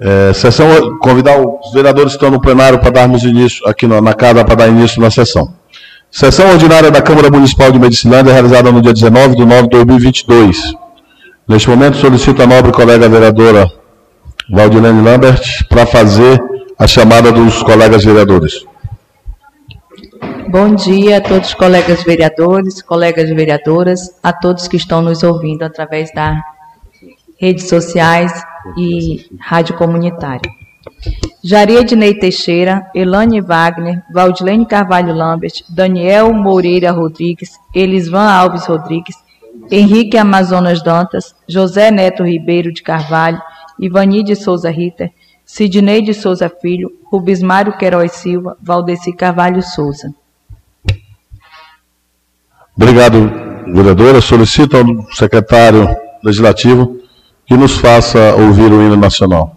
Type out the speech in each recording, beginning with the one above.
É, sessão, convidar os vereadores que estão no plenário para darmos início, aqui na, na casa, para dar início na sessão. Sessão ordinária da Câmara Municipal de Medicilândia, realizada no dia 19 de nove de 2022. Neste momento, solicito a nobre colega vereadora Valdilene Lambert para fazer a chamada dos colegas vereadores. Bom dia a todos os colegas vereadores, colegas vereadoras, a todos que estão nos ouvindo através das redes sociais e rádio comunitária. Jaria Ednei Teixeira, Elane Wagner, Valdilene Carvalho Lambert, Daniel Moreira Rodrigues, Elisvan Alves Rodrigues, Henrique Amazonas Dantas, José Neto Ribeiro de Carvalho, Ivani de Souza Ritter, Sidney de Souza Filho, Rubismário Queiroz Silva, Valdeci Carvalho Souza. Obrigado, vereadora. Solicito ao secretário legislativo que nos faça ouvir o hino nacional.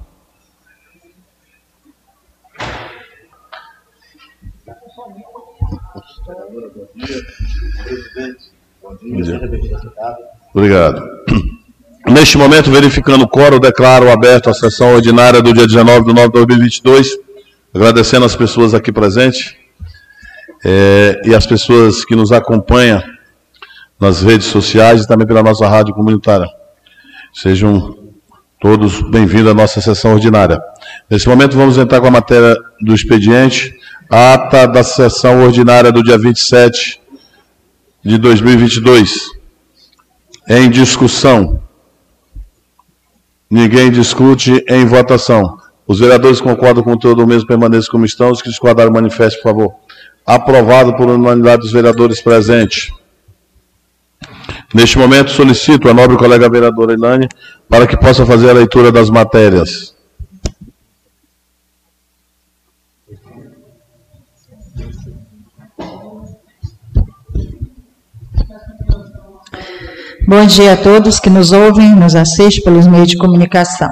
Obrigado. Neste momento, verificando o coro, declaro aberto a sessão ordinária do dia 19 de nove de 2022, agradecendo as pessoas aqui presentes é, e as pessoas que nos acompanham nas redes sociais e também pela nossa rádio comunitária. Sejam todos bem-vindos à nossa sessão ordinária. Nesse momento, vamos entrar com a matéria do expediente, ata da sessão ordinária do dia 27 de 2022. Em discussão. Ninguém discute em votação. Os vereadores concordam com todo o mesmo, permaneçam como estão. Os que discordaram, manifestem, por favor. Aprovado por unanimidade dos vereadores presentes. Neste momento, solicito a nobre colega vereadora Ilane para que possa fazer a leitura das matérias. Bom dia a todos que nos ouvem, nos assistem pelos meios de comunicação.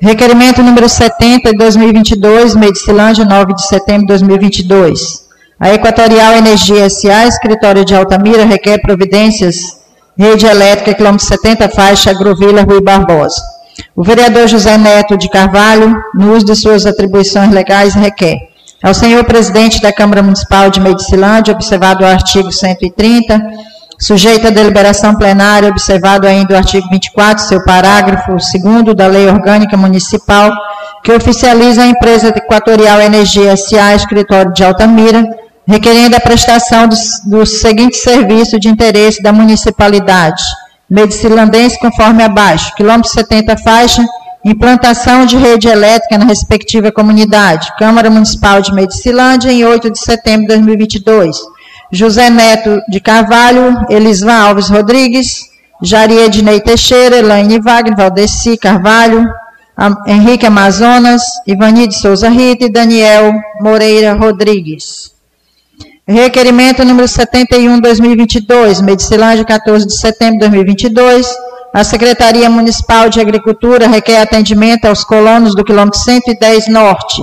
Requerimento número 70 de 2022, Medicilândia, 9 de setembro de 2022. A Equatorial Energia SA, escritório de Altamira, requer providências, rede elétrica, quilômetro 70, faixa, Agrovila, Rui Barbosa. O vereador José Neto de Carvalho, no uso de suas atribuições legais, requer ao senhor presidente da Câmara Municipal de Medicilândia, observado o artigo 130, Sujeito à deliberação plenária, observado ainda o artigo 24, seu parágrafo 2 da Lei Orgânica Municipal, que oficializa a empresa Equatorial Energia S.A., escritório de Altamira, requerendo a prestação dos, do seguinte serviço de interesse da municipalidade. Medicilandense conforme abaixo, quilômetro 70 faixa, implantação de rede elétrica na respectiva comunidade. Câmara Municipal de Medicilândia, em 8 de setembro de 2022 José Neto de Carvalho, Elisvan Alves Rodrigues, Jari Ednei Teixeira, Elaine Wagner, Valdeci Carvalho, Henrique Amazonas, Ivani de Souza Rita e Daniel Moreira Rodrigues. Requerimento número 71, 2022, Medicilândia, 14 de setembro de 2022. A Secretaria Municipal de Agricultura requer atendimento aos colonos do quilômetro 110 Norte.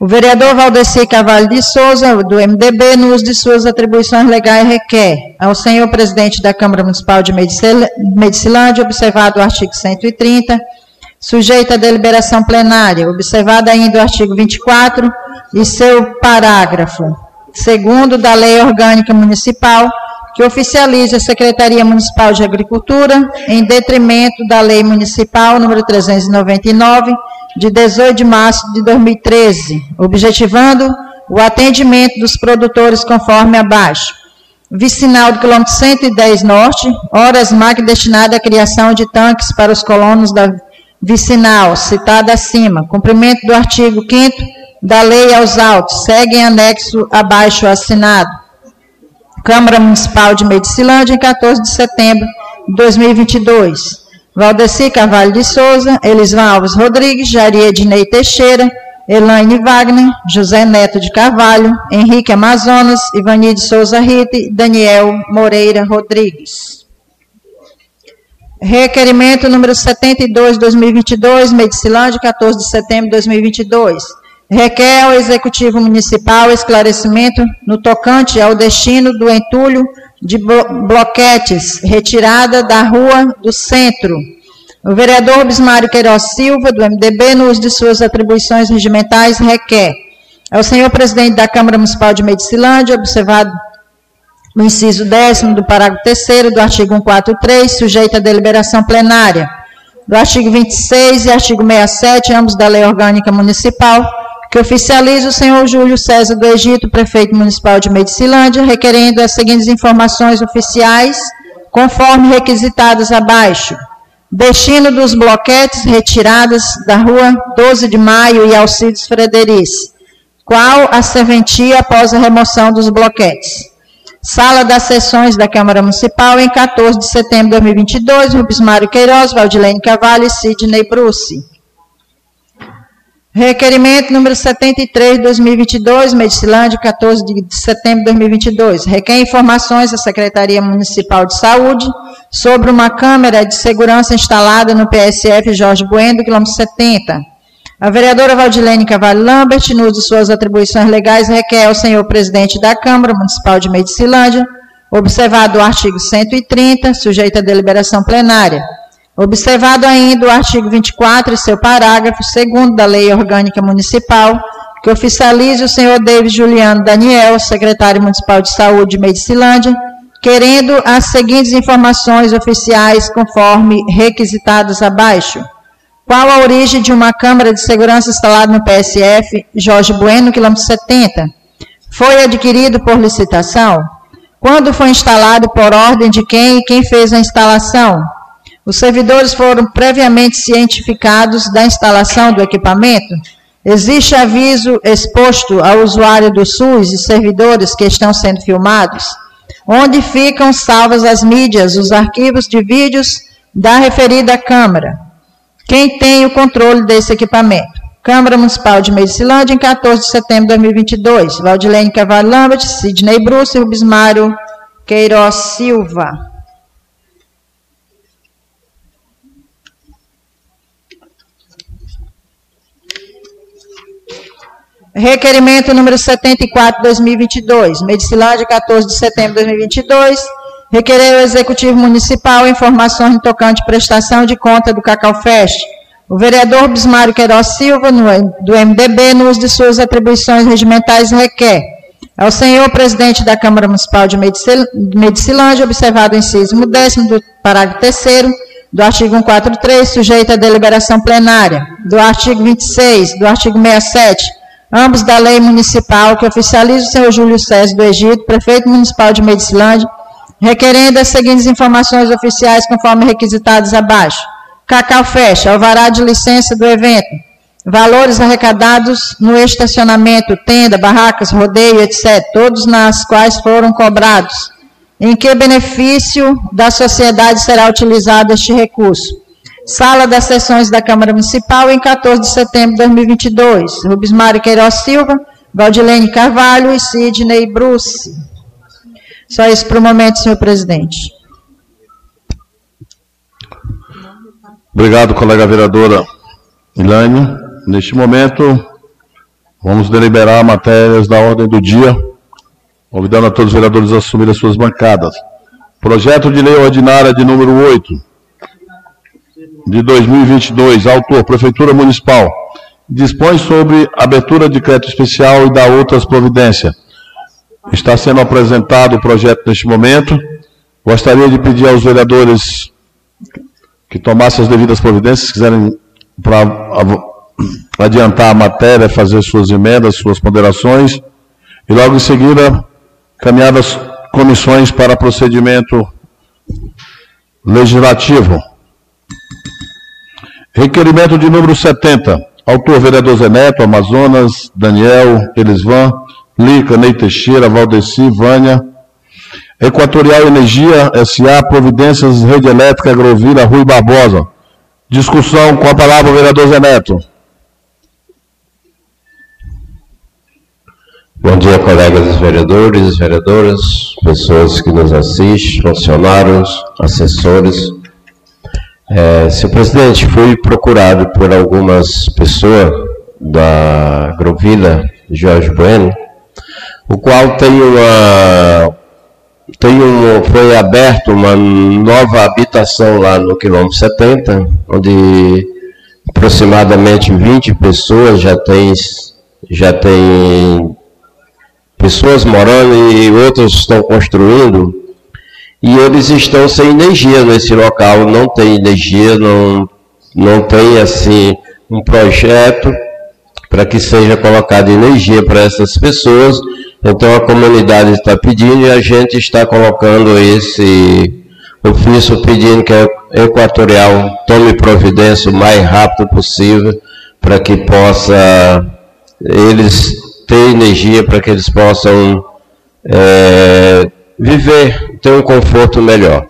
O vereador Valdeci Cavalho de Souza, do MDB, no uso de suas atribuições legais, requer ao senhor presidente da Câmara Municipal de Medicilândia, observado o artigo 130, sujeito à deliberação plenária, observado ainda o artigo 24 e seu parágrafo segundo da Lei Orgânica Municipal, que oficialize a Secretaria Municipal de Agricultura, em detrimento da Lei Municipal número 399, de 18 de março de 2013, objetivando o atendimento dos produtores conforme abaixo. Vicinal do quilômetro 110 Norte, horas MAC destinada à criação de tanques para os colonos da vicinal, citada acima. Cumprimento do artigo 5 da Lei aos autos, segue em anexo abaixo assinado. Câmara Municipal de Medicilândia, em 14 de setembro de 2022. Valdeci Carvalho de Souza, Elisvan Alves Rodrigues, Jari Ednei Teixeira, Elaine Wagner, José Neto de Carvalho, Henrique Amazonas, Ivani de Souza Rita Daniel Moreira Rodrigues. Requerimento número 72, 2022, Medicilândia, 14 de setembro de 2022. Requer ao Executivo Municipal esclarecimento no tocante ao destino do entulho de bloquetes retirada da rua do centro, O vereador Bismário Queiroz Silva, do MDB, no uso de suas atribuições regimentais, requer ao senhor presidente da Câmara Municipal de Medicilândia, observado no inciso 10 do parágrafo 3 do artigo 143, sujeito à deliberação plenária, do artigo 26 e artigo 67, ambos da Lei Orgânica Municipal, que oficialize o senhor Júlio César do Egito, prefeito municipal de Medicilândia, requerendo as seguintes informações oficiais, conforme requisitadas abaixo. Destino dos bloquetes retirados da rua 12 de Maio e Alcides Frederici. Qual a serventia após a remoção dos bloquetes? Sala das sessões da Câmara Municipal em 14 de setembro de 2022, Rubens Mário Queiroz, Valdilene Cavalho e Sidney Bruce. Requerimento número 73 de 2022, Medicilândia, 14 de setembro de 2022. Requer informações à Secretaria Municipal de Saúde sobre uma câmera de segurança instalada no PSF Jorge Bueno, quilômetro 70. A vereadora Valdilene Cavalho Lambert, no uso de suas atribuições legais, requer ao senhor presidente da Câmara Municipal de Medicilândia, observado o artigo 130, sujeito à deliberação plenária, Observado ainda o artigo 24 e seu parágrafo 2 da Lei Orgânica Municipal, que oficialize o senhor David Juliano Daniel, secretário municipal de saúde de Medicilândia, querendo as seguintes informações oficiais conforme requisitadas abaixo. Qual a origem de uma câmara de segurança instalada no PSF Jorge Bueno, quilômetro 70? Foi adquirido por licitação? Quando foi instalado por ordem de quem e quem fez a instalação? Os servidores foram previamente cientificados da instalação do equipamento? Existe aviso exposto ao usuário do SUS e servidores que estão sendo filmados? Onde ficam salvas as mídias, os arquivos de vídeos da referida Câmara? Quem tem o controle desse equipamento? Câmara Municipal de Medicilândia, em 14 de setembro de 2022. Valdilene Cavalho Lambert, Sidney Bruce e Rubismário Queiroz Silva. Requerimento número 74, 2022, Medicilândia, 14 de setembro de 2022. Requerer ao Executivo Municipal informações em tocante prestação de conta do Cacau Fest. O vereador Bismário Queiroz Silva, no, do MDB, no uso de suas atribuições regimentais, requer ao senhor presidente da Câmara Municipal de Medicilândia, observado o inciso décimo do parágrafo 3 do artigo 143, sujeito à deliberação plenária, do artigo 26, do artigo 67, ambos da lei municipal, que oficializa o senhor Júlio César do Egito, prefeito municipal de Medicilândia, requerendo as seguintes informações oficiais conforme requisitadas abaixo. Cacau Fecha, alvará de licença do evento, valores arrecadados no estacionamento, tenda, barracas, rodeio, etc., todos nas quais foram cobrados. Em que benefício da sociedade será utilizado este recurso? Sala das Sessões da Câmara Municipal, em 14 de setembro de 2022. Rubens Mário Queiroz Silva, Valdilene Carvalho e Sidney Bruce. Só isso para o momento, senhor presidente. Obrigado, colega vereadora Ilane. Neste momento, vamos deliberar matérias da ordem do dia, convidando a todos os vereadores a assumir as suas bancadas. Projeto de lei ordinária de número 8, de 2022, autor, Prefeitura Municipal, dispõe sobre abertura de crédito especial e dá outras providências. Está sendo apresentado o projeto neste momento. Gostaria de pedir aos vereadores que tomassem as devidas providências, se quiserem para adiantar a matéria, fazer suas emendas, suas ponderações, e logo em seguida caminhar as comissões para procedimento legislativo. Requerimento de número 70. Autor, vereador Zé Neto, Amazonas, Daniel, Elisvan, Lica, Ney Teixeira, Valdeci, Vânia. Equatorial Energia, SA, Providências, Rede Elétrica, Agrovila, Rui Barbosa. Discussão com a palavra, vereador Zé Neto. Bom dia, colegas vereadores, vereadoras, pessoas que nos assistem, funcionários, assessores. É, senhor presidente, fui procurado por algumas pessoas da Grovila Jorge Bueno, o qual tem uma, tem um, foi aberto uma nova habitação lá no quilômetro 70, onde aproximadamente 20 pessoas já tem, já tem pessoas morando e outras estão construindo. E eles estão sem energia nesse local, não tem energia, não, não tem assim um projeto para que seja colocada energia para essas pessoas. Então a comunidade está pedindo e a gente está colocando esse ofício pedindo que a Equatorial tome providência o mais rápido possível para que possa eles ter energia para que eles possam é, viver, ter um conforto melhor.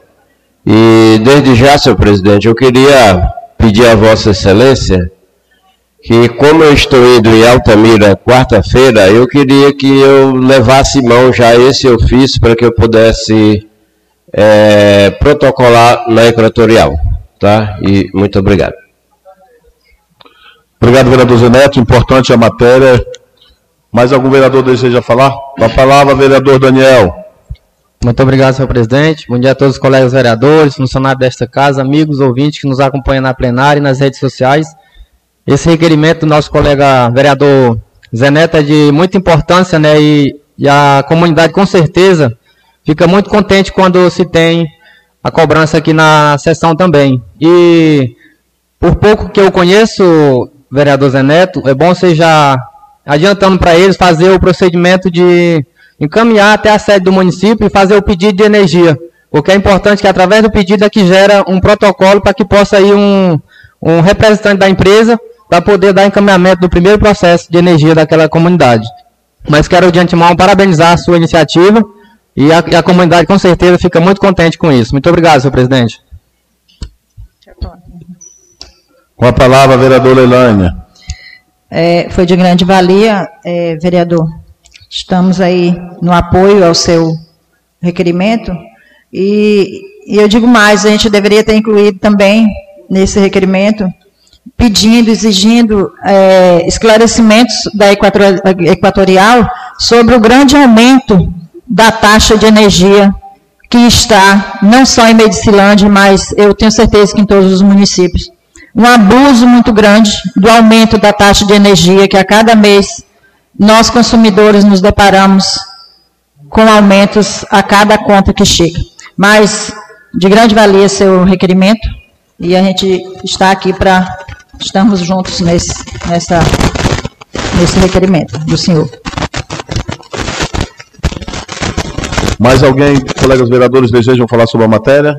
E desde já, senhor presidente, eu queria pedir a Vossa Excelência que como eu estou indo em Altamira quarta-feira, eu queria que eu levasse mão já esse ofício para que eu pudesse é, protocolar na Equatorial. Tá? E muito obrigado. Obrigado, vereador Zeneto. Importante a matéria. Mais algum vereador deseja falar? Com a palavra, vereador Daniel. Muito obrigado, senhor presidente. Bom dia a todos os colegas vereadores, funcionários desta casa, amigos, ouvintes que nos acompanham na plenária e nas redes sociais. Esse requerimento do nosso colega vereador Zeneta é de muita importância, né? E, e a comunidade com certeza fica muito contente quando se tem a cobrança aqui na sessão também. E por pouco que eu conheço, vereador Zeneto, é bom você já adiantando para eles fazer o procedimento de encaminhar até a sede do município e fazer o pedido de energia. Porque é importante que através do pedido é que gera um protocolo para que possa ir um, um representante da empresa para poder dar encaminhamento do primeiro processo de energia daquela comunidade. Mas quero de antemão parabenizar a sua iniciativa e a, e a comunidade com certeza fica muito contente com isso. Muito obrigado, senhor presidente. Com a palavra, vereadora Elaine. É, foi de grande valia, é, vereador. Estamos aí no apoio ao seu requerimento e, e eu digo mais, a gente deveria ter incluído também nesse requerimento pedindo, exigindo é, esclarecimentos da Equatorial sobre o grande aumento da taxa de energia que está não só em Medicilândia, mas eu tenho certeza que em todos os municípios. Um abuso muito grande do aumento da taxa de energia, que a cada mês nós consumidores nos deparamos com aumentos a cada conta que chega. Mas de grande valia seu requerimento e a gente está aqui para Estamos juntos nesse, nessa, nesse requerimento do senhor. Mais alguém, colegas vereadores, desejam falar sobre a matéria?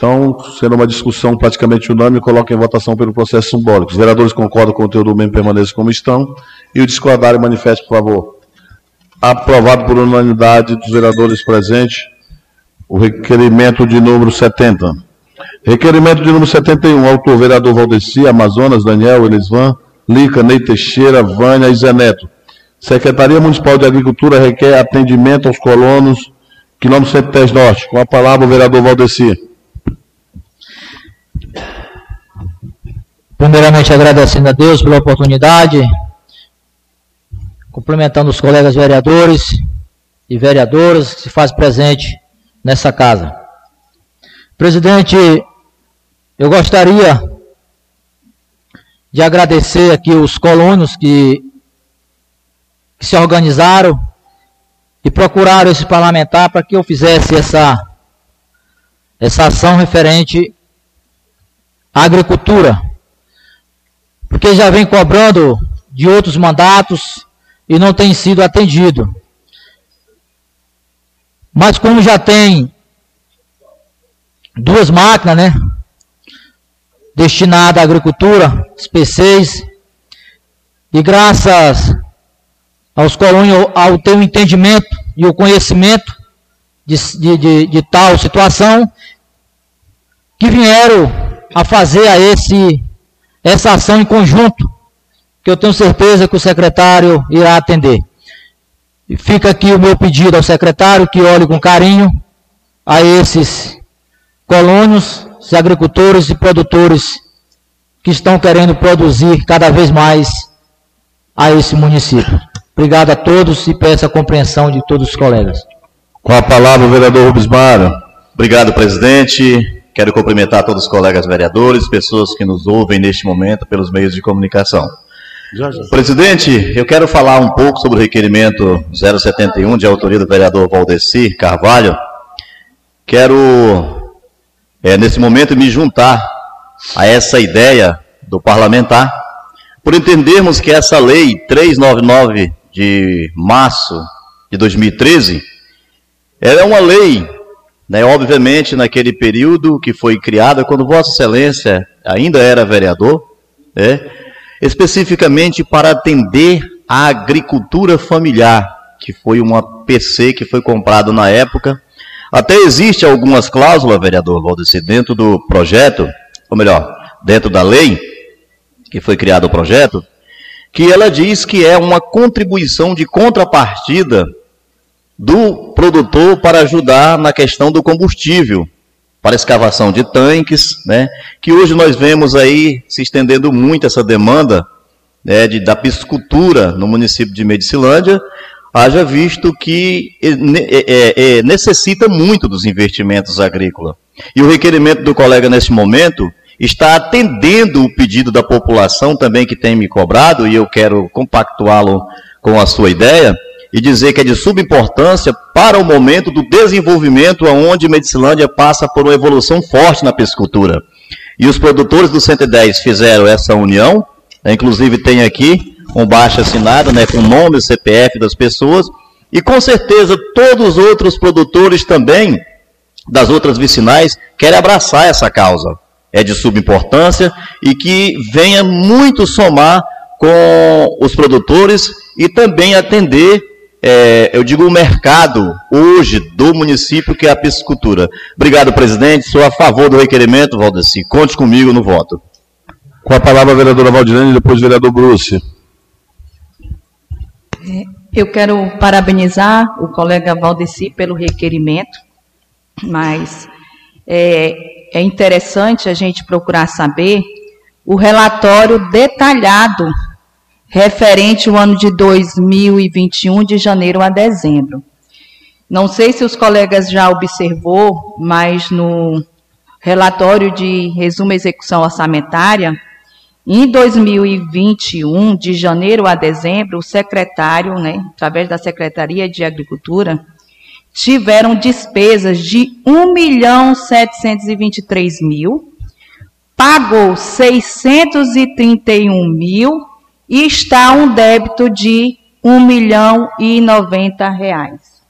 Então, sendo uma discussão praticamente unânime, coloquem em votação pelo processo simbólico. Os vereadores concordam com o conteúdo do mesmo permaneçam como estão. E o discordário manifeste, por favor. Aprovado por unanimidade dos vereadores presentes o requerimento de número 70. Requerimento de número 71, autor vereador Valdeci, Amazonas, Daniel, Elisvan, Lica, Ney Teixeira, Vânia e Zé Neto. Secretaria Municipal de Agricultura requer atendimento aos colonos, quilômetro 110 Norte. Com a palavra o vereador Valdeci. Primeiramente agradecendo a Deus pela oportunidade, cumprimentando os colegas vereadores e vereadoras que se fazem presente nessa casa. Presidente, eu gostaria de agradecer aqui os colonos que, que se organizaram e procuraram esse parlamentar para que eu fizesse essa, essa ação referente à agricultura. Porque já vem cobrando de outros mandatos e não tem sido atendido. Mas como já tem duas máquinas, né? Destinada à agricultura, os PCs. E graças aos colônios, ao teu entendimento e o conhecimento de, de, de, de tal situação, que vieram a fazer a esse, essa ação em conjunto, que eu tenho certeza que o secretário irá atender. E fica aqui o meu pedido ao secretário que olhe com carinho a esses colonos, os agricultores e produtores que estão querendo produzir cada vez mais a esse município. Obrigado a todos e peço a compreensão de todos os colegas. Com a palavra o vereador Rubens Mara. Obrigado, presidente. Quero cumprimentar todos os colegas vereadores, pessoas que nos ouvem neste momento pelos meios de comunicação. Já, já. Presidente, eu quero falar um pouco sobre o requerimento 071 de autoria do vereador Valdecir Carvalho. Quero, é, nesse momento, me juntar a essa ideia do parlamentar, por entendermos que essa lei 399 de março de 2013, ela é uma lei, né, obviamente, naquele período que foi criada, quando Vossa Excelência ainda era vereador, né, especificamente para atender a agricultura familiar, que foi uma PC que foi comprada na época. Até existe algumas cláusulas, vereador Valdeci, dentro do projeto, ou melhor, dentro da lei, que foi criado o projeto, que ela diz que é uma contribuição de contrapartida do produtor para ajudar na questão do combustível, para escavação de tanques, né, que hoje nós vemos aí se estendendo muito essa demanda né, de, da piscicultura no município de Medicilândia, haja visto que é, é, é, necessita muito dos investimentos agrícolas. E o requerimento do colega nesse momento está atendendo o pedido da população também que tem me cobrado, e eu quero compactuá-lo com a sua ideia, e dizer que é de subimportância para o momento do desenvolvimento onde Medicilândia passa por uma evolução forte na piscicultura. E os produtores do 110 fizeram essa união, né, inclusive tem aqui um baixo assinado, né, com nome e CPF das pessoas, e com certeza todos os outros produtores também, das outras vicinais, querem abraçar essa causa é de subimportância e que venha muito somar com os produtores e também atender, é, eu digo, o mercado hoje do município, que é a piscicultura. Obrigado, presidente. Sou a favor do requerimento, Valdeci. Conte comigo no voto. Com a palavra a vereadora Valdirene e depois o vereador Bruce. É, eu quero parabenizar o colega Valdeci pelo requerimento, mas é, é interessante a gente procurar saber o relatório detalhado referente ao ano de 2021, de janeiro a dezembro. Não sei se os colegas já observou, mas no relatório de resumo execução orçamentária, em 2021, de janeiro a dezembro, o secretário, né, através da Secretaria de Agricultura, tiveram despesas de 1 milhão 723 mil, pagou 631 mil e está um débito de 1 milhão e 90 reais.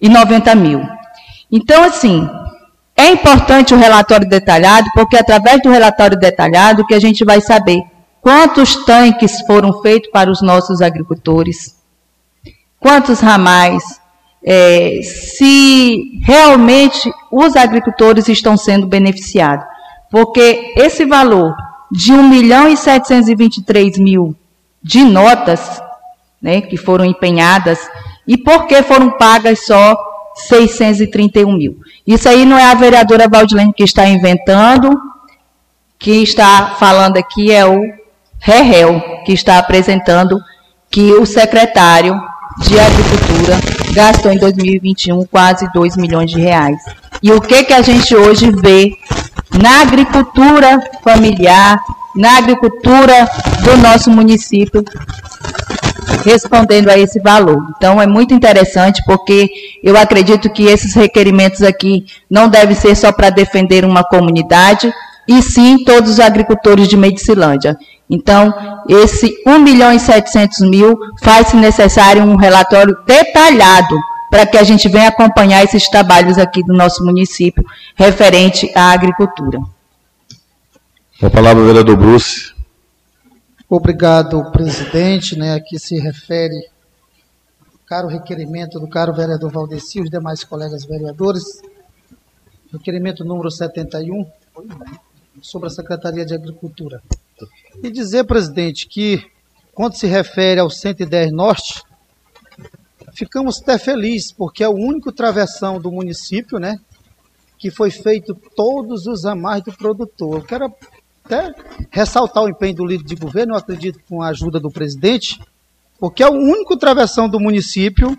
E 90 mil. Então, assim, é importante o relatório detalhado, porque através do relatório detalhado que a gente vai saber quantos tanques foram feitos para os nossos agricultores, quantos ramais, é, se realmente os agricultores estão sendo beneficiados. Porque esse valor de 1 milhão e 723 mil de notas né, que foram empenhadas, e por que foram pagas só 631 mil? Isso aí não é a vereadora Valdilene que está inventando, quem está falando aqui é o Rehel, que está apresentando que o secretário de Agricultura gastou em 2021 quase 2 milhões de reais. E o que, que a gente hoje vê na agricultura familiar, na agricultura do nosso município, respondendo a esse valor. Então, é muito interessante, porque eu acredito que esses requerimentos aqui não devem ser só para defender uma comunidade, e sim todos os agricultores de Medicilândia. Então, esse 1 milhão e 700 mil faz-se necessário um relatório detalhado para que a gente venha acompanhar esses trabalhos aqui do nosso município referente à agricultura. A palavra, vereador Bruce. Obrigado, presidente. Né, aqui se refere caro requerimento do caro vereador Valdeci e os demais colegas vereadores. Requerimento número 71, sobre a Secretaria de Agricultura. E dizer, presidente, que quando se refere ao 110 Norte, ficamos até felizes, porque é o único travessão do município, né? Que foi feito todos os amarres do produtor. Eu quero até ressaltar o empenho do líder de governo, eu acredito com a ajuda do presidente, porque é o único travessão do município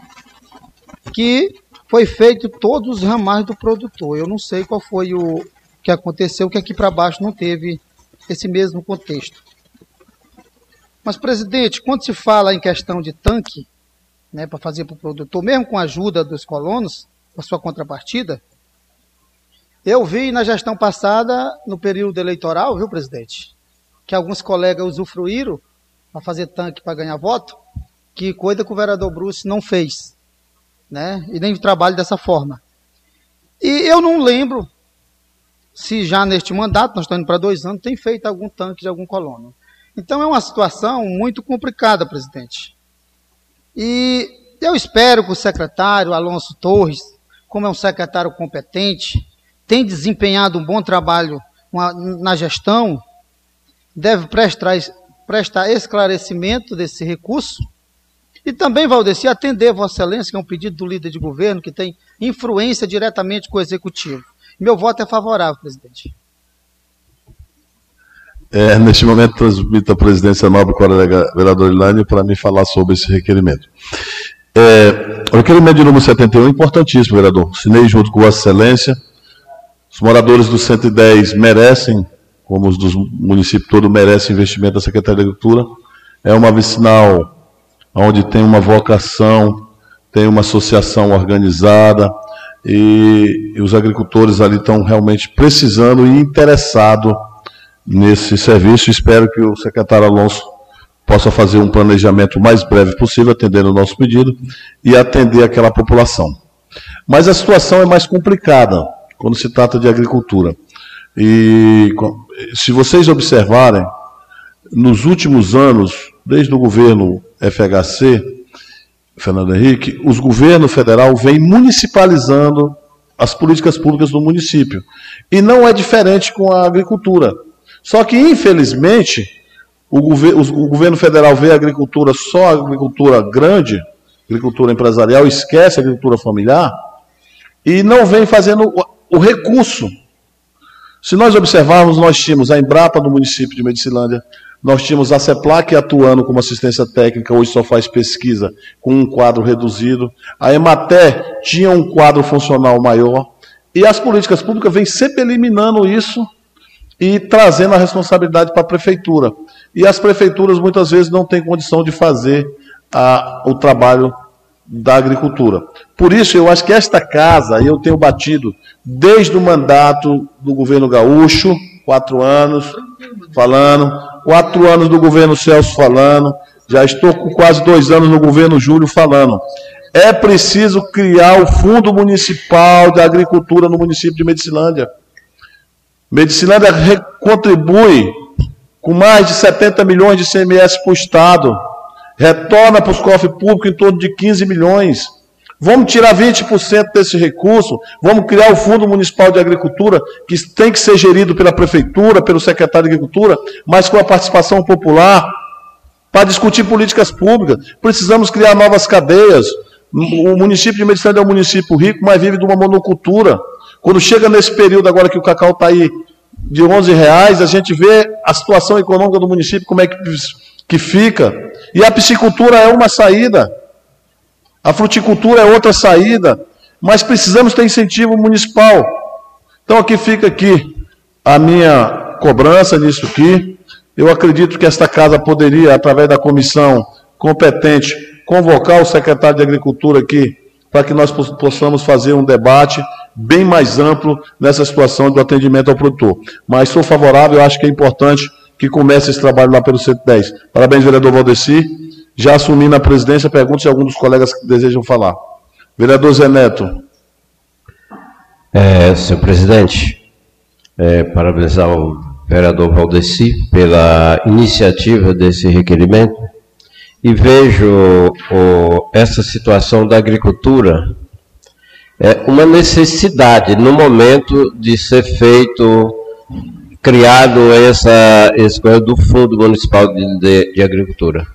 que foi feito todos os ramais do produtor. Eu não sei qual foi o que aconteceu, que aqui para baixo não teve esse mesmo contexto. Mas, presidente, quando se fala em questão de tanque, né, para fazer para o produtor, mesmo com a ajuda dos colonos, a sua contrapartida, eu vi na gestão passada, no período eleitoral, viu, presidente, que alguns colegas usufruíram para fazer tanque para ganhar voto, que coisa que o vereador Bruce não fez, né? E nem trabalho dessa forma. E eu não lembro se já neste mandato, nós estamos indo para dois anos, tem feito algum tanque de algum colono. Então é uma situação muito complicada, presidente. E eu espero que o secretário Alonso Torres, como é um secretário competente, tem desempenhado um bom trabalho na gestão, deve prestar, prestar esclarecimento desse recurso e também, Valdeci, atender Vossa Excelência, que é um pedido do líder de governo, que tem influência diretamente com o Executivo. Meu voto é favorável, presidente. É, neste momento, transmito a presidência nobre colega vereador Ilânio para me falar sobre esse requerimento. É, o requerimento de número 71 é importantíssimo, vereador. Assinei junto com Vossa Excelência. Os moradores do 110 merecem, como os dos municípios todos merecem investimento da Secretaria de Agricultura. É uma vicinal onde tem uma vocação, tem uma associação organizada e, e os agricultores ali estão realmente precisando e interessados nesse serviço. Espero que o secretário Alonso possa fazer um planejamento mais breve possível, atendendo o nosso pedido e atender aquela população. Mas a situação é mais complicada quando se trata de agricultura. E se vocês observarem, nos últimos anos, desde o governo FHC, Fernando Henrique, os governos federal vêm municipalizando as políticas públicas do município. E não é diferente com a agricultura. Só que, infelizmente, o, gover o governo federal vê a agricultura só a agricultura grande, agricultura empresarial, esquece a agricultura familiar, e não vem fazendo o, recurso. Se nós observarmos, nós tínhamos a Embrapa no município de Medicilândia, nós tínhamos a CEPLAC atuando como assistência técnica, hoje só faz pesquisa com um quadro reduzido. A EMATE tinha um quadro funcional maior. E as políticas públicas vêm sempre eliminando isso e trazendo a responsabilidade para a prefeitura. E as prefeituras muitas vezes não têm condição de fazer a, o trabalho da agricultura. Por isso, eu acho que esta casa, eu tenho batido desde o mandato do governo gaúcho, quatro anos, falando, quatro anos do governo Celso falando, já estou com quase dois anos no governo Júlio falando. É preciso criar o Fundo Municipal de Agricultura no município de Medicilândia. Medicilândia contribui com mais de 70 milhões de CMS para o Estado, retorna para os cofres públicos em torno de 15 milhões. Vamos tirar 20% desse recurso, vamos criar o Fundo Municipal de Agricultura, que tem que ser gerido pela Prefeitura, pelo Secretário de Agricultura, mas com a participação popular, para discutir políticas públicas. Precisamos criar novas cadeias. O município de Medicina é um município rico, mas vive de uma monocultura. Quando chega nesse período agora que o cacau está aí de 11 reais, a gente vê a situação econômica do município, como é que, que fica. E a piscicultura é uma saída. A fruticultura é outra saída, mas precisamos ter incentivo municipal. Então aqui fica aqui a minha cobrança nisso aqui. Eu acredito que esta casa poderia, através da comissão competente, convocar o secretário de Agricultura aqui para que nós possamos fazer um debate bem mais amplo nessa situação do atendimento ao produtor. Mas sou favorável, acho que é importante que comece esse trabalho lá pelo 110. Parabéns, vereador Valdeci. Já assumindo a presidência, pergunto se algum dos colegas desejam falar. Vereador Zé Neto. É, senhor presidente, é, parabenizar o vereador Valdeci pela iniciativa desse requerimento e vejo o, essa situação da agricultura é uma necessidade no momento de ser feito, criado essa, esse do Fundo Municipal de, de, de Agricultura.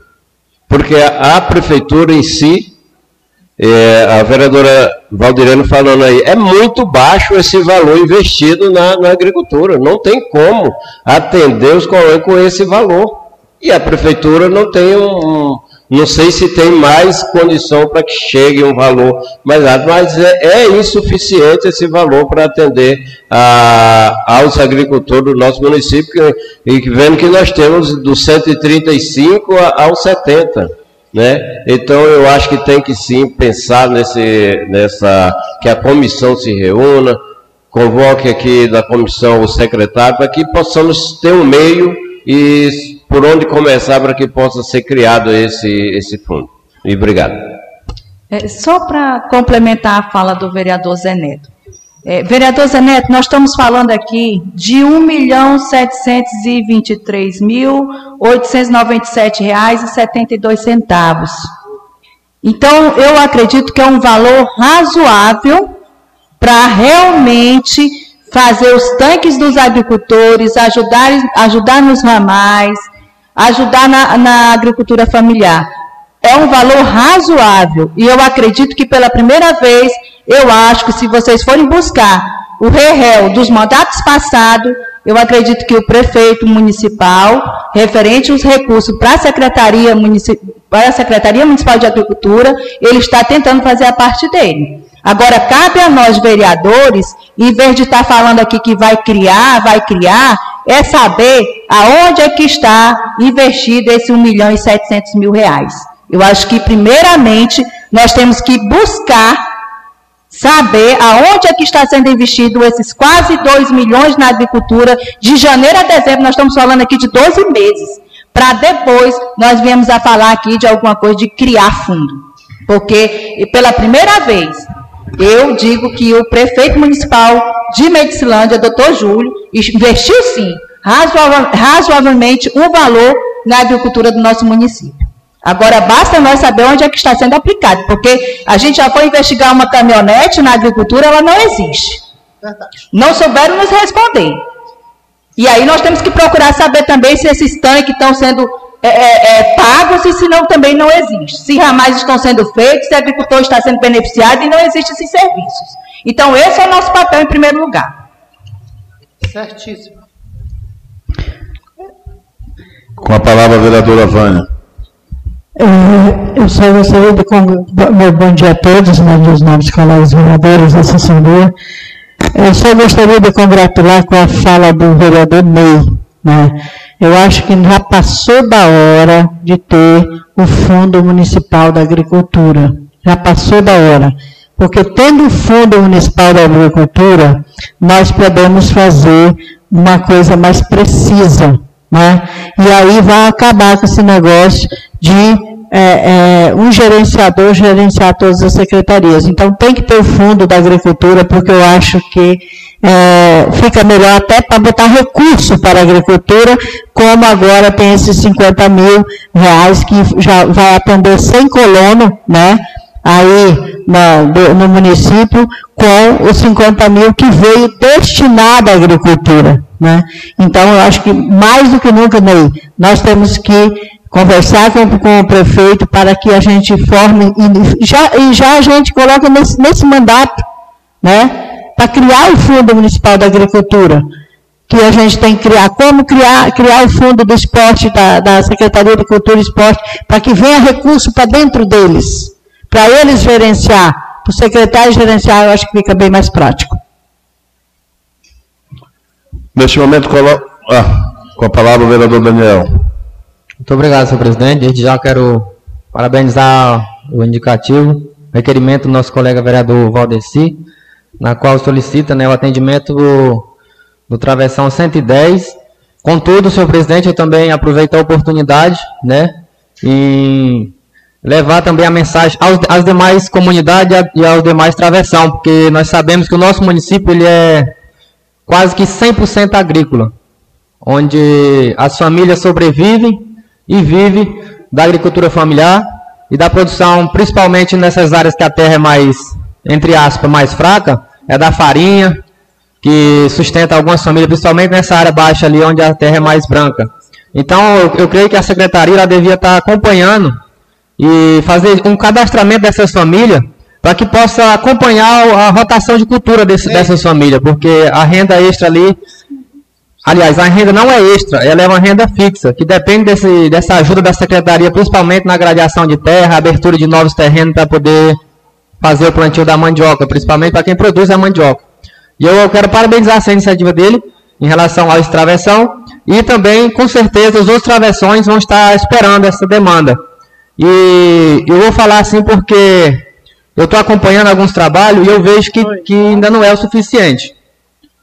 Porque a, prefeitura em si, é, a vereadora Valdirene falando aí, é muito baixo esse valor investido na, na agricultura. Não tem como atender os colonos com esse valor. E a prefeitura não tem um, Não sei se tem mais condição para que chegue um valor mais alto, mas é, é insuficiente esse valor para atender a, aos agricultores do nosso município, e vendo que nós temos do 135 ao 70. Né? Então eu acho que tem que sim pensar nesse, nessa que a comissão se reúna, convoque aqui da comissão o secretário para que possamos ter um meio e por onde começar para que possa ser criado esse, esse fundo. E obrigado. É, só para complementar a fala do vereador Zé Neto. É, vereador Zé Neto, nós estamos falando aqui de R$ 1.723.897,72. Então, eu acredito que é um valor razoável para realmente fazer os tanques dos agricultores, ajudar, ajudar nos ramais, ajudar na, na agricultura familiar. É um valor razoável e eu acredito que pela primeira vez, eu acho que se vocês forem buscar o REREL dos mandatos passados, eu acredito que o prefeito municipal, referente aos recursos para a Secretaria, para a Secretaria Municipal de Agricultura, ele está tentando fazer a parte dele. Agora, cabe a nós, vereadores, em vez de estar falando aqui que vai criar, vai criar, é saber aonde é que está investido esse 1 milhão e 700 mil reais. Eu acho que, primeiramente, nós temos que buscar saber aonde é que está sendo investido esses quase 2 milhões na agricultura, de janeiro a dezembro, nós estamos falando aqui de 12 meses, para depois nós viemos a falar aqui de alguma coisa de criar fundo. Porque, pela primeira vez, eu digo que o prefeito municipal de Medicilândia, doutor Júlio, investiu sim, razoavelmente, um valor na agricultura do nosso município. Agora, basta nós saber onde é que está sendo aplicado, porque a gente já foi investigar uma caminhonete na agricultura, ela não existe. Não souberam nos responder. E aí nós temos que procurar saber também se esses tanques estão sendo é, é, é, pagos e se não também não existe. Se ramais estão sendo feitos, se agricultor está sendo beneficiado e não existem esses serviços. Então, esse é o nosso papel em primeiro lugar. Certíssimo. Com a palavra a vereadora Vânia. É, eu só gostaria de. Meu bom dia a todos, né, meus nomes colegas vereadores, assessor. Eu só gostaria de congratular com a fala do vereador Ney. Né? Eu acho que já passou da hora de ter o Fundo Municipal da Agricultura. Já passou da hora. Porque tendo o Fundo Municipal da Agricultura, nós podemos fazer uma coisa mais precisa. Né? E aí vai acabar com esse negócio de é, é, um gerenciador gerenciar todas as secretarias. Então tem que ter o fundo da agricultura, porque eu acho que é, fica melhor até para botar recurso para a agricultura, como agora tem esses 50 mil reais que já vai atender 100 colonos, né? Aí no, no município, com os 50 mil que veio destinado à agricultura. Né? Então, eu acho que mais do que nunca, Ney, nós temos que conversar com, com, o prefeito para que a gente forme, e já, e já a gente coloca nesse, nesse mandato, né? para criar o Fundo Municipal da Agricultura, que a gente tem que criar, como criar, criar o Fundo do Esporte, da, da Secretaria de Cultura e Esporte, para que venha recurso para dentro deles, para eles gerenciar, para o secretário gerenciar, eu acho que fica bem mais prático. Neste momento, colo... ah, com a palavra o vereador Daniel. Muito obrigado, senhor presidente. Desde já quero parabenizar o indicativo, requerimento do nosso colega vereador Valdeci, na qual solicita né, o atendimento do, do travessão 110. Contudo, senhor presidente, eu também aproveito a oportunidade né, em levar também a mensagem aos, às demais comunidades e aos demais travessão, porque nós sabemos que o nosso município ele é quase que 100% agrícola, onde as famílias sobrevivem e vivem da agricultura familiar e da produção, principalmente nessas áreas que a terra é mais entre aspas, mais fraca, é da farinha, que sustenta algumas famílias, principalmente nessa área baixa ali, onde a terra é mais branca. Então, eu, eu creio que a secretaria devia estar acompanhando e fazer um cadastramento dessas famílias para que possa acompanhar a rotação de cultura desse, dessas famílias, porque a renda extra ali aliás, a renda não é extra, ela é uma renda fixa, que depende desse, dessa ajuda da secretaria, principalmente na gradiação de terra, abertura de novos terrenos para poder fazer o plantio da mandioca, principalmente para quem produz a mandioca. E eu quero parabenizar essa iniciativa dele em relação ao extravessão e também, com certeza, os outros travessões vão estar esperando essa demanda. E eu vou falar assim porque eu estou acompanhando alguns trabalhos e eu vejo que, que ainda não é o suficiente.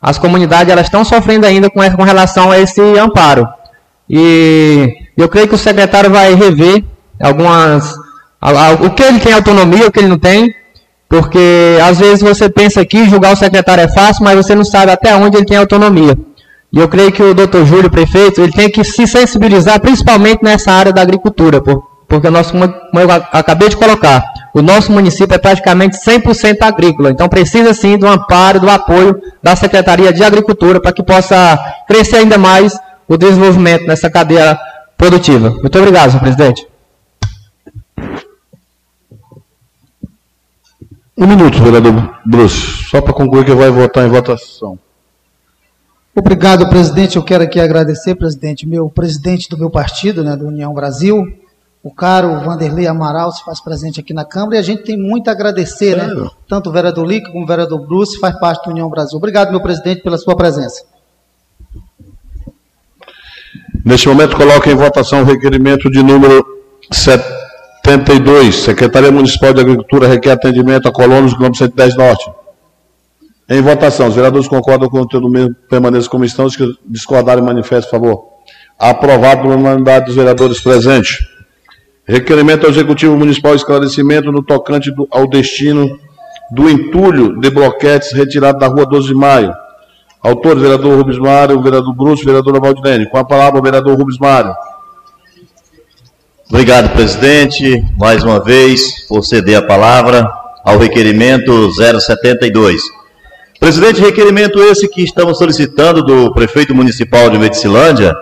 As comunidades elas estão sofrendo ainda com, com relação a esse amparo. E eu creio que o secretário vai rever algumas o que ele tem autonomia, o que ele não tem, porque às vezes você pensa que julgar o secretário é fácil, mas você não sabe até onde ele tem autonomia. E eu creio que o doutor Júlio, prefeito, ele tem que se sensibilizar principalmente nessa área da agricultura, porque o nosso, como eu acabei de colocar, o nosso município é praticamente 100% agrícola, então precisa sim do amparo, do apoio da Secretaria de Agricultura para que possa crescer ainda mais o desenvolvimento nessa cadeia produtiva. Muito obrigado, senhor presidente. Um minuto, vereador Bruce, só para concluir que vai votar em votação. Obrigado, presidente. Eu quero aqui agradecer, presidente, meu presidente do meu partido, né, do União Brasil, o caro Vanderlei Amaral se faz presente aqui na Câmara e a gente tem muito a agradecer, né? Tanto o vereador Lica como o vereador Bruce faz parte do União Brasil. Obrigado, meu presidente, pela sua presença. Neste momento, coloco em votação o requerimento de número 7. 72. Secretaria Municipal de Agricultura requer atendimento a colonos do quilômetro 110 Norte. Em votação, os vereadores concordam com o conteúdo mesmo, permaneçam como estão, os que discordarem, manifestem, por favor. Aprovado pela unanimidade dos vereadores presentes. Requerimento ao Executivo Municipal esclarecimento no tocante do, ao destino do entulho de bloquetes retirado da rua 12 de maio. Autor, vereador Rubens Mário, vereador Bruce, vereadora Valdinene. Com a palavra, vereador Rubens Mário. Obrigado, presidente, mais uma vez, por ceder a palavra ao requerimento 072. Presidente, requerimento esse que estamos solicitando do prefeito municipal de Medicilândia,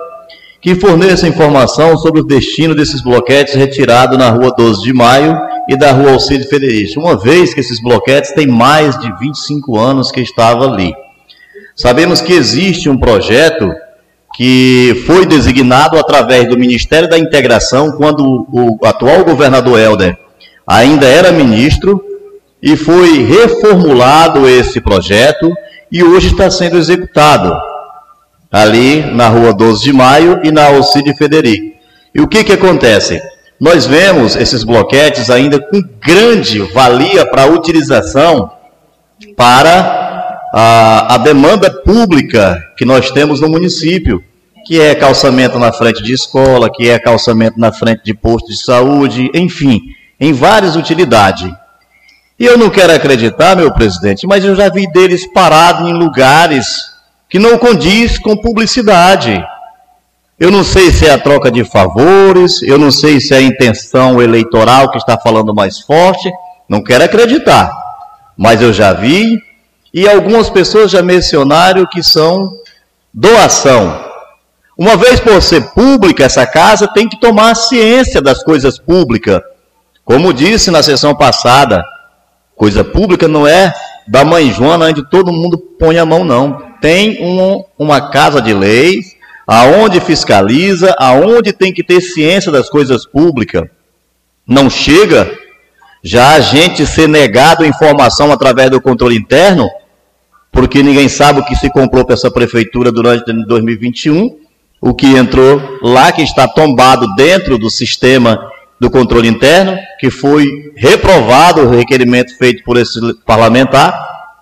que forneça informação sobre o destino desses bloquetes retirados na rua 12 de maio e da rua Alcide Federico, uma vez que esses bloquetes têm mais de 25 anos que estavam ali. Sabemos que existe um projeto que foi designado através do Ministério da Integração, quando o atual governador Helder ainda era ministro, e foi reformulado esse projeto e hoje está sendo executado ali na rua 12 de Maio e na Alcide Federico. E o que, que acontece? Nós vemos esses bloquetes ainda com grande valia para utilização para a, a demanda pública que nós temos no município, que é calçamento na frente de escola, que é calçamento na frente de posto de saúde, enfim, em várias utilidades. E eu não quero acreditar, meu presidente, mas eu já vi deles parados em lugares que não condiz com publicidade. Eu não sei se é a troca de favores, eu não sei se é a intenção eleitoral que está falando mais forte, não quero acreditar. Mas eu já vi e algumas pessoas já mencionaram que são doação. Uma vez por ser pública essa casa, tem que tomar ciência das coisas públicas. Como disse na sessão passada, coisa pública não é da mãe Joana onde todo mundo põe a mão, não. Tem um, uma casa de leis, aonde fiscaliza, aonde tem que ter ciência das coisas públicas. Não chega já a gente ser negado informação através do controle interno porque ninguém sabe o que se comprou para essa prefeitura durante 2021, o que entrou lá, que está tombado dentro do sistema do controle interno, que foi reprovado o requerimento feito por esse parlamentar,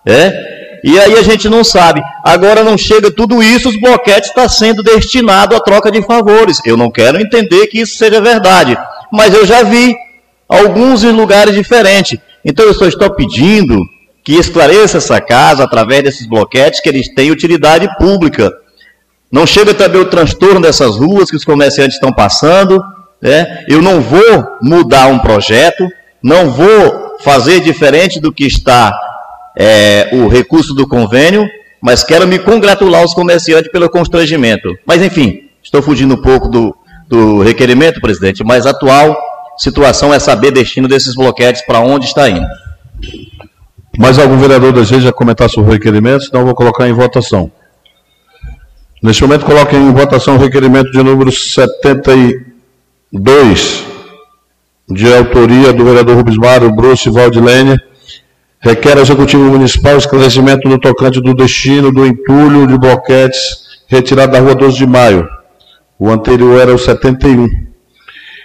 é? E aí a gente não sabe. Agora não chega tudo isso, os bloquetes está sendo destinado à troca de favores. Eu não quero entender que isso seja verdade, mas eu já vi alguns em lugares diferentes. Então eu só estou pedindo que esclareça essa casa através desses bloquetes que eles têm utilidade pública. Não chega também o transtorno dessas ruas que os comerciantes estão passando. Né? Eu não vou mudar um projeto, não vou fazer diferente do que está é, o recurso do convênio, mas quero me congratular aos comerciantes pelo constrangimento. Mas enfim, estou fugindo um pouco do, do requerimento, presidente, mas a atual situação é saber destino desses bloquetes para onde está indo. Mais algum vereador deseja comentar sobre o requerimento? Senão vou colocar em votação. Neste momento, coloquem em votação o requerimento de número 72, de autoria do vereador Rubens Mário Bruce Valdilene, requer ao Executivo Municipal esclarecimento no tocante do destino do entulho de bloquetes retirado da rua 12 de maio. O anterior era o 71.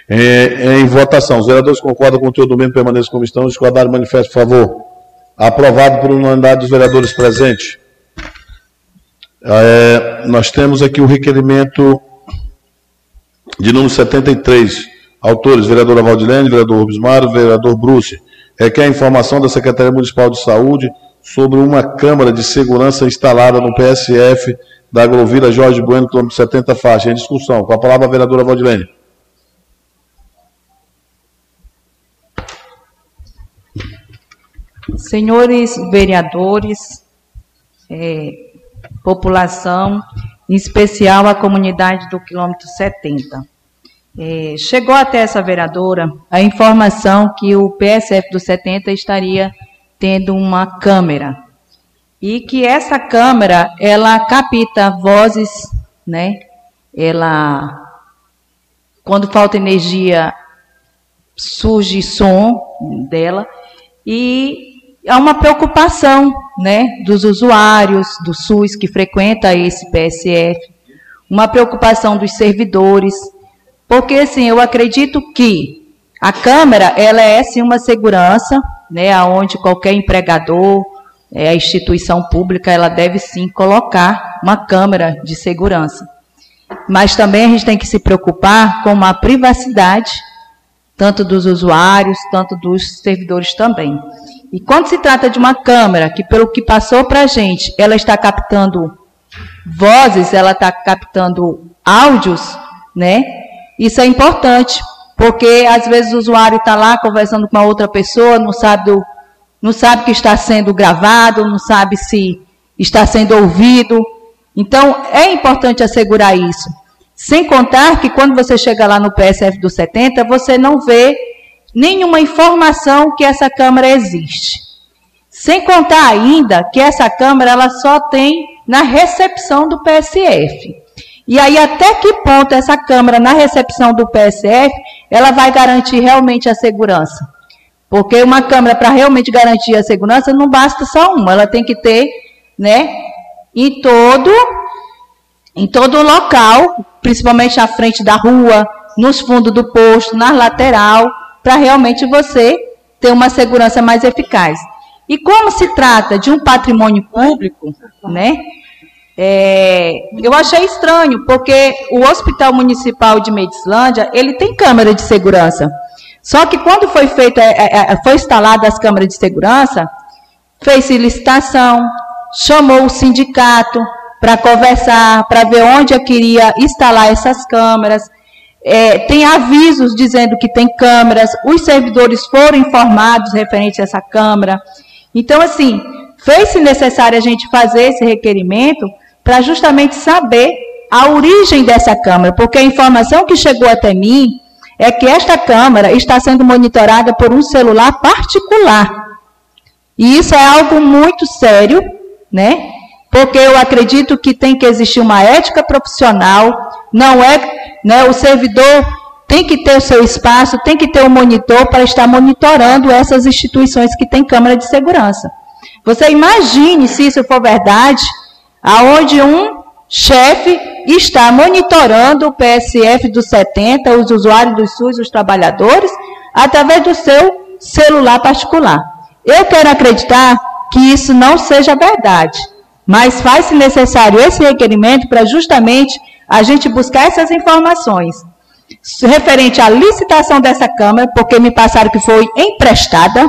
É, em votação, os vereadores concordam com o teu domingo permaneça como estão. Discordaram, manifesto, por favor. Aprovado por unanimidade dos vereadores presentes. É, nós temos aqui o requerimento de número 73. Autores, vereadora Valdilene, vereador Rubens vereador Bruce. Requer informação da Secretaria Municipal de Saúde sobre uma câmara de segurança instalada no PSF da Agrovila Jorge Bueno, quilômetro 70 faixa. Em discussão. Com a palavra a vereadora Valdilene. Senhores vereadores, é, população, em especial a comunidade do quilômetro 70. É, chegou até essa vereadora a informação que o PSF do 70 estaria tendo uma câmera e que essa câmera ela capta vozes, né? Ela quando falta energia surge som dela e há uma preocupação, né, dos usuários do SUS que frequenta esse PSF, uma preocupação dos servidores, porque assim, eu acredito que a câmera, ela é sim uma segurança, né, aonde qualquer empregador, é, a instituição pública, ela deve sim colocar uma câmera de segurança. Mas também a gente tem que se preocupar com a privacidade, tanto dos usuários, tanto dos servidores também. E quando se trata de uma câmera, que pelo que passou para a gente, ela está captando vozes, ela está captando áudios, né? Isso é importante, porque às vezes o usuário está lá conversando com uma outra pessoa, não sabe, do, não sabe que está sendo gravado, não sabe se está sendo ouvido. Então, é importante assegurar isso. Sem contar que quando você chega lá no PSF do 70, você não vê nenhuma informação que essa câmara existe. Sem contar ainda que essa câmara ela só tem na recepção do PSF. E aí até que ponto essa câmara na recepção do PSF ela vai garantir realmente a segurança? Porque uma câmera para realmente garantir a segurança não basta só uma, ela tem que ter, né, em todo em todo o local, principalmente à frente da rua, nos fundos do posto, na lateral, para realmente você ter uma segurança mais eficaz. E como se trata de um patrimônio público, né? É, eu achei estranho, porque o Hospital Municipal de Medicilândia, ele tem câmera de segurança. Só que quando foi feita, é, é, é foi instalada as câmeras de segurança, fez licitação, chamou o sindicato para conversar, para ver onde eu queria instalar essas câmeras, é, tem avisos dizendo que tem câmeras, os servidores foram informados referente a essa câmara. Então, assim, fez-se necessário a gente fazer esse requerimento para justamente saber a origem dessa câmara, porque a informação que chegou até mim é que esta câmara está sendo monitorada por um celular particular. E isso é algo muito sério, né? Porque eu acredito que tem que existir uma ética profissional, não é né? O servidor tem que ter o seu espaço, tem que ter um monitor para estar monitorando essas instituições que têm câmara de segurança. Você imagine se isso for verdade, aonde um chefe está monitorando o PSF dos 70, os usuários do SUS, os trabalhadores, através do seu celular particular. Eu quero acreditar que isso não seja verdade, mas faz-se necessário esse requerimento para justamente a gente buscar essas informações referente à licitação dessa Câmara, porque me passaram que foi emprestada,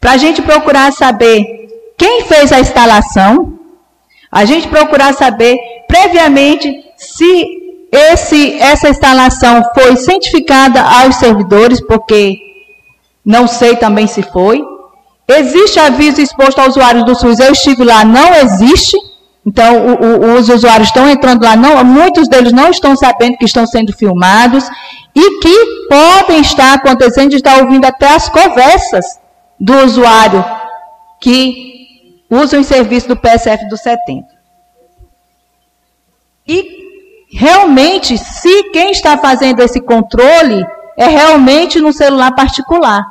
para a gente procurar saber quem fez a instalação, a gente procurar saber previamente se esse, essa instalação foi cientificada aos servidores, porque não sei também se foi. Existe aviso exposto aos usuários do SUS, eu estive lá, não existe. Então, o, o, os usuários estão entrando lá, não, muitos deles não estão sabendo que estão sendo filmados e que podem estar acontecendo de estar ouvindo até as conversas do usuário que usa o serviço do PSF do 70. e realmente se quem está fazendo esse controle é realmente no celular particular.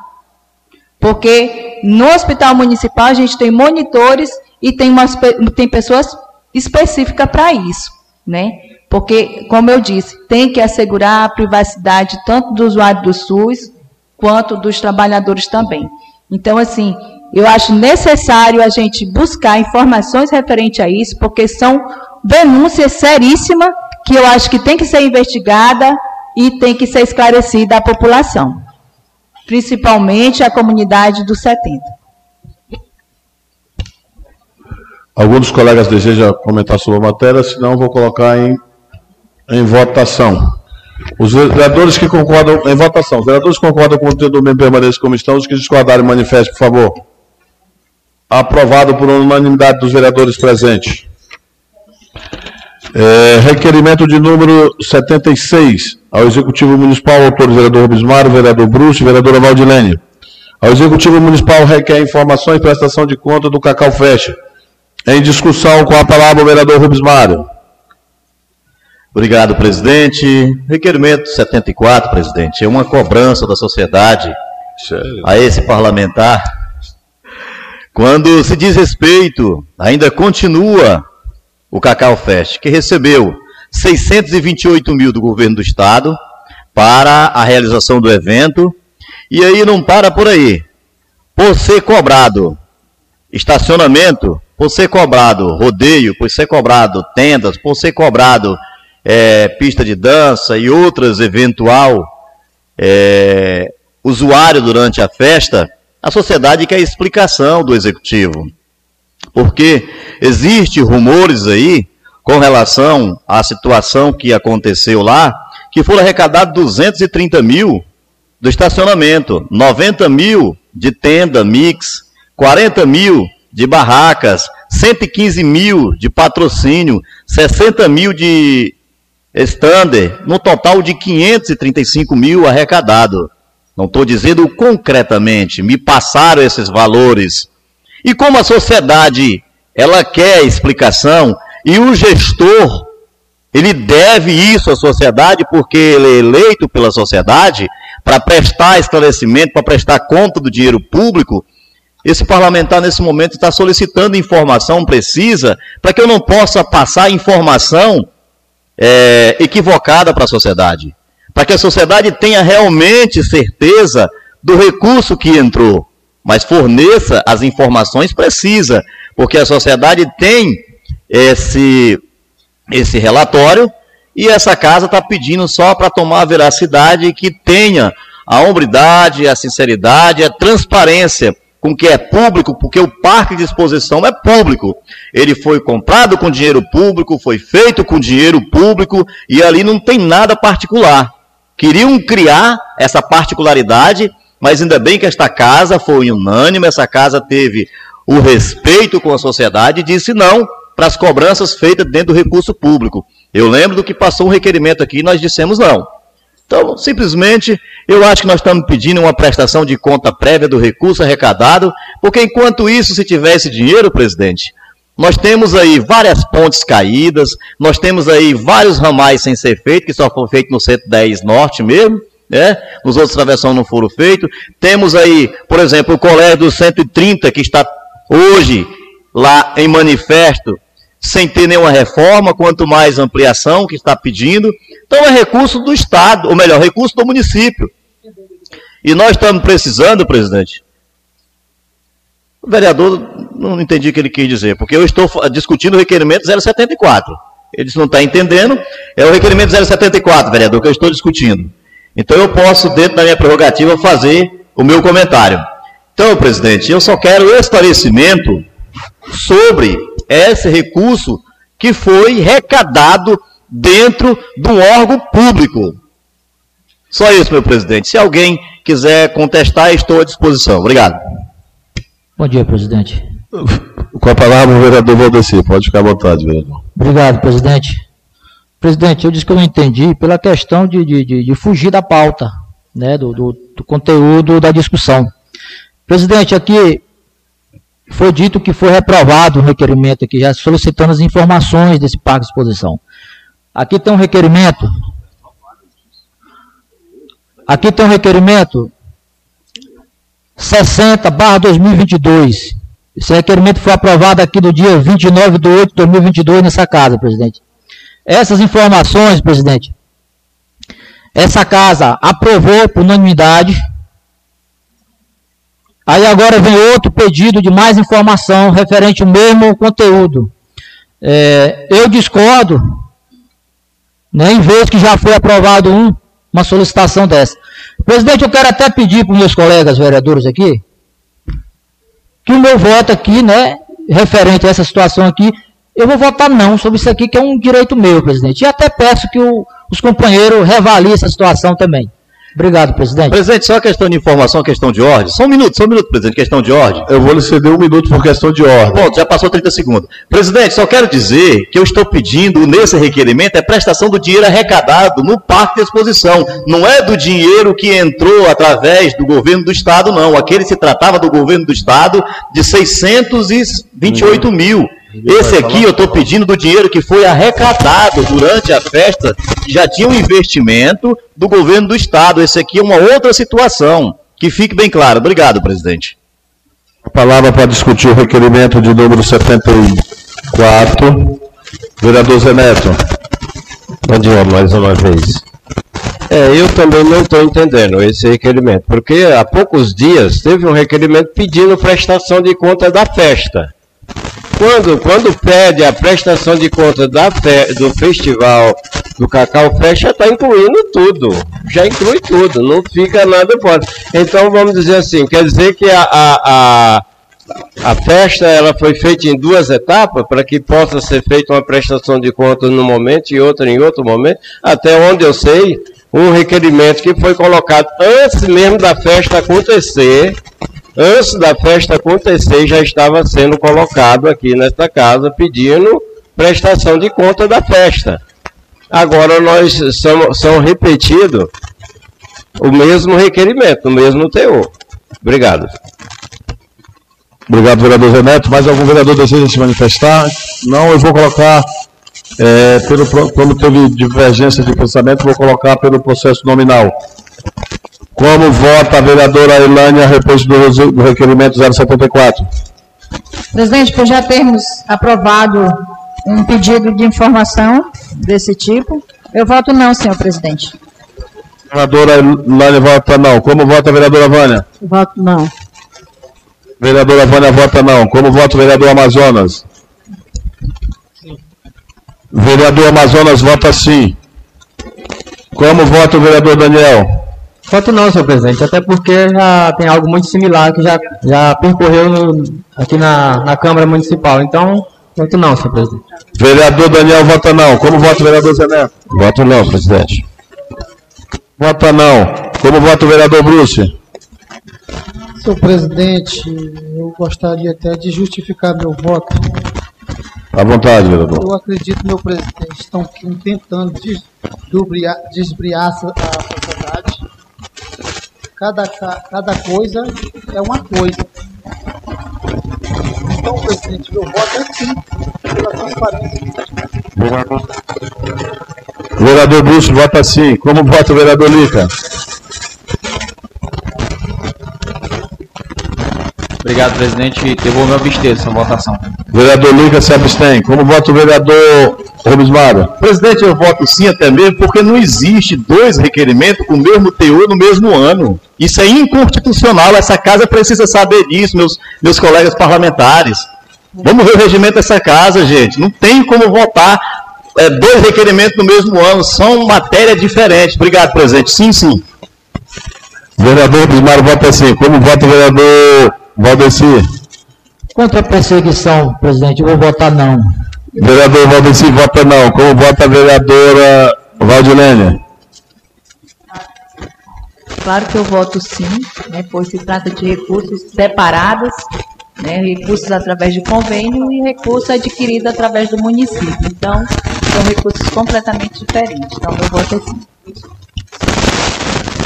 Porque no hospital municipal a gente tem monitores e tem, umas, tem pessoas específicas para isso, né? Porque, como eu disse, tem que assegurar a privacidade tanto do usuário do SUS quanto dos trabalhadores também. Então, assim, eu acho necessário a gente buscar informações referentes a isso, porque são denúncias seríssimas que eu acho que tem que ser investigada e tem que ser esclarecida à população, principalmente a comunidade dos 70. Algum dos colegas deseja comentar sobre a matéria, senão vou colocar em, em votação. Os vereadores que concordam, em votação, os vereadores que concordam com o conteúdo do bem permanecer como estão, os que discordarem, manifestem, por favor. Aprovado por unanimidade dos vereadores presentes. É, requerimento de número 76 ao Executivo Municipal, autor vereador Bismar, vereador Bruce, vereadora Valdilene. Ao Executivo Municipal requer informações e prestação de conta do Cacau Fecha. Em discussão com a palavra o vereador Rubens Mário. Obrigado, presidente. Requerimento 74, presidente, é uma cobrança da sociedade Sério? a esse parlamentar. Quando se diz respeito, ainda continua o Cacau Fest, que recebeu 628 mil do governo do estado para a realização do evento, e aí não para por aí. Por ser cobrado estacionamento, por ser cobrado rodeio, por ser cobrado tendas, por ser cobrado é, pista de dança e outras eventual é, usuário durante a festa, a sociedade quer explicação do executivo. Porque existe rumores aí com relação à situação que aconteceu lá, que foram arrecadados 230 mil do estacionamento, 90 mil de tenda mix, 40 mil de barracas, 115 mil de patrocínio, 60 mil de stander, no total de 535 mil arrecadado. Não estou dizendo concretamente, me passaram esses valores. E como a sociedade, ela quer explicação, e o gestor, ele deve isso à sociedade, porque ele é eleito pela sociedade, para prestar esclarecimento, para prestar conta do dinheiro público, esse parlamentar, nesse momento, está solicitando informação precisa para que eu não possa passar informação é, equivocada para a sociedade. Para que a sociedade tenha realmente certeza do recurso que entrou, mas forneça as informações precisas, porque a sociedade tem esse, esse relatório e essa casa está pedindo só para tomar a veracidade que tenha a hombridade, a sinceridade, a transparência com que é público, porque o parque de exposição é público. Ele foi comprado com dinheiro público, foi feito com dinheiro público e ali não tem nada particular. Queriam criar essa particularidade, mas ainda bem que esta casa foi unânime, essa casa teve o respeito com a sociedade e disse não para as cobranças feitas dentro do recurso público. Eu lembro do que passou um requerimento aqui e nós dissemos não. Então, simplesmente, eu acho que nós estamos pedindo uma prestação de conta prévia do recurso arrecadado, porque enquanto isso, se tivesse dinheiro, presidente, nós temos aí várias pontes caídas, nós temos aí vários ramais sem ser feitos, que só foi feito no 110 Norte mesmo, né? Nos outros travessões não foram feitos. Temos aí, por exemplo, o colégio do 130, que está hoje lá em manifesto, sem ter nenhuma reforma, quanto mais ampliação que está pedindo. Então é recurso do Estado, ou melhor, recurso do município. E nós estamos precisando, presidente. O vereador não entendi o que ele quis dizer, porque eu estou discutindo o requerimento 074. Ele disse não está entendendo, é o requerimento 074, vereador, que eu estou discutindo. Então eu posso, dentro da minha prerrogativa, fazer o meu comentário. Então, presidente, eu só quero esclarecimento sobre esse recurso que foi recadado dentro de um órgão público. Só isso, meu presidente. Se alguém quiser contestar, estou à disposição. Obrigado. Bom dia, presidente. Com a palavra, o vereador Valdeci. Pode ficar à vontade, vereador. Obrigado, presidente. Presidente, eu disse que eu não entendi pela questão de, de, de, de fugir da pauta, né, do, do, do conteúdo da discussão. Presidente, aqui foi dito que foi reprovado o requerimento aqui, já solicitando as informações desse parque de exposição. aqui tem um requerimento. Aqui tem um requerimento 60 barra 2022. Esse requerimento foi aprovado aqui no dia 29 de 8 de 2022 nessa casa, presidente. Essas informações, presidente, essa casa aprovou por unanimidade. Aí agora vem outro pedido de mais informação referente ao mesmo conteúdo. É, eu discordo, né, em vez que já foi aprovado um, uma solicitação dessa. Presidente, eu quero até pedir para os meus colegas vereadores aqui, que o meu voto aqui, né, referente a essa situação aqui, eu vou votar não sobre isso aqui, que é um direito meu, presidente. E até peço que o, os companheiros revaliem essa situação também. Obrigado, presidente. Presidente, só questão de informação, questão de ordem. Só um minuto, só um minuto, presidente, questão de ordem. Eu vou lhe ceder um minuto por questão de ordem. Bom, já passou 30 segundos. Presidente, só quero dizer que eu estou pedindo nesse requerimento é prestação do dinheiro arrecadado no parque de exposição. Não é do dinheiro que entrou através do governo do Estado, não. Aquele se tratava do governo do Estado de 628 mil. Esse aqui eu estou pedindo do dinheiro que foi arrecadado durante a festa, que já tinha um investimento do governo do Estado. Esse aqui é uma outra situação. Que fique bem claro. Obrigado, presidente. A palavra para discutir o requerimento de número 74. Vereador Zé Neto. Bom dia mais uma vez. É, eu também não estou entendendo esse requerimento, porque há poucos dias teve um requerimento pedindo prestação de conta da festa. Quando, quando pede a prestação de conta da do festival do Cacau Fest, já está incluindo tudo. Já inclui tudo, não fica nada fora. Então vamos dizer assim, quer dizer que a, a, a, a festa ela foi feita em duas etapas para que possa ser feita uma prestação de contas num momento e outra em outro momento. Até onde eu sei, um requerimento que foi colocado antes mesmo da festa acontecer antes da festa acontecer, já estava sendo colocado aqui nesta casa pedindo prestação de conta da festa. Agora nós somos, são repetidos o mesmo requerimento, o mesmo teor. Obrigado. Obrigado, vereador Zé Neto. Mais algum vereador deseja se manifestar? Não, eu vou colocar, é, pelo, como teve divergência de pensamento, vou colocar pelo processo nominal. Como vota a vereadora Elânia a respeito do, do requerimento 074? Presidente, por já termos aprovado um pedido de informação desse tipo, eu voto não, senhor presidente. Vereadora Elânia vota não. Como vota a vereadora Vânia? Voto não. Vereadora Vânia vota não. Como vota o vereador Amazonas? Sim. Vereador Amazonas vota sim. Como vota o vereador Daniel? Voto não, senhor presidente, até porque já tem algo muito similar que já, já percorreu no, aqui na, na Câmara Municipal. Então, voto não, senhor presidente. Vereador Daniel vota não. Como vota o vereador Zé Neto? Voto não, presidente. Vota não. Como vota o vereador Bruce? Senhor presidente, eu gostaria até de justificar meu voto. À vontade, vereador. Eu acredito, meu presidente, estão tentando desbriar, desbriar a sociedade cada, cada coisa é uma coisa. Então, presidente, meu voto é sim pela transparência. Vereador Bruxo vota sim. Como vota o vereador Lica? Obrigado, presidente. Eu vou me abster dessa votação. Vereador Lica se abstém. Como vota o vereador Rubens Mara? Presidente, eu voto sim até mesmo porque não existe dois requerimentos com o mesmo teor no mesmo ano. Isso é inconstitucional. Essa casa precisa saber disso, meus, meus colegas parlamentares. Vamos ver o regimento dessa casa, gente. Não tem como votar é, dois requerimentos no mesmo ano. São matéria diferente. Obrigado, presidente. Sim, sim. Vereador Bismar vota sim. Como vota o vereador Valdeci? Contra a perseguição, presidente, eu vou votar não. Vereador Valdeci vota não. Como vota a vereadora Valdilênia? Claro que eu voto sim, né, pois se trata de recursos separados, né, recursos através de convênio e recurso adquirido através do município. Então, são recursos completamente diferentes. Então, eu voto sim.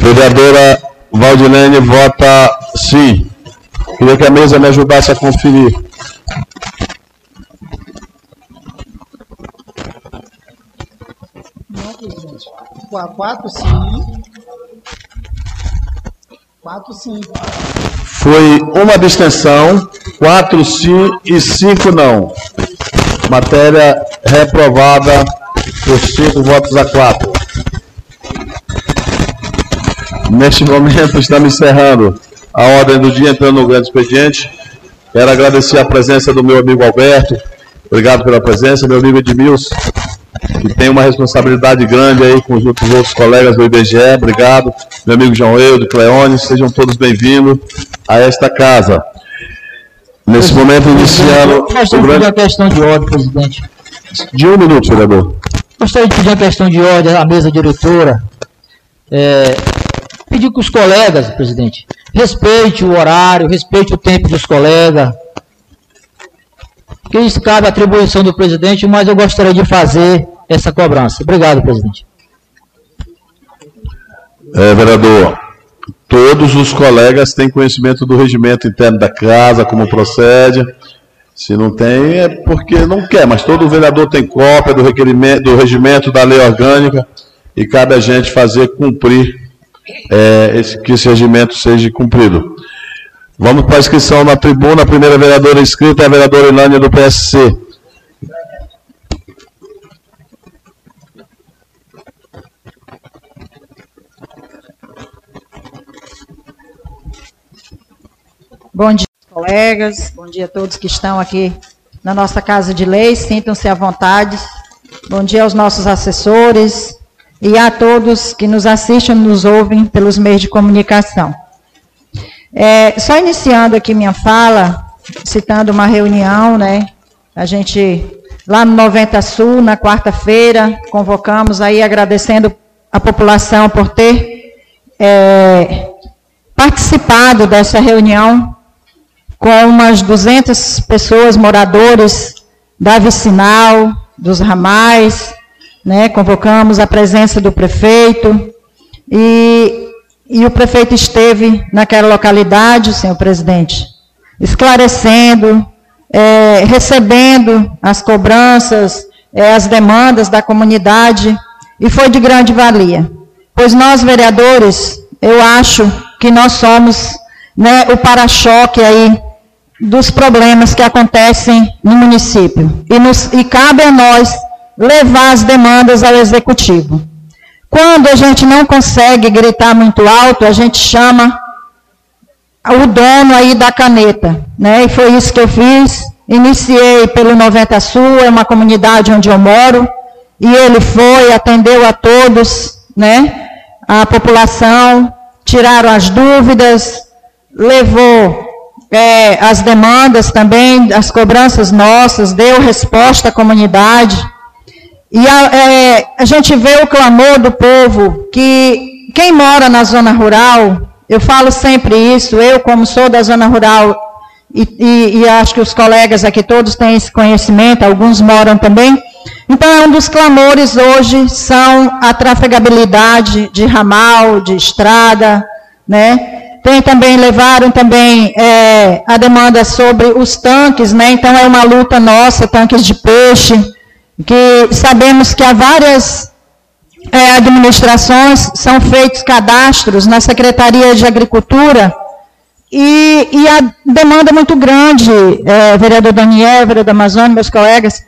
Vereadora Valdilene vota sim. Queria que a mesa me ajudasse a conferir. quatro sim. Quatro sim. Foi uma abstenção, quatro sim e cinco não. Matéria reprovada por cinco votos a quatro. Neste momento estamos encerrando a ordem do dia, entrando no grande expediente. Quero agradecer a presença do meu amigo Alberto. Obrigado pela presença, meu amigo Edmilson, que tem uma responsabilidade grande aí com os outros, colegas do IBGE. Obrigado. Meu amigo João Eudo, Cleone, sejam todos bem-vindos a esta casa. Nesse momento, iniciando. Nós que pedir uma questão de ordem, presidente. De um minuto, vereador. Gostaria de pedir uma questão de ordem à mesa diretora. É, pedir que os colegas, presidente, respeite o horário, respeite o tempo dos colegas. Que isso cabe à atribuição do presidente, mas eu gostaria de fazer essa cobrança. Obrigado, presidente. É, vereador, todos os colegas têm conhecimento do regimento interno da casa, como procede. Se não tem, é porque não quer, mas todo vereador tem cópia do requerimento, do regimento da lei orgânica e cabe a gente fazer cumprir é, esse, que esse regimento seja cumprido. Vamos para a inscrição na tribuna. A primeira vereadora inscrita é a vereadora Ilânia do PSC. Bom dia, colegas. Bom dia a todos que estão aqui na nossa Casa de Leis. Sintam-se à vontade. Bom dia aos nossos assessores e a todos que nos assistem nos ouvem pelos meios de comunicação. É, só iniciando aqui minha fala, citando uma reunião, né? A gente, lá no 90 Sul, na quarta-feira, convocamos aí, agradecendo a população por ter é, participado dessa reunião com umas 200 pessoas, moradores da vicinal, dos ramais, né? Convocamos a presença do prefeito e, e o prefeito esteve naquela localidade, senhor presidente, esclarecendo, é, recebendo as cobranças, é, as demandas da comunidade e foi de grande valia. Pois nós, vereadores, eu acho que nós somos né, o para-choque aí dos problemas que acontecem no município. E, nos, e cabe a nós levar as demandas ao executivo. Quando a gente não consegue gritar muito alto, a gente chama o dono aí da caneta, né? E foi isso que eu fiz. Iniciei pelo 90 Sul, é uma comunidade onde eu moro, e ele foi, atendeu a todos, né? A população, tiraram as dúvidas, levou é, as demandas também, as cobranças nossas, deu resposta à comunidade. E a, é, a gente vê o clamor do povo que quem mora na zona rural, eu falo sempre isso, eu como sou da zona rural, e, e, e acho que os colegas aqui todos têm esse conhecimento, alguns moram também. Então, é um dos clamores hoje são a trafegabilidade de ramal, de estrada, né? Tem também, levaram também é, a demanda sobre os tanques, né? Então é uma luta nossa, tanques de peixe, que sabemos que há várias é, administrações, são feitos cadastros na Secretaria de Agricultura, e, e a demanda é muito grande, é, vereador Daniel, vereador Amazônia, meus colegas,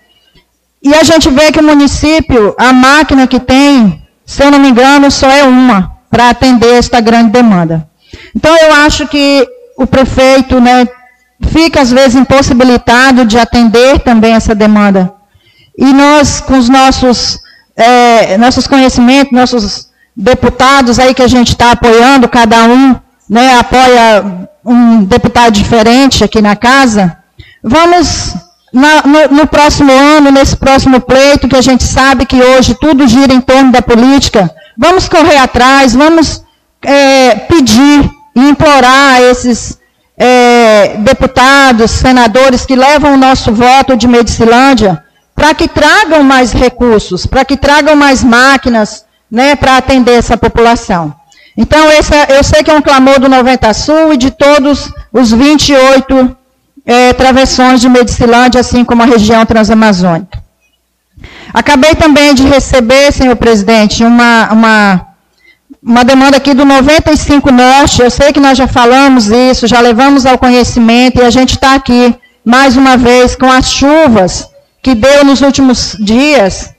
e a gente vê que o município, a máquina que tem, se eu não me engano, só é uma para atender esta grande demanda. Então, eu acho que o prefeito né, fica, às vezes, impossibilitado de atender também essa demanda. E nós, com os nossos, é, nossos conhecimentos, nossos deputados aí que a gente está apoiando, cada um né, apoia um deputado diferente aqui na casa, vamos na, no, no, próximo ano, nesse próximo pleito, que a gente sabe que hoje tudo gira em torno da política, vamos correr atrás, vamos é, pedir e implorar a esses é, deputados, senadores que levam o nosso voto de Medicilândia para que tragam mais recursos, para que tragam mais máquinas né, para atender essa população. Então, esse, é, eu sei que é um clamor do 90 Sul e de todos os 28 é, travessões de Medicilândia, assim como a região transamazônica. Acabei também de receber, senhor presidente, uma, uma, uma demanda aqui do 95 Norte. Eu sei que nós já falamos isso, já levamos ao conhecimento e a gente está aqui mais uma vez com as chuvas que deu nos últimos dias.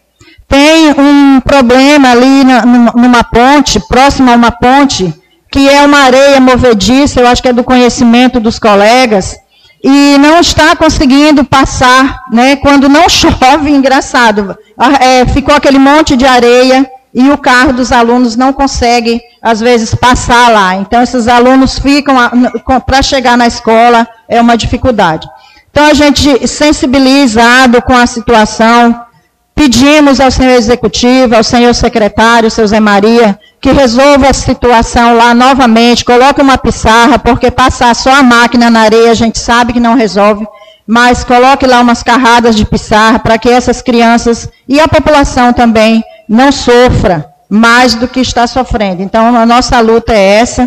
Tem um problema ali na, numa ponte, próxima a uma ponte, que é uma areia movediça, eu acho que é do conhecimento dos colegas e não está conseguindo passar, né? Quando não chove, engraçado, é, ficou aquele monte de areia e o carro dos alunos não consegue, às vezes, passar lá. Então, esses alunos ficam, para chegar na escola, é uma dificuldade. Então, a gente, sensibilizado com a situação, pedimos ao senhor executivo, ao senhor secretário, seu Zé Maria, que resolva a situação lá novamente, coloque uma pissarra, porque passar só a máquina na areia a gente sabe que não resolve, mas coloque lá umas carradas de pissarra para que essas crianças e a população também não sofra mais do que está sofrendo. Então, a nossa luta é essa,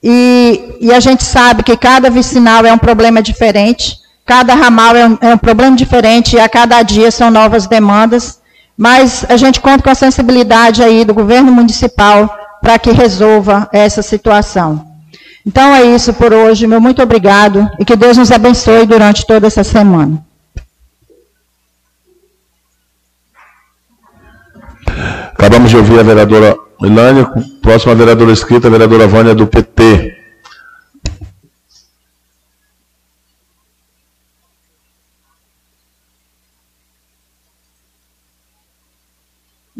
e, e a gente sabe que cada vicinal é um problema diferente, cada ramal é um, é um problema diferente, e a cada dia são novas demandas, mas a gente conta com a sensibilidade aí do governo municipal para que resolva essa situação. Então é isso por hoje, meu muito obrigado e que Deus nos abençoe durante toda essa semana. Acabamos de ouvir a vereadora Ilânia, próxima vereadora escrita, a vereadora Vânia do PT.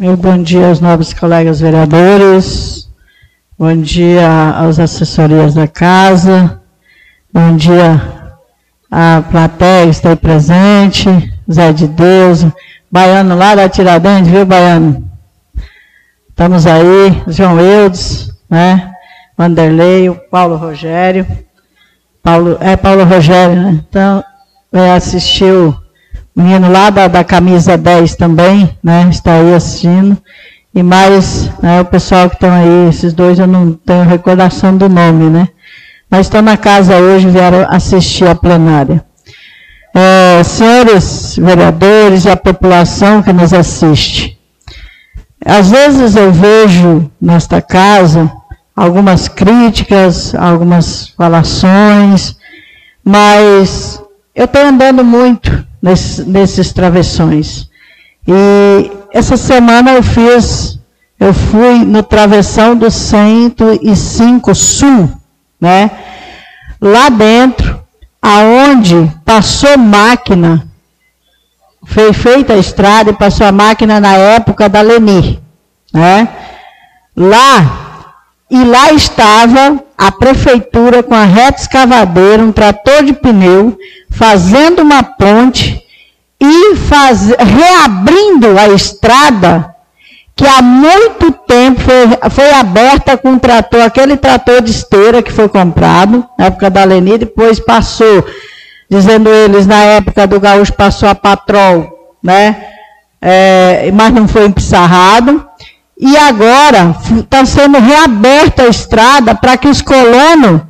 Meu bom dia aos nobres colegas vereadores, bom dia às assessorias da casa, bom dia à plateia que está aí presente, Zé de Deus, Baiano lá da Tiradentes, viu, Baiano? Estamos aí, João Eudes, né? Vanderlei, Paulo Rogério. Paulo, é Paulo Rogério, né? Então, é, assistiu menino lá da, da camisa 10 também, né, está aí assistindo. E mais né, o pessoal que estão aí, esses dois eu não tenho recordação do nome, né? Mas estão na casa hoje, vieram assistir a plenária. É, senhores vereadores e a população que nos assiste, às vezes eu vejo nesta casa algumas críticas, algumas falações, mas eu estou andando muito nesses, nesses travessões. E essa semana eu fiz, eu fui no travessão do 105 Sul, né? Lá dentro, aonde passou máquina, foi feita a estrada e passou a máquina na época da Leni, né? Lá e lá estava a prefeitura com a reta escavadeira, um trator de pneu, fazendo uma ponte e faz, reabrindo a estrada que há muito tempo foi, foi aberta com um trator, aquele trator de esteira que foi comprado, na época da Leni, depois passou, dizendo eles, na época do Gaúcho passou a Patrol, né? É, mas não foi empissarrado. E agora está sendo reaberta a estrada para que os colonos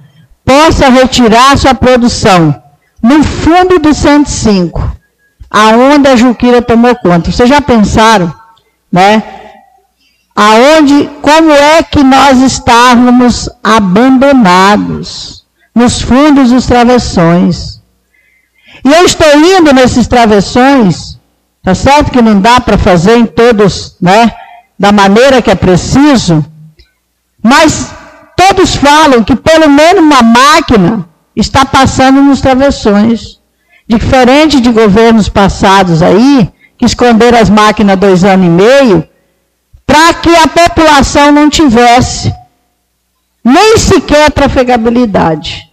possam retirar sua produção no fundo do 105, aonde a Juquira tomou conta. Vocês já pensaram, né? Aonde, como é que nós estávamos abandonados nos fundos dos travessões? E eu estou indo nesses travessões, tá certo que não dá para fazer em todos, né? Da maneira que é preciso, mas todos falam que pelo menos uma máquina está passando nos travessões. Diferente de governos passados aí, que esconderam as máquinas dois anos e meio, para que a população não tivesse nem sequer trafegabilidade.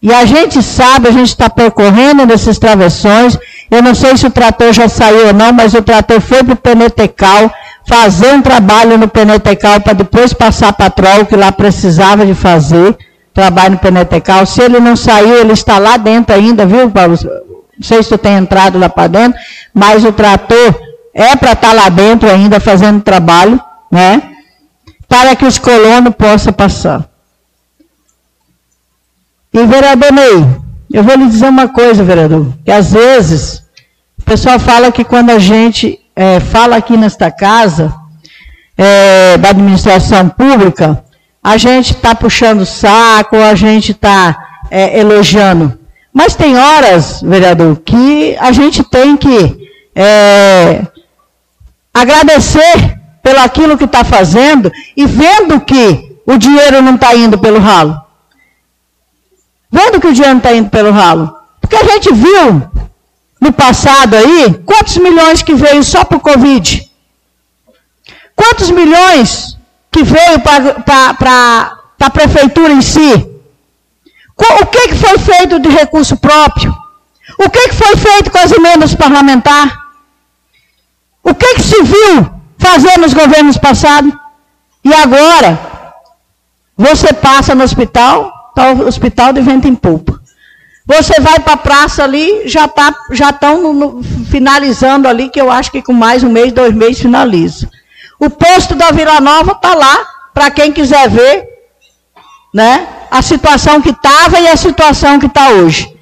E a gente sabe, a gente está percorrendo nesses travessões, eu não sei se o trator já saiu ou não, mas o trator foi para o Penetecal, fazer um trabalho no Penetecal para depois passar para a que lá precisava de fazer trabalho no Penetecal. Se ele não saiu, ele está lá dentro ainda, viu, Paulo? Não sei se tu tem entrado lá para dentro, mas o trator é para estar tá lá dentro ainda fazendo trabalho, né? Para que os colonos possam passar. E vereador Ney, eu vou lhe dizer uma coisa, vereador, que às vezes pessoal fala que quando a gente é, fala aqui nesta casa, é, da administração pública, a gente está puxando saco, a gente está é, elogiando. Mas tem horas, vereador, que a gente tem que é, agradecer pelo aquilo que está fazendo e vendo que o dinheiro não está indo pelo ralo. Vendo que o dinheiro está indo pelo ralo. Porque a gente viu no passado aí quantos milhões que veio só para o Covid. Quantos milhões que veio para a prefeitura em si? O que, que foi feito de recurso próprio? O que, que foi feito com as emendas parlamentares? O que, que se viu fazer nos governos passados? E agora, você passa no hospital, está o hospital de vento em polpa. Você vai para a praça ali, já tá, já estão finalizando ali, que eu acho que com mais um mês, dois meses finaliza. O posto da Vila Nova está lá, para quem quiser ver, né? A situação que estava e a situação que está hoje.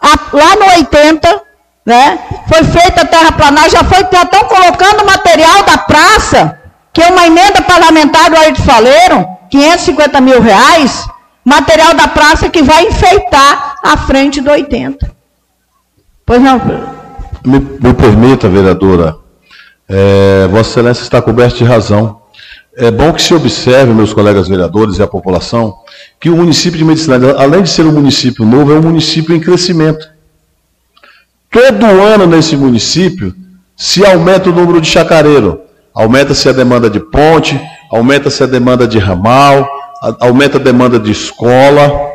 A, lá no 80, né? Foi feita a terraplanagem, já foi, já estão colocando material da praça, que é uma emenda parlamentar do Ayrton Faleiro, 550 mil reais, material da praça que vai enfeitar a frente do 80. Pois não. Me, me permita, vereadora, é, Vossa Excelência está coberto de razão. É bom que se observe, meus colegas vereadores e a população, que o município de Medicilândia, além de ser um município novo, é um município em crescimento. Todo ano nesse município se aumenta o número de chacareiro, aumenta-se a demanda de ponte, aumenta-se a demanda de ramal, aumenta a demanda de escola.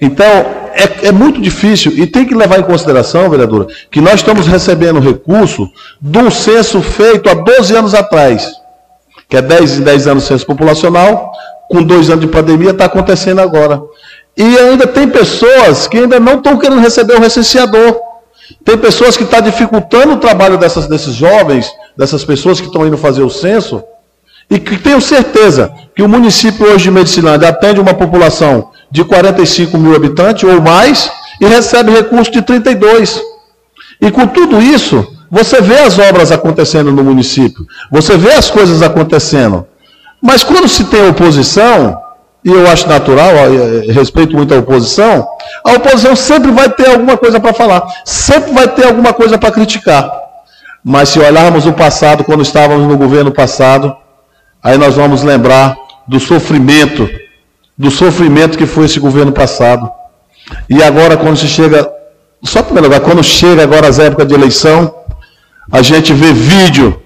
Então, é, é, muito difícil e tem que levar em consideração, vereadora, que nós estamos recebendo recurso de um censo feito há 12 anos atrás, que é 10 em 10 anos censo populacional, com dois anos de pandemia, está acontecendo agora. E ainda tem pessoas que ainda não estão querendo receber o recenseador. Tem pessoas que estão tá dificultando o trabalho dessas, desses jovens, dessas pessoas que estão indo fazer o censo, e que tenho certeza que o município hoje de Medicilândia atende uma população de 45 mil habitantes ou mais e recebe recurso de 32. E com tudo isso, você vê as obras acontecendo no município, você vê as coisas acontecendo. Mas quando se tem oposição, e eu acho natural, eu respeito muito a oposição, a oposição sempre vai ter alguma coisa para falar, sempre vai ter alguma coisa para criticar. Mas se olharmos o passado, quando estávamos no governo passado, aí nós vamos lembrar do sofrimento do sofrimento que foi esse governo passado. E agora, quando se chega, só primeiro lugar, quando chega agora as épocas de eleição, a gente vê vídeo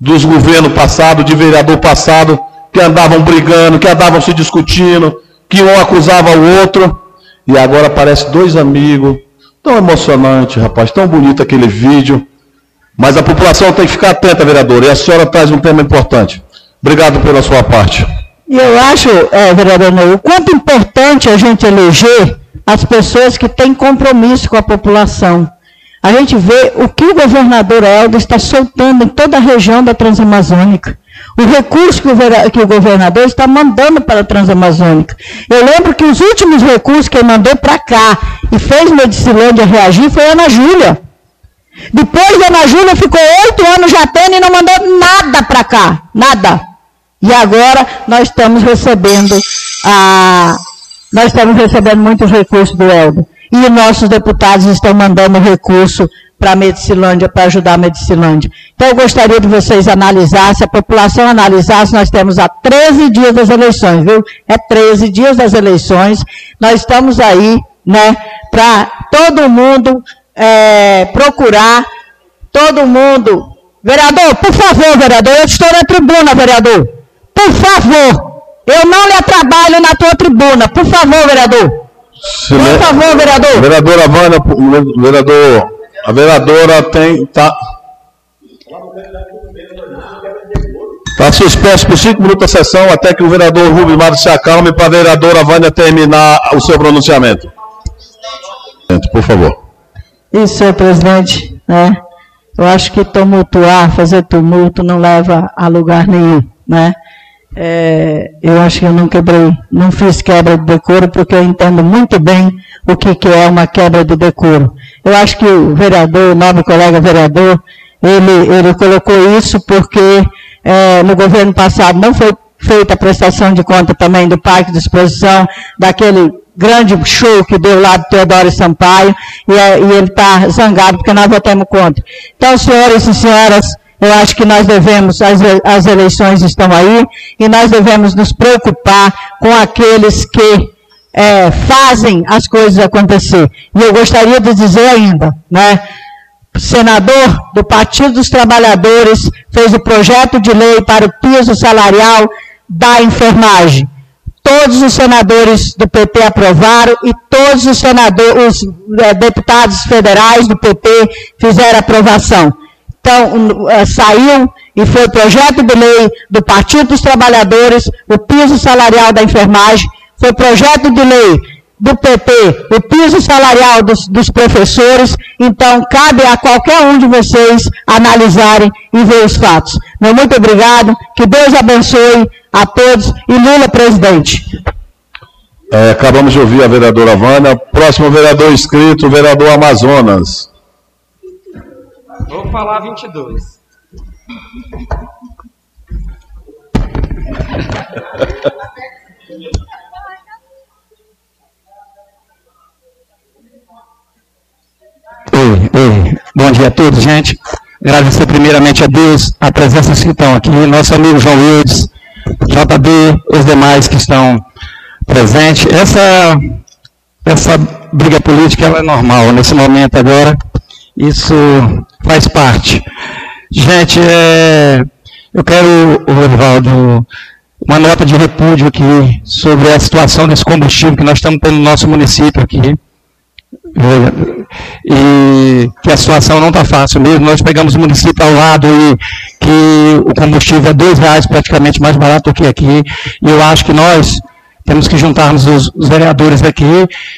dos governos passados, de vereador passado, que andavam brigando, que andavam se discutindo, que um acusava o outro, e agora aparece dois amigos, tão emocionante, rapaz, tão bonito aquele vídeo. Mas a população tem que ficar atenta, vereador, e a senhora traz um tema importante. Obrigado pela sua parte. E eu acho, é, vereador Ney, o quanto importante a gente eleger as pessoas que têm compromisso com a população. A gente vê o que o governador Helder está soltando em toda a região da Transamazônica. O recurso que o, que o governador está mandando para a Transamazônica. Eu lembro que os últimos recursos que ele mandou para cá e fez Medicilândia reagir foi a Ana Júlia. Depois da Ana Júlia ficou oito anos já tendo e não mandou nada para cá. Nada. E agora nós estamos recebendo a, nós estamos recebendo muitos recursos do Eldo. E nossos deputados estão mandando recurso para a Medicilândia, para ajudar a Medicilândia. Então eu gostaria de vocês analisarem, se a população analisasse, nós temos há 13 dias das eleições, viu? É 13 dias das eleições. Nós estamos aí, né, para todo mundo é, procurar, todo mundo. Vereador, por favor, vereador, eu estou na tribuna, vereador. Por favor, eu não lhe atrapalho na tua tribuna. Por favor, vereador. Por favor, vereador. Vereadora Vânia, vereador, a vereadora tem. Tá, Está suspenso por cinco minutos a sessão até que o vereador Rubens Matos se acalme para a vereadora Vânia terminar o seu pronunciamento. Por favor. Isso, senhor presidente. Né? Eu acho que tumultuar, fazer tumulto não leva a lugar nenhum. Né? é, eu acho que eu não quebrei, não fiz quebra de decoro, porque eu entendo muito bem o que, que é uma quebra de decoro. Eu acho que o vereador, o nobre colega vereador, ele, ele colocou isso porque é, no governo passado não foi feita a prestação de conta também do parque de exposição, daquele grande show que deu lá do Teodoro Sampaio, e, é, e ele está zangado porque nós votamos contra. Então, senhores e senhoras, eu acho que nós devemos, as, as eleições estão aí, e nós devemos nos preocupar com aqueles que é, fazem as coisas acontecer. E eu gostaria de dizer ainda, né? senador do Partido dos Trabalhadores fez o projeto de lei para o piso salarial da enfermagem. Todos os senadores do PT aprovaram e todos os senadores, os é, deputados federais do PT fizeram aprovação. Então, é, saiu e foi projeto de lei do Partido dos Trabalhadores, o piso salarial da enfermagem, foi projeto de lei do PT, o piso salarial dos, dos, professores, então cabe a qualquer um de vocês analisarem e ver os fatos. Meu muito obrigado, que Deus abençoe a todos e Lula presidente. É, acabamos de ouvir a vereadora Vânia. Próximo vereador inscrito, o vereador Amazonas. Vou falar 22. Oi, oi. Bom dia a todos, gente. Agradecer primeiramente a Deus a presença que estão aqui, nosso amigo João Wildes, JB, os demais que estão presentes. Essa, essa briga política ela é normal nesse momento agora. Isso faz parte. Gente, é, eu quero, Orivaldo, uma nota de repúdio aqui sobre a situação desse combustível que nós estamos tendo no nosso município aqui. E que a situação não está fácil mesmo. Nós pegamos o município ao lado e que o combustível é dois reais praticamente mais barato do que aqui. E eu acho que nós temos que juntarmos os, os vereadores aqui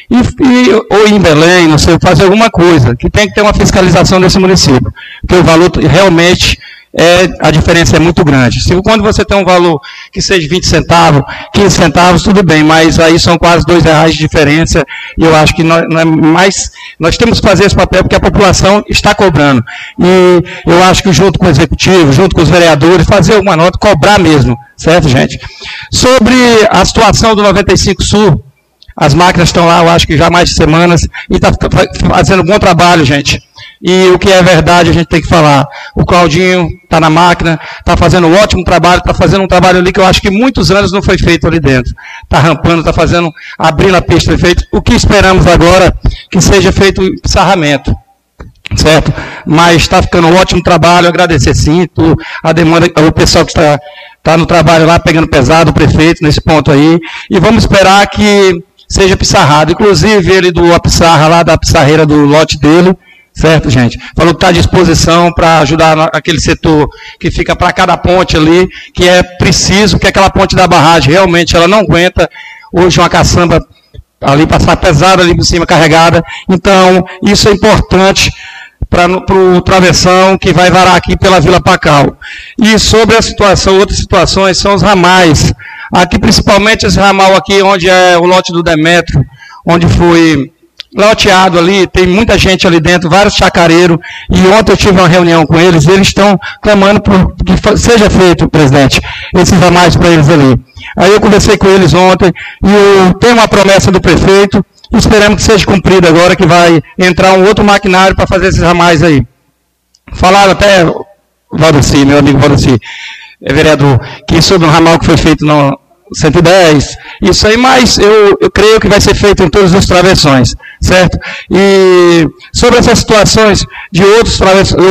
e, e, ou em Belém, não sei, fazer alguma coisa, que tem que ter uma fiscalização desse município. Porque o valor realmente é, a diferença é muito grande. Se, quando você tem um valor que seja 20 centavos, 15 centavos, tudo bem, mas aí são quase dois reais de diferença, e eu acho que nós, nós, é mais, nós temos que fazer esse papel porque a população está cobrando. E eu acho que junto com o executivo, junto com os vereadores, fazer uma nota, cobrar mesmo, certo, gente? Sobre a situação do 95 Sul, as máquinas estão lá, eu acho que já há mais de semanas, e está fazendo um bom trabalho, gente. E o que é verdade a gente tem que falar. O Claudinho está na máquina, está fazendo um ótimo trabalho, está fazendo um trabalho ali que eu acho que muitos anos não foi feito ali dentro. Está rampando, está fazendo, abrindo a pista, feito. O que esperamos agora que seja feito o sarramento. Certo? Mas está ficando um ótimo trabalho, agradecer sim tu, a demanda, o pessoal que está, está no trabalho lá, pegando pesado, o prefeito, nesse ponto aí. E vamos esperar que seja pissarrado. Inclusive, ele do Apissarra, lá da pissarreira do lote dele, Certo, gente? Falou que está à disposição para ajudar aquele setor que fica para cada ponte ali, que é preciso, que aquela ponte da barragem realmente ela não aguenta hoje uma caçamba ali passar pesada ali por cima, carregada. Então, isso é importante para o travessão que vai varar aqui pela Vila Pacal. E sobre a situação, outras situações são os ramais. Aqui, principalmente esse ramal aqui, onde é o lote do Demetrio, onde foi loteado ali, tem muita gente ali dentro, vários chacareiros, e ontem eu tive uma reunião com eles, eles estão clamando por que seja feito, presidente, esses ramais para eles ali. Aí eu conversei com eles ontem, e tenho uma promessa do prefeito, esperamos que seja cumprida agora, que vai entrar um outro maquinário para fazer esses ramais aí. Falaram até, Valdeci, meu amigo Valdeci, é vereador, que sobre um ramal que foi feito no, 110, isso aí, mas eu, eu creio que vai ser feito em todas as travessões, certo? E sobre essas situações de outros,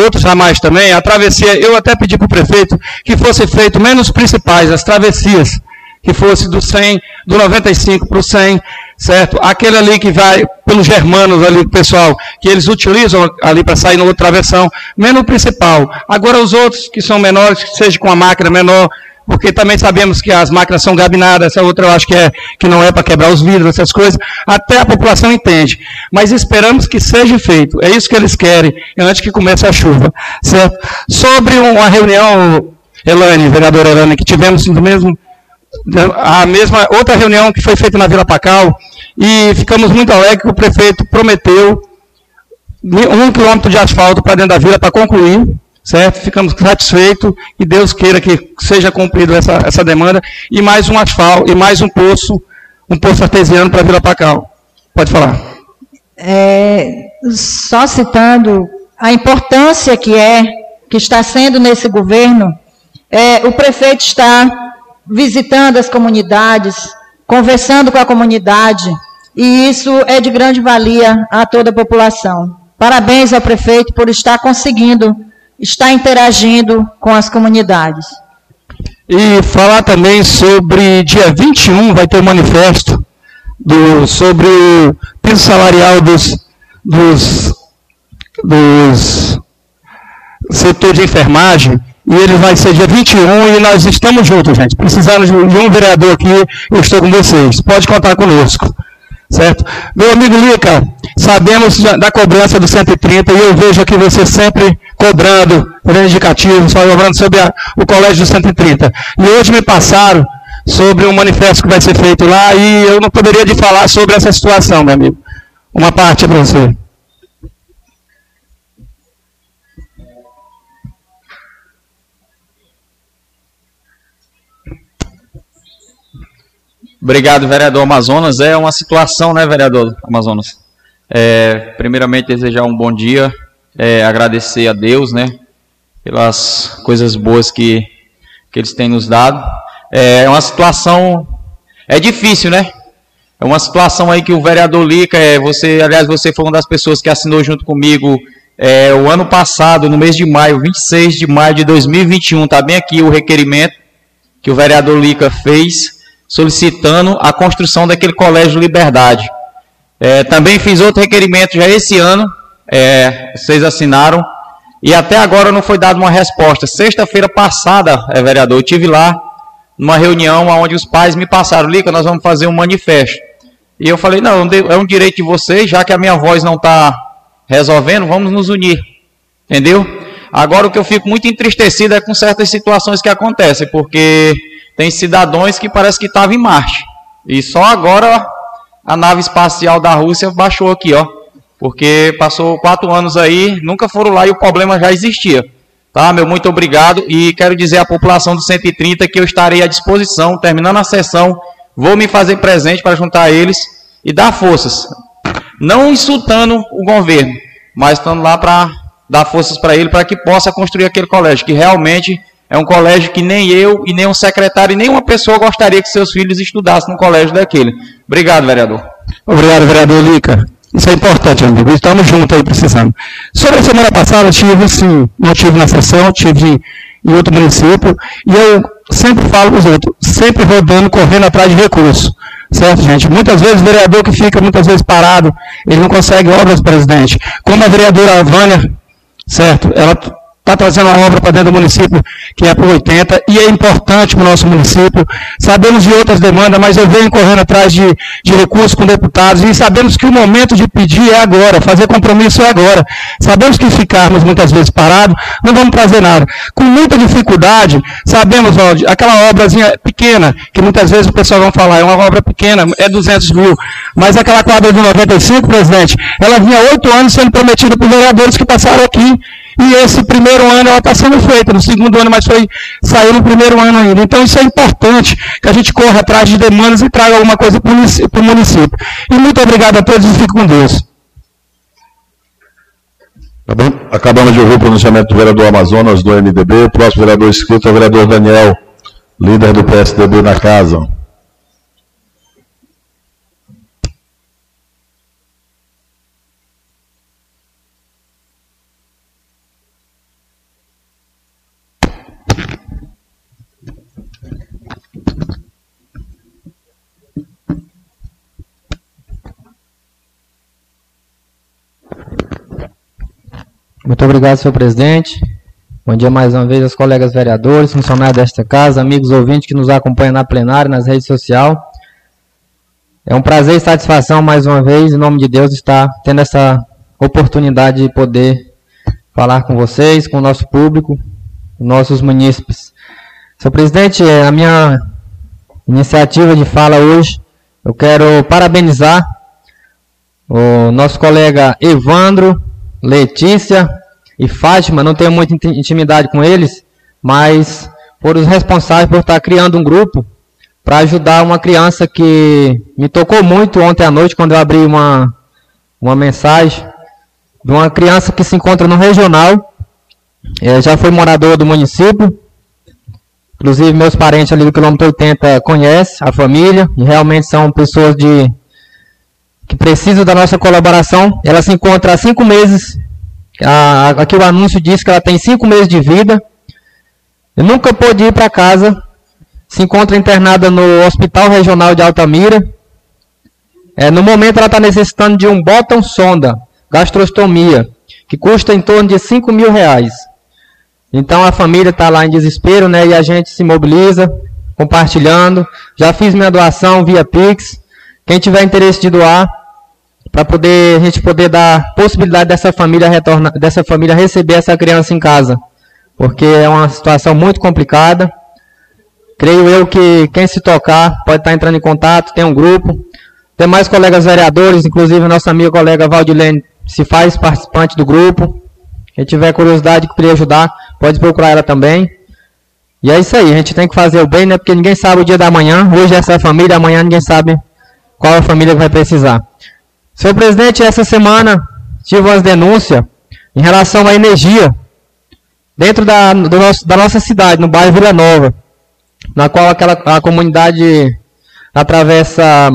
outros ramais também, a travessia, eu até pedi para o prefeito que fosse feito menos principais, as travessias, que fosse do 100, do 95 para o 100, certo? Aquele ali que vai pelos germanos ali, pessoal, que eles utilizam ali para sair no outro travessão, menos o principal. Agora os outros que são menores, que seja com a máquina menor, porque também sabemos que as máquinas são gabinadas, essa outra eu acho que, é, que não é para quebrar os vidros, essas coisas, até a população entende. Mas esperamos que seja feito, é isso que eles querem, antes que comece a chuva. Certo? Sobre uma reunião, Elane, vereadora Elane, que tivemos no mesmo, a mesma outra reunião que foi feita na Vila Pacal e ficamos muito alegres que o prefeito prometeu um quilômetro de asfalto para dentro da vila para concluir, certo? Ficamos satisfeitos e Deus queira que seja cumprido essa, essa demanda e mais um asfalto e mais um poço, um poço artesiano para Vila Pacal. Pode falar. É, só citando a importância que é que está sendo nesse governo, é, o prefeito está visitando as comunidades, conversando com a comunidade, e isso é de grande valia a toda a população. Parabéns ao prefeito por estar conseguindo, estar interagindo com as comunidades. E falar também sobre dia 21 vai ter um manifesto do, sobre o piso salarial dos, dos, dos setor de enfermagem, e ele vai ser dia 21 e nós estamos juntos, gente. Precisando de um vereador aqui, eu estou com vocês. Pode contar conosco. Certo? Meu amigo Lica, sabemos da cobrança do 130 e eu vejo aqui você sempre cobrando, fazendo indicativos, cobrando sobre a, o colégio do 130. E hoje me passaram sobre um manifesto que vai ser feito lá e eu não poderia de falar sobre essa situação, meu amigo. Uma parte para você. Obrigado, vereador Amazonas. É uma situação, né, vereador Amazonas? É, primeiramente, desejar um bom dia, é, agradecer a Deus, né, pelas coisas boas que, que eles têm nos dado. É uma situação, é difícil, né? É uma situação aí que o vereador Lica, é, você, aliás, você foi uma das pessoas que assinou junto comigo é, o ano passado, no mês de maio, 26 de maio de 2021, está bem aqui o requerimento que o vereador Lica fez solicitando a construção daquele colégio Liberdade. É, também fiz outro requerimento já esse ano, é, vocês assinaram, e até agora não foi dada uma resposta. Sexta-feira passada, é, vereador, eu tive lá numa reunião onde os pais me passaram, Lica, nós vamos fazer um manifesto. E eu falei, não, é um direito de vocês, já que a minha voz não está resolvendo, vamos nos unir. Entendeu? Agora o que eu fico muito entristecido é com certas situações que acontecem, porque tem cidadãos que parece que estavam em Marte. E só agora a nave espacial da Rússia baixou aqui, ó. Porque passou quatro anos aí, nunca foram lá e o problema já existia. Tá, meu muito obrigado. E quero dizer à população do 130 que eu estarei à disposição, terminando a sessão, vou me fazer presente para juntar eles e dar forças. Não insultando o governo, mas estando lá para dar forças para ele, para que possa construir aquele colégio, que realmente é um colégio que nem eu e nem um secretário e nenhuma pessoa gostaria que seus filhos estudassem no colégio daquele. Obrigado, vereador. Obrigado, vereador Lica. Isso é importante, amigo. Estamos juntos aí precisando. Sobre a semana passada, tive sim, não tive na sessão, tive em outro município, e eu sempre falo para os outros, sempre rodando, correndo atrás de recursos. Certo, gente? Muitas vezes o vereador que fica muitas vezes parado, ele não consegue obras, presidente. Como a vereadora Vânia, certo? Ela está trazendo uma obra para dentro do município que é para 80 e é importante para o nosso município. Sabemos de outras demandas, mas eu venho correndo atrás de, de recursos com deputados e sabemos que o momento de pedir é agora, fazer compromisso é agora. Sabemos que ficarmos muitas vezes parados, não vamos trazer nada. Com muita dificuldade, sabemos, ó, aquela obrazinha pequena, que muitas vezes o pessoal vai falar, é uma obra pequena, é 200 mil, mas aquela quadra de 95, presidente, ela vinha oito anos sendo prometida por vereadores que passaram aqui e esse primeiro ano ela está sendo feita, no segundo ano, mas foi saiu no primeiro ano ainda. Então isso é importante, que a gente corra atrás de demandas e traga alguma coisa para o município. E muito obrigado a todos e fico com Deus. Tá bom? Acabamos de ouvir o pronunciamento do vereador Amazonas do MDB. O próximo vereador inscrito é o vereador Daniel, líder do PSDB na casa. Muito obrigado, senhor presidente. Bom dia mais uma vez aos colegas vereadores, funcionários desta casa, amigos ouvintes que nos acompanham na plenária, nas redes sociais. É um prazer e satisfação mais uma vez, em nome de Deus, estar tendo essa oportunidade de poder falar com vocês, com o nosso público, nossos munícipes. Senhor presidente, a minha iniciativa de fala hoje. Eu quero parabenizar o nosso colega Evandro, Letícia e Fátima. Não tenho muita intimidade com eles, mas foram os responsáveis por estar criando um grupo para ajudar uma criança que me tocou muito ontem à noite quando eu abri uma, uma mensagem de uma criança que se encontra no regional, é, já foi morador do município, inclusive meus parentes ali do quilômetro 80 conhecem a família, e realmente são pessoas de que precisam da nossa colaboração. Ela se encontra há cinco meses, a, aqui o anúncio diz que ela tem cinco meses de vida, e nunca pôde ir para casa, se encontra internada no Hospital Regional de Altamira. É, no momento ela está necessitando de um botão sonda, gastrostomia, que custa em torno de 5 mil reais. Então a família está lá em desespero, né? E a gente se mobiliza, compartilhando. Já fiz minha doação via Pix. Quem tiver interesse de doar, para poder a gente poder dar possibilidade dessa família retornar, dessa família receber essa criança em casa, porque é uma situação muito complicada. Creio eu que quem se tocar pode estar entrando em contato, tem um grupo. Tem mais colegas vereadores, inclusive nossa amiga colega Valdilene se faz participante do grupo. Quem tiver curiosidade que queria ajudar, pode procurar ela também. E é isso aí, a gente tem que fazer o bem, né? Porque ninguém sabe o dia da manhã. Hoje essa é a família, amanhã ninguém sabe qual a família que vai precisar. Senhor presidente, essa semana tive umas denúncias em relação à energia dentro da, nosso, da nossa cidade, no bairro Vila Nova na qual aquela, a comunidade atravessa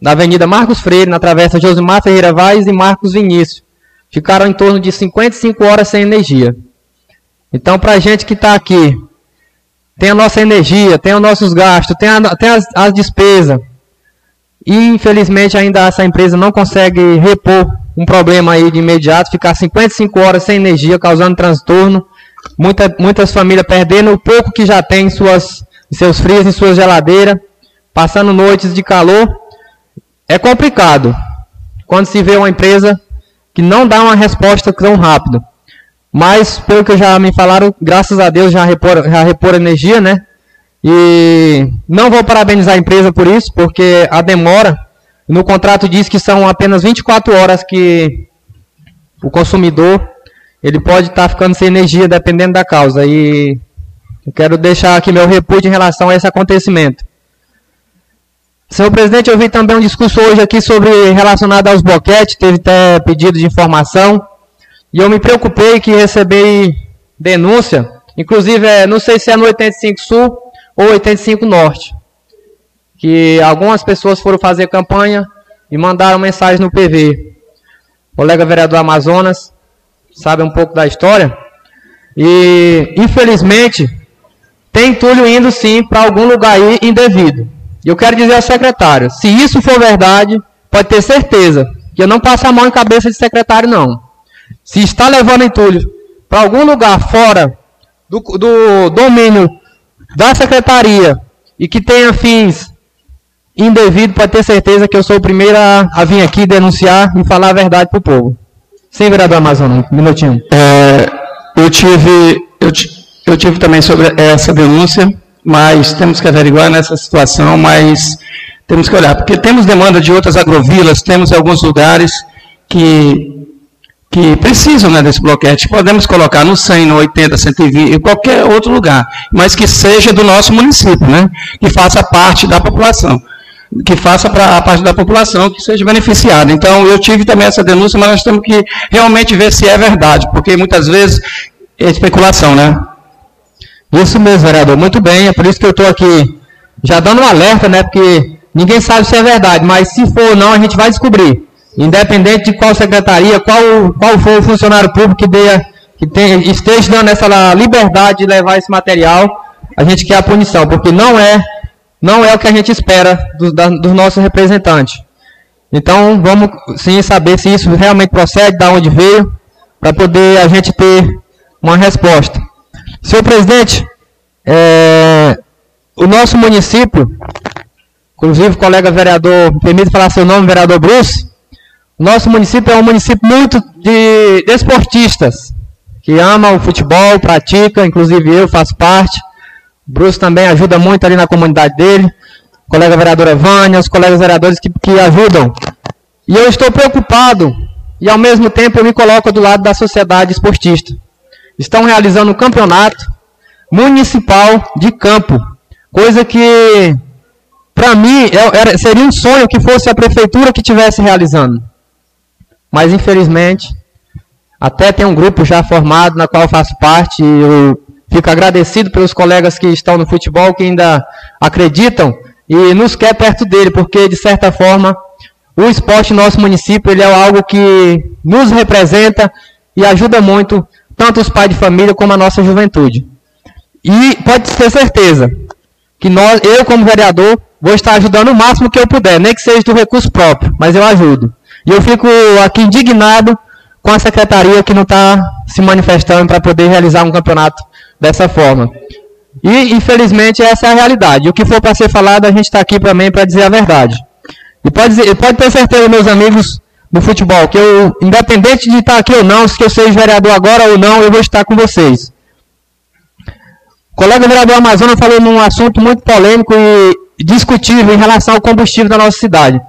da Avenida Marcos Freire, na travessa Josimar Ferreira Vaz e Marcos Vinícius. Ficaram em torno de 55 horas sem energia. Então, para a gente que está aqui, tem a nossa energia, tem os nossos gastos, tem, a, tem as, as despesas. E, infelizmente, ainda essa empresa não consegue repor um problema aí de imediato, ficar 55 horas sem energia, causando transtorno. Muita, muitas famílias perdendo o pouco que já tem em suas seus frios, em sua geladeira, passando noites de calor. É complicado quando se vê uma empresa que não dá uma resposta tão rápido. Mas, pelo que já me falaram, graças a Deus já repor, já repor energia, né? E não vou parabenizar a empresa por isso, porque a demora, no contrato diz que são apenas 24 horas que o consumidor ele pode estar tá ficando sem energia dependendo da causa. E eu quero deixar aqui meu repúdio em relação a esse acontecimento. Senhor presidente, eu vi também um discurso hoje aqui sobre relacionado aos boquetes, teve até pedido de informação, e eu me preocupei que recebi denúncia, inclusive é, não sei se é no 85 Sul ou 85 Norte, que algumas pessoas foram fazer campanha e mandaram mensagem no PV. O colega vereador Amazonas sabe um pouco da história, e infelizmente tem entulho indo sim para algum lugar aí indevido. E eu quero dizer ao secretário, se isso for verdade, pode ter certeza que eu não passo a mão em cabeça de secretário não. Se está levando entulho para algum lugar fora do, do domínio da secretaria e que tenha fins indevidos, pode ter certeza que eu sou o primeiro a, a vir aqui denunciar e falar a verdade para o povo. Sim, vereador Amazonas, um minutinho. É, eu tive, eu, eu tive também sobre essa denúncia, mas temos que averiguar nessa situação, mas temos que olhar, porque temos demanda de outras agrovilas, temos alguns lugares que, que precisam né, desse bloquete. Podemos colocar no 100, no 80, 120, em qualquer outro lugar, mas que seja do nosso município, né, que faça parte da população que faça para a parte da população que seja beneficiada. Então, eu tive também essa denúncia, mas nós temos que realmente ver se é verdade, porque muitas vezes é especulação, né? Isso mesmo, vereador. Muito bem, é por isso que eu estou aqui já dando um alerta, né? Porque ninguém sabe se é verdade, mas se for não, a gente vai descobrir. Independente de qual secretaria, qual, qual for o funcionário público que, dê, que tem, esteja dando essa liberdade de levar esse material, a gente quer a punição, porque não é, não é o que a gente espera dos, da, dos nossos representantes. Então, vamos sim saber se isso realmente procede, de onde veio, para poder a gente ter uma resposta. Senhor presidente, é, o nosso município, inclusive o colega vereador, permite falar seu nome, vereador Bruce, nosso município é um município muito de desportistas, que ama o futebol, pratica, inclusive eu faço parte. O Bruce também ajuda muito ali na comunidade dele. colega vereadora Vânia, os colegas vereadores que, que ajudam. E eu estou preocupado e ao mesmo tempo eu me coloco do lado da sociedade esportista. Estão realizando um campeonato municipal de campo, coisa que para mim é, seria um sonho que fosse a prefeitura que estivesse realizando. Mas infelizmente, até tem um grupo já formado na qual faço parte e eu fico agradecido pelos colegas que estão no futebol que ainda acreditam e nos quer perto dele, porque de certa forma o esporte no nosso município ele é algo que nos representa e ajuda muito tanto os pais de família como a nossa juventude. E pode ter certeza que nós, eu como vereador, vou estar ajudando o máximo que eu puder, nem que seja do recurso próprio, mas eu ajudo. E eu fico aqui indignado com a secretaria que não está se manifestando para poder realizar um campeonato dessa forma. E, infelizmente, essa é a realidade. O que for para ser falado, a gente está aqui também para dizer a verdade. E pode, dizer, pode ter certeza, meus amigos do futebol, que eu, independente de estar aqui ou não, se eu seja vereador agora ou não, eu vou estar com vocês. O colega vereador Amazonas falou num assunto muito polêmico e discutível em relação ao combustível da nossa cidade.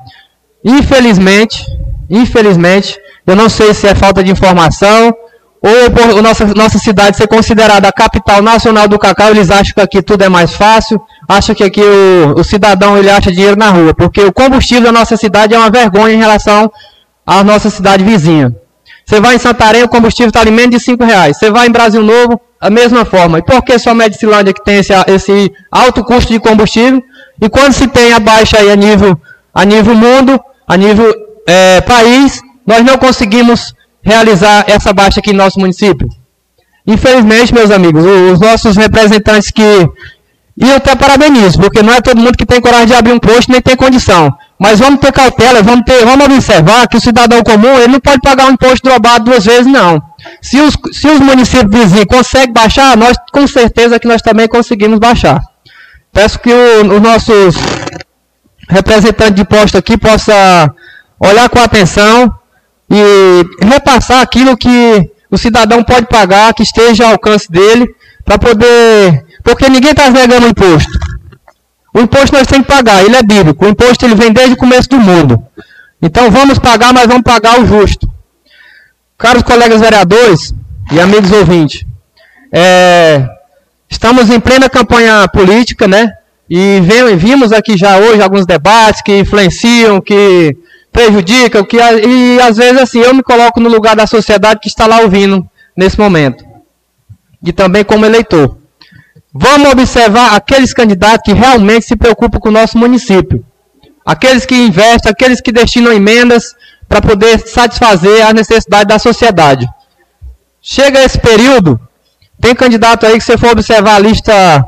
Infelizmente, infelizmente, eu não sei se é falta de informação ou por nossa, nossa cidade ser considerada a capital nacional do cacau, eles acham que aqui tudo é mais fácil, acham que aqui o, o cidadão ele acha dinheiro na rua, porque o combustível da nossa cidade é uma vergonha em relação à nossa cidade vizinha. Você vai em Santarém, o combustível está ali menos de 5 reais. Você vai em Brasil Novo, a mesma forma. E por que só a Medicilândia que tem esse, esse alto custo de combustível? E quando se tem a baixa aí a nível, a nível mundo, a nível é, país, nós não conseguimos realizar essa baixa aqui em nosso município? Infelizmente, meus amigos, os nossos representantes que. E eu até parabenizo, porque não é todo mundo que tem coragem de abrir um posto nem tem condição. Mas vamos ter cautela, vamos, ter, vamos observar que o cidadão comum ele não pode pagar um imposto drobado duas vezes, não. Se os, se os municípios vizinhos conseguem baixar, nós com certeza que nós também conseguimos baixar. Peço que os nossos representantes de posto aqui possa olhar com atenção e repassar aquilo que o cidadão pode pagar, que esteja ao alcance dele, para poder. Porque ninguém está negando o imposto. O imposto nós temos que pagar, ele é bíblico. O imposto ele vem desde o começo do mundo. Então vamos pagar, mas vamos pagar o justo. Caros colegas vereadores e amigos ouvintes, é, estamos em plena campanha política, né? E vimos aqui já hoje alguns debates que influenciam, que prejudicam, que, e às vezes assim, eu me coloco no lugar da sociedade que está lá ouvindo nesse momento. E também como eleitor. Vamos observar aqueles candidatos que realmente se preocupam com o nosso município. Aqueles que investem, aqueles que destinam emendas para poder satisfazer as necessidades da sociedade. Chega esse período, tem candidato aí que você for observar a lista,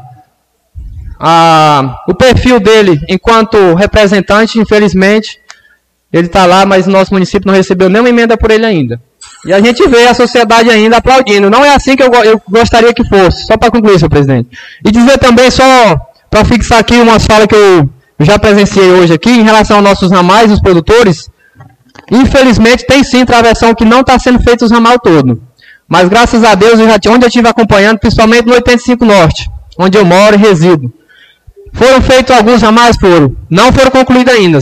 a, o perfil dele enquanto representante, infelizmente, ele está lá, mas o nosso município não recebeu nenhuma emenda por ele ainda. E a gente vê a sociedade ainda aplaudindo. Não é assim que eu, eu gostaria que fosse. Só para concluir, senhor presidente. E dizer também, só para fixar aqui umas falas que eu já presenciei hoje aqui, em relação aos nossos ramais, os produtores. Infelizmente, tem sim travessão que não está sendo feito os ramal todo. Mas graças a Deus, eu já, onde eu estive acompanhando, principalmente no 85 Norte, onde eu moro e resido. Foram feitos alguns ramais, foram. Não foram concluídos ainda.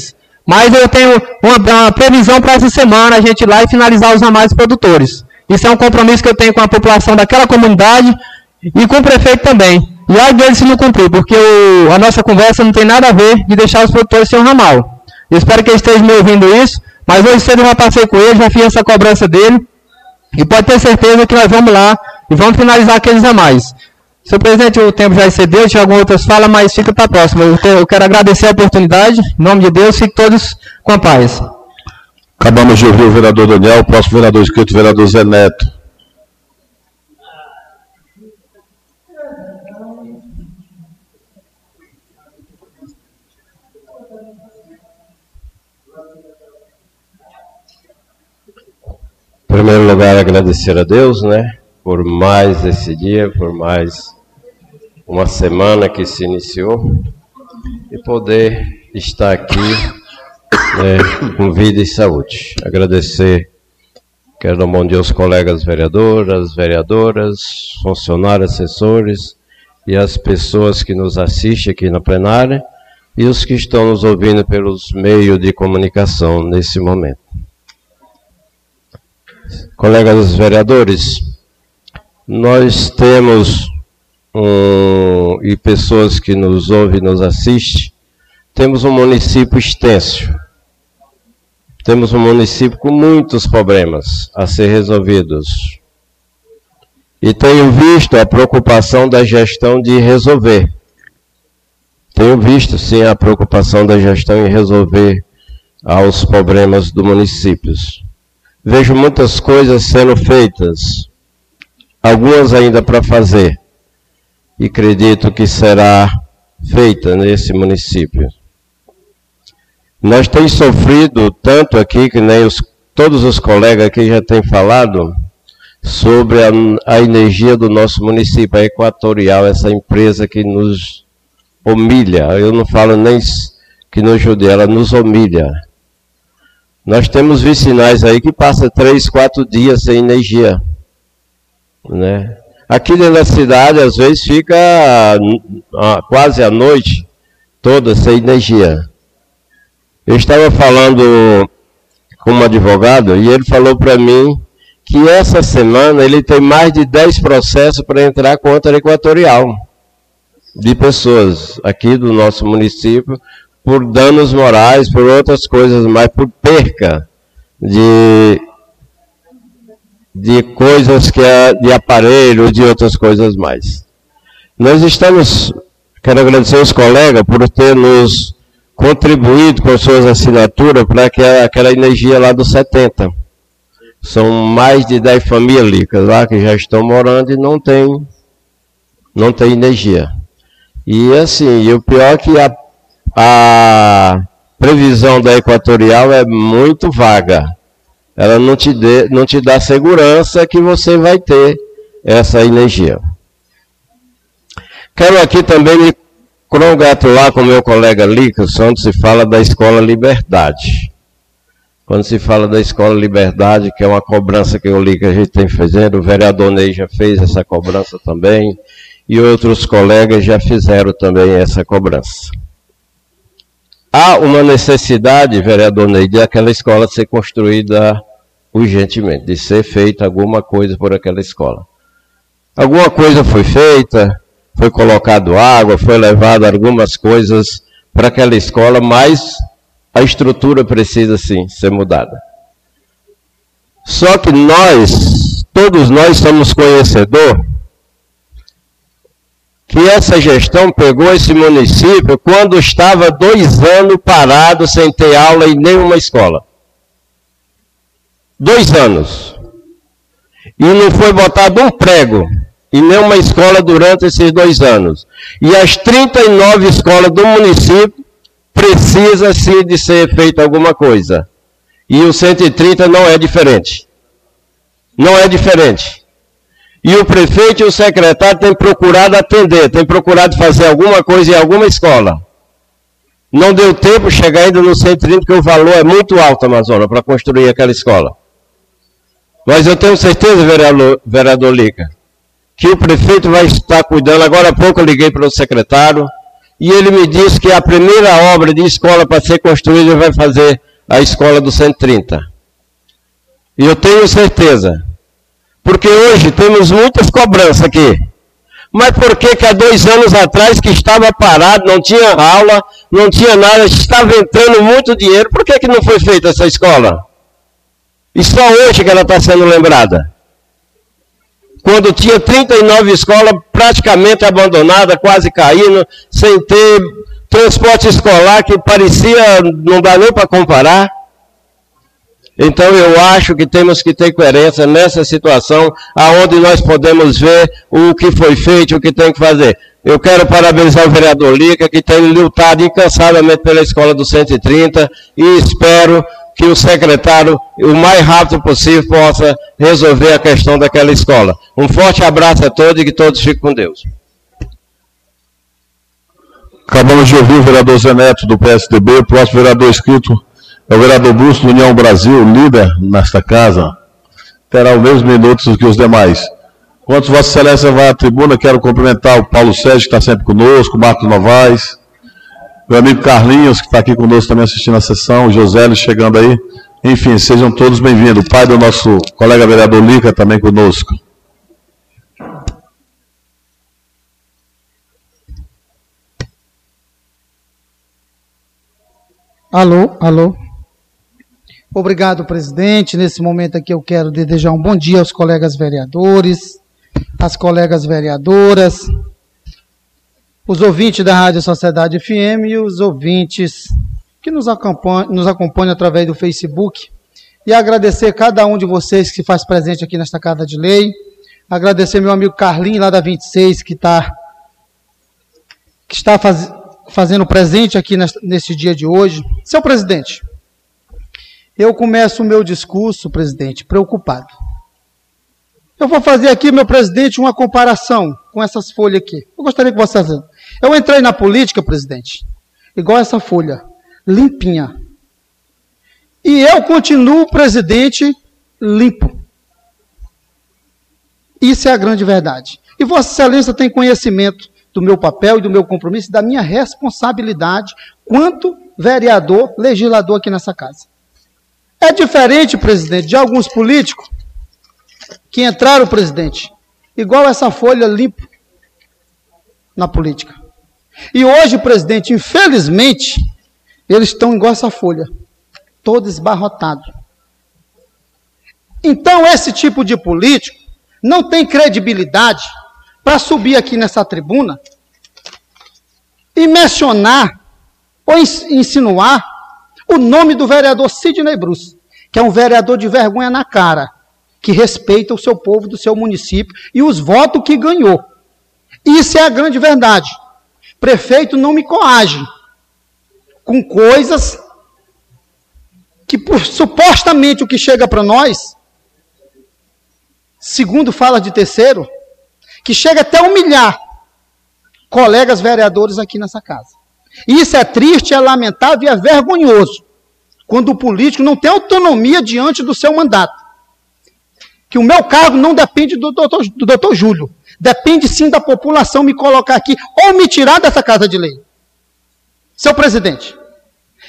Mas eu tenho uma, uma previsão para essa semana a gente ir lá e finalizar os ramais produtores. Isso é um compromisso que eu tenho com a população daquela comunidade e com o prefeito também. E aí dele se não cumprir, porque o, a nossa conversa não tem nada a ver de deixar os produtores sem um ramal. Eu espero que eles estejam me ouvindo isso, mas hoje cedo eu já passei com ele, já fiz essa cobrança dele. E pode ter certeza que nós vamos lá e vamos finalizar aqueles ramais. Senhor presidente, o tempo já excedeu, tinha algumas outras falas, mas fica para a próxima. Eu, eu, quero agradecer a oportunidade, em nome de Deus, fiquem todos com a paz. Acabamos de ouvir o vereador Daniel, o próximo vereador inscrito, o vereador Zé Neto. Em primeiro lugar, agradecer a Deus, né, por mais esse dia, por mais uma semana que se iniciou e poder estar aqui né, com vida e saúde. Agradecer, quero dar um bom dia aos colegas vereadoras, vereadoras, funcionários, assessores e as pessoas que nos assistem aqui na plenária e os que estão nos ouvindo pelos meios de comunicação nesse momento. Colegas vereadores, nós temos e pessoas que nos ouvem e nos assistem, temos um município extenso. Temos um município com muitos problemas a ser resolvidos. E tenho visto a preocupação da gestão de resolver. Tenho visto, sim, a preocupação da gestão em resolver aos problemas do município. Vejo muitas coisas sendo feitas, algumas ainda para fazer, e acredito que será feita nesse município. Nós temos sofrido tanto aqui, que nem os, todos os colegas aqui já têm falado, sobre a, a energia do nosso município, a Equatorial, essa empresa que nos humilha. Eu não falo nem que nos judia, ela nos humilha. Nós temos vicinais aí que passa três, quatro dias sem energia. Né? Aqui da cidade, às vezes, fica quase a noite toda sem energia. Eu estava falando com um advogado e ele falou para mim que essa semana ele tem mais de 10 processos para entrar contra a Equatorial de pessoas aqui do nosso município por danos morais, por outras coisas mais, por perca de, de coisas que é de aparelho, de outras coisas mais. Nós estamos, quero agradecer aos colegas por ter nos contribuído com suas assinaturas para que aquela energia lá dos 70 são mais de 10 famílias lá que já estão morando e não tem, não tem energia. E assim, e o pior é que a, a previsão da Equatorial é muito vaga. Ela não te, dê, não te dá segurança que você vai ter essa energia. Quero aqui também me congratular com meu colega Lica, quando se fala da Escola Liberdade. Quando se fala da Escola Liberdade, que é uma cobrança que eu li que a gente tem fazendo, o vereador Ney já fez essa cobrança também, e outros colegas já fizeram também essa cobrança. Há uma necessidade, vereador Ney, de aquela escola ser construída urgentemente, de ser feita alguma coisa por aquela escola. Alguma coisa foi feita, foi colocado água, foi levado algumas coisas para aquela escola, mas a estrutura precisa sim ser mudada. Só que nós, todos nós somos conhecedor que essa gestão pegou esse município quando estava dois anos parado sem ter aula em nenhuma escola. Dois anos. E não foi botado um prego em nenhuma escola durante esses dois anos. E as 39 escolas do município precisa de ser feita alguma coisa. E o 130 não é diferente. Não é diferente. E o prefeito e o secretário têm procurado atender, têm procurado fazer alguma coisa em alguma escola. Não deu tempo chegar ainda no 130, porque o valor é muito alto, Amazonas, para construir aquela escola. Mas eu tenho certeza, vereador, vereador Lica, que o prefeito vai estar cuidando. Agora há pouco eu liguei para o secretário, e ele me disse que a primeira obra de escola para ser construída vai fazer a escola do 130. E eu tenho certeza, porque hoje temos muitas cobranças aqui. Mas por que que há dois anos atrás que estava parado, não tinha aula, não tinha nada, estava entrando muito dinheiro, por que que não foi feita essa escola? E só hoje que ela está sendo lembrada quando tinha 39 escolas praticamente abandonadas, quase caindo, sem ter transporte escolar que parecia, não dá nem para comparar. Então eu acho que temos que ter coerência nessa situação, aonde nós podemos ver o que foi feito, o que tem que fazer. Eu quero parabenizar o vereador Lica, que tem lutado incansavelmente pela escola do 130, e espero que o secretário, o mais rápido possível, possa resolver a questão daquela escola. Um forte abraço a todos e que todos fiquem com Deus. Acabamos de ouvir o vereador Zé Neto, do PSDB. O próximo vereador escrito o vereador Bruce do União Brasil, líder nesta casa. Terá os mesmos minutos que os demais. Enquanto Vossa Excelência vai à tribuna, quero cumprimentar o Paulo Sérgio, que está sempre conosco, o Marcos Novaes, meu amigo Carlinhos, que está aqui conosco também assistindo a sessão, o Josélio chegando aí. Enfim, sejam todos bem-vindos. O pai do nosso colega vereador Lica também conosco. Alô, alô. Obrigado, presidente. Nesse momento aqui eu quero desejar um bom dia aos colegas vereadores, às colegas vereadoras, os ouvintes da Rádio Sociedade FM e os ouvintes que nos acompanham, nos acompanham através do Facebook. E agradecer cada um de vocês que se faz presente aqui nesta Casa de Lei. Agradecer meu amigo Carlinhos, lá da 26, que, tá, que está faz, fazendo presente aqui neste, nesse dia de hoje. Seu presidente, eu começo o meu discurso, presidente, preocupado. Eu vou fazer aqui, meu presidente, uma comparação com essas folhas aqui. Eu gostaria que você Eu entrei na política, presidente, igual essa folha, limpinha. E eu continuo, presidente, limpo. Isso é a grande verdade. E Vossa Excelência tem conhecimento do meu papel e do meu compromisso, da minha responsabilidade quanto vereador, legislador aqui nessa casa. É diferente, presidente, de alguns políticos que entraram, presidente, igual essa folha limpa na política. E hoje, presidente, infelizmente, eles estão igual essa folha, todo esbarrotado. Então, esse tipo de político não tem credibilidade para subir aqui nessa tribuna e mencionar ou insinuar o nome do vereador Sidney Bruce, que é um vereador de vergonha na cara, que respeita o seu povo do seu município e os votos que ganhou. Isso é a grande verdade. Prefeito não me coage com coisas que por, supostamente o que chega para nós, segundo fala de terceiro, que chega até humilhar colegas vereadores aqui nessa casa. Isso é triste, é lamentável e é vergonhoso. Quando o político não tem autonomia diante do seu mandato. Que o meu cargo não depende do doutor, do doutor Júlio. Depende sim da população me colocar aqui ou me tirar dessa casa de lei. Seu presidente,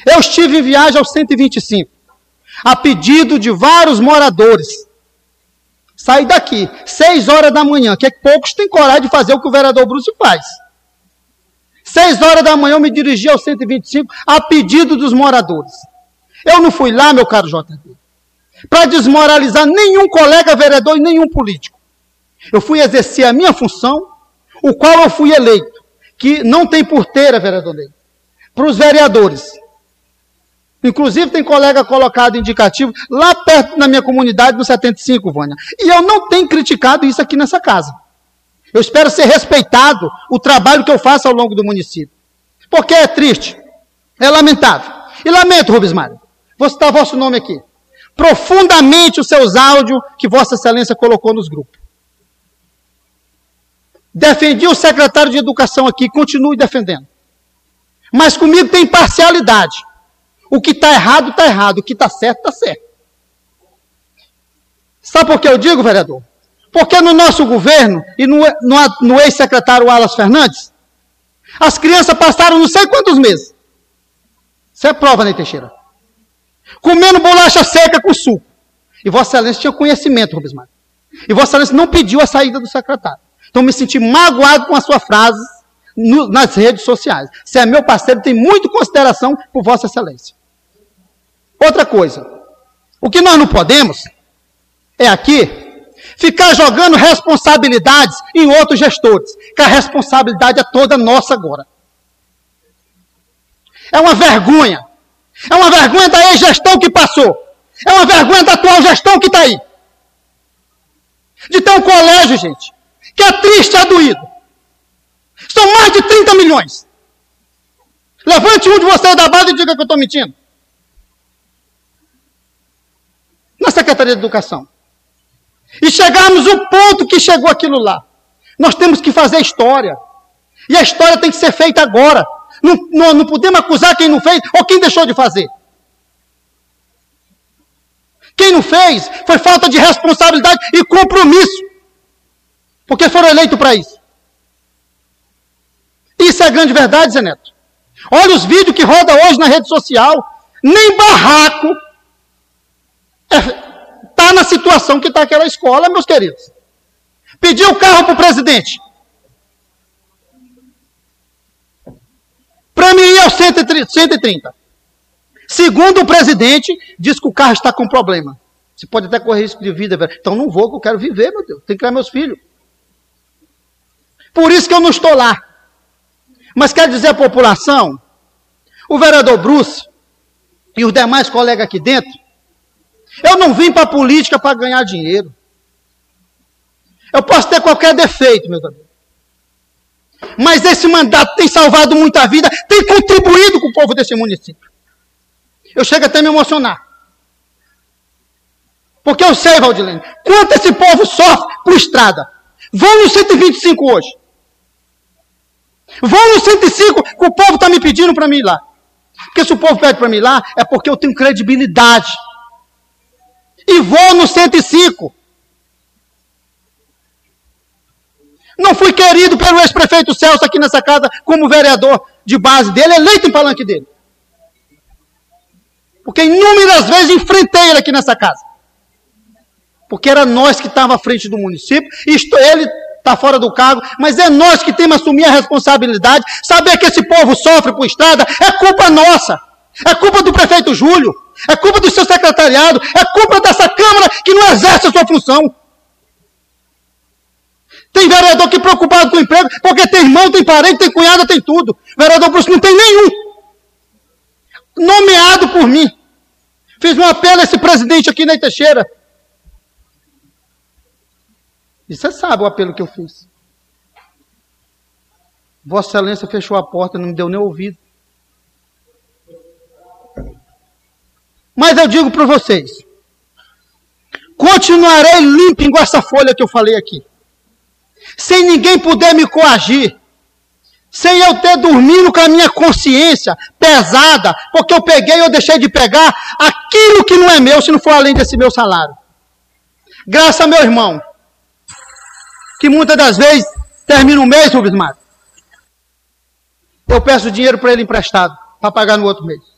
eu estive em viagem aos 125, a pedido de vários moradores. Saí daqui, 6 horas da manhã, que poucos têm coragem de fazer o que o vereador Bruce faz. Seis horas da manhã eu me dirigi ao 125 a pedido dos moradores. Eu não fui lá, meu caro JD, para desmoralizar nenhum colega vereador e nenhum político. Eu fui exercer a minha função, o qual eu fui eleito, que não tem porteira, vereador Ney, para os vereadores. Inclusive tem colega colocado indicativo lá perto na minha comunidade, no 75, Vânia. E eu não tenho criticado isso aqui nessa casa. Eu espero ser respeitado o trabalho que eu faço ao longo do município. Porque é triste, é lamentável. E lamento, Rubens Mário, vou citar vosso nome aqui. Profundamente os seus áudios que Vossa Excelência colocou nos grupos. Defendi o secretário de Educação aqui, continue defendendo. Mas comigo tem parcialidade. O que está errado, está errado. O que está certo, está certo. Sabe por que eu digo, vereador? Porque no nosso governo e no, no, no ex-secretário Alas Fernandes, as crianças passaram não sei quantos meses. Isso é prova, né, Teixeira? Comendo bolacha seca com suco. E Vossa Excelência tinha conhecimento, Rubens Mário. E Vossa Excelência não pediu a saída do secretário. Então me senti magoado com a sua frase no, nas redes sociais. Você é meu parceiro, tem muito consideração por Vossa Excelência. Outra coisa. O que nós não podemos é aqui ficar jogando responsabilidades em outros gestores, que a responsabilidade é toda nossa agora. É uma vergonha. É uma vergonha da ex-gestão que passou. É uma vergonha da atual gestão que está aí. De ter um colégio, gente, que é triste, é doído. São mais de 30 milhões. Levante um de vocês da base e diga que eu estou mentindo. Na Secretaria de Educação e chegarmos o ponto que chegou aquilo lá. Nós temos que fazer história. E a história tem que ser feita agora. Não, não, não podemos acusar quem não fez ou quem deixou de fazer. Quem não fez foi falta de responsabilidade e compromisso. Porque foram eleitos para isso. Isso é a grande verdade, Zé Neto. Olha os vídeos que roda hoje na rede social. Nem barraco é, tá na situação que está aquela escola, meus queridos. Pediu o carro para o presidente. Para mim ir aos 130. Segundo o presidente, diz que o carro está com problema. Você pode até correr risco de vida. Então não vou, que eu quero viver, meu Deus. Tem que criar meus filhos. Por isso que eu não estou lá. Mas quer dizer a população, o vereador Bruce e os demais colegas aqui dentro, eu não vim para a política para ganhar dinheiro. Eu posso ter qualquer defeito, meus amigos. Mas esse mandato tem salvado muita vida, tem contribuído com o povo desse município. Eu chego até a me emocionar. Porque eu sei, Valdilene, quanto esse povo sofre por estrada. Vão no 125 hoje. Vão no 105 que o povo está me pedindo para mim ir lá. Porque se o povo pede para mim ir lá, é porque eu tenho credibilidade. E vou no 105. Não fui querido pelo ex-prefeito Celso aqui nessa casa como vereador de base dele, eleito em palanque dele. Porque inúmeras vezes enfrentei ele aqui nessa casa. Porque era nós que estávamos à frente do município, ele está fora do cargo, mas é nós que temos que assumir a responsabilidade. Saber que esse povo sofre por estrada é culpa nossa. É culpa do prefeito Júlio. É culpa do seu secretariado. É culpa dessa Câmara que não exerce a sua função. Tem vereador que é preocupado com o emprego, porque tem irmão, tem parente, tem cunhada, tem tudo. Vereador Bruce não tem nenhum. Nomeado por mim. Fiz um apelo a esse presidente aqui na Teixeira. E você sabe o apelo que eu fiz. Vossa Excelência fechou a porta, não me deu nem ouvido. Mas eu digo para vocês: continuarei limpo igual essa folha que eu falei aqui sem ninguém poder me coagir, sem eu ter dormido com a minha consciência pesada, porque eu peguei ou deixei de pegar aquilo que não é meu, se não for além desse meu salário. Graças a meu irmão, que muitas das vezes termina o mês, Rubens Mato. Eu peço dinheiro para ele emprestado, para pagar no outro mês.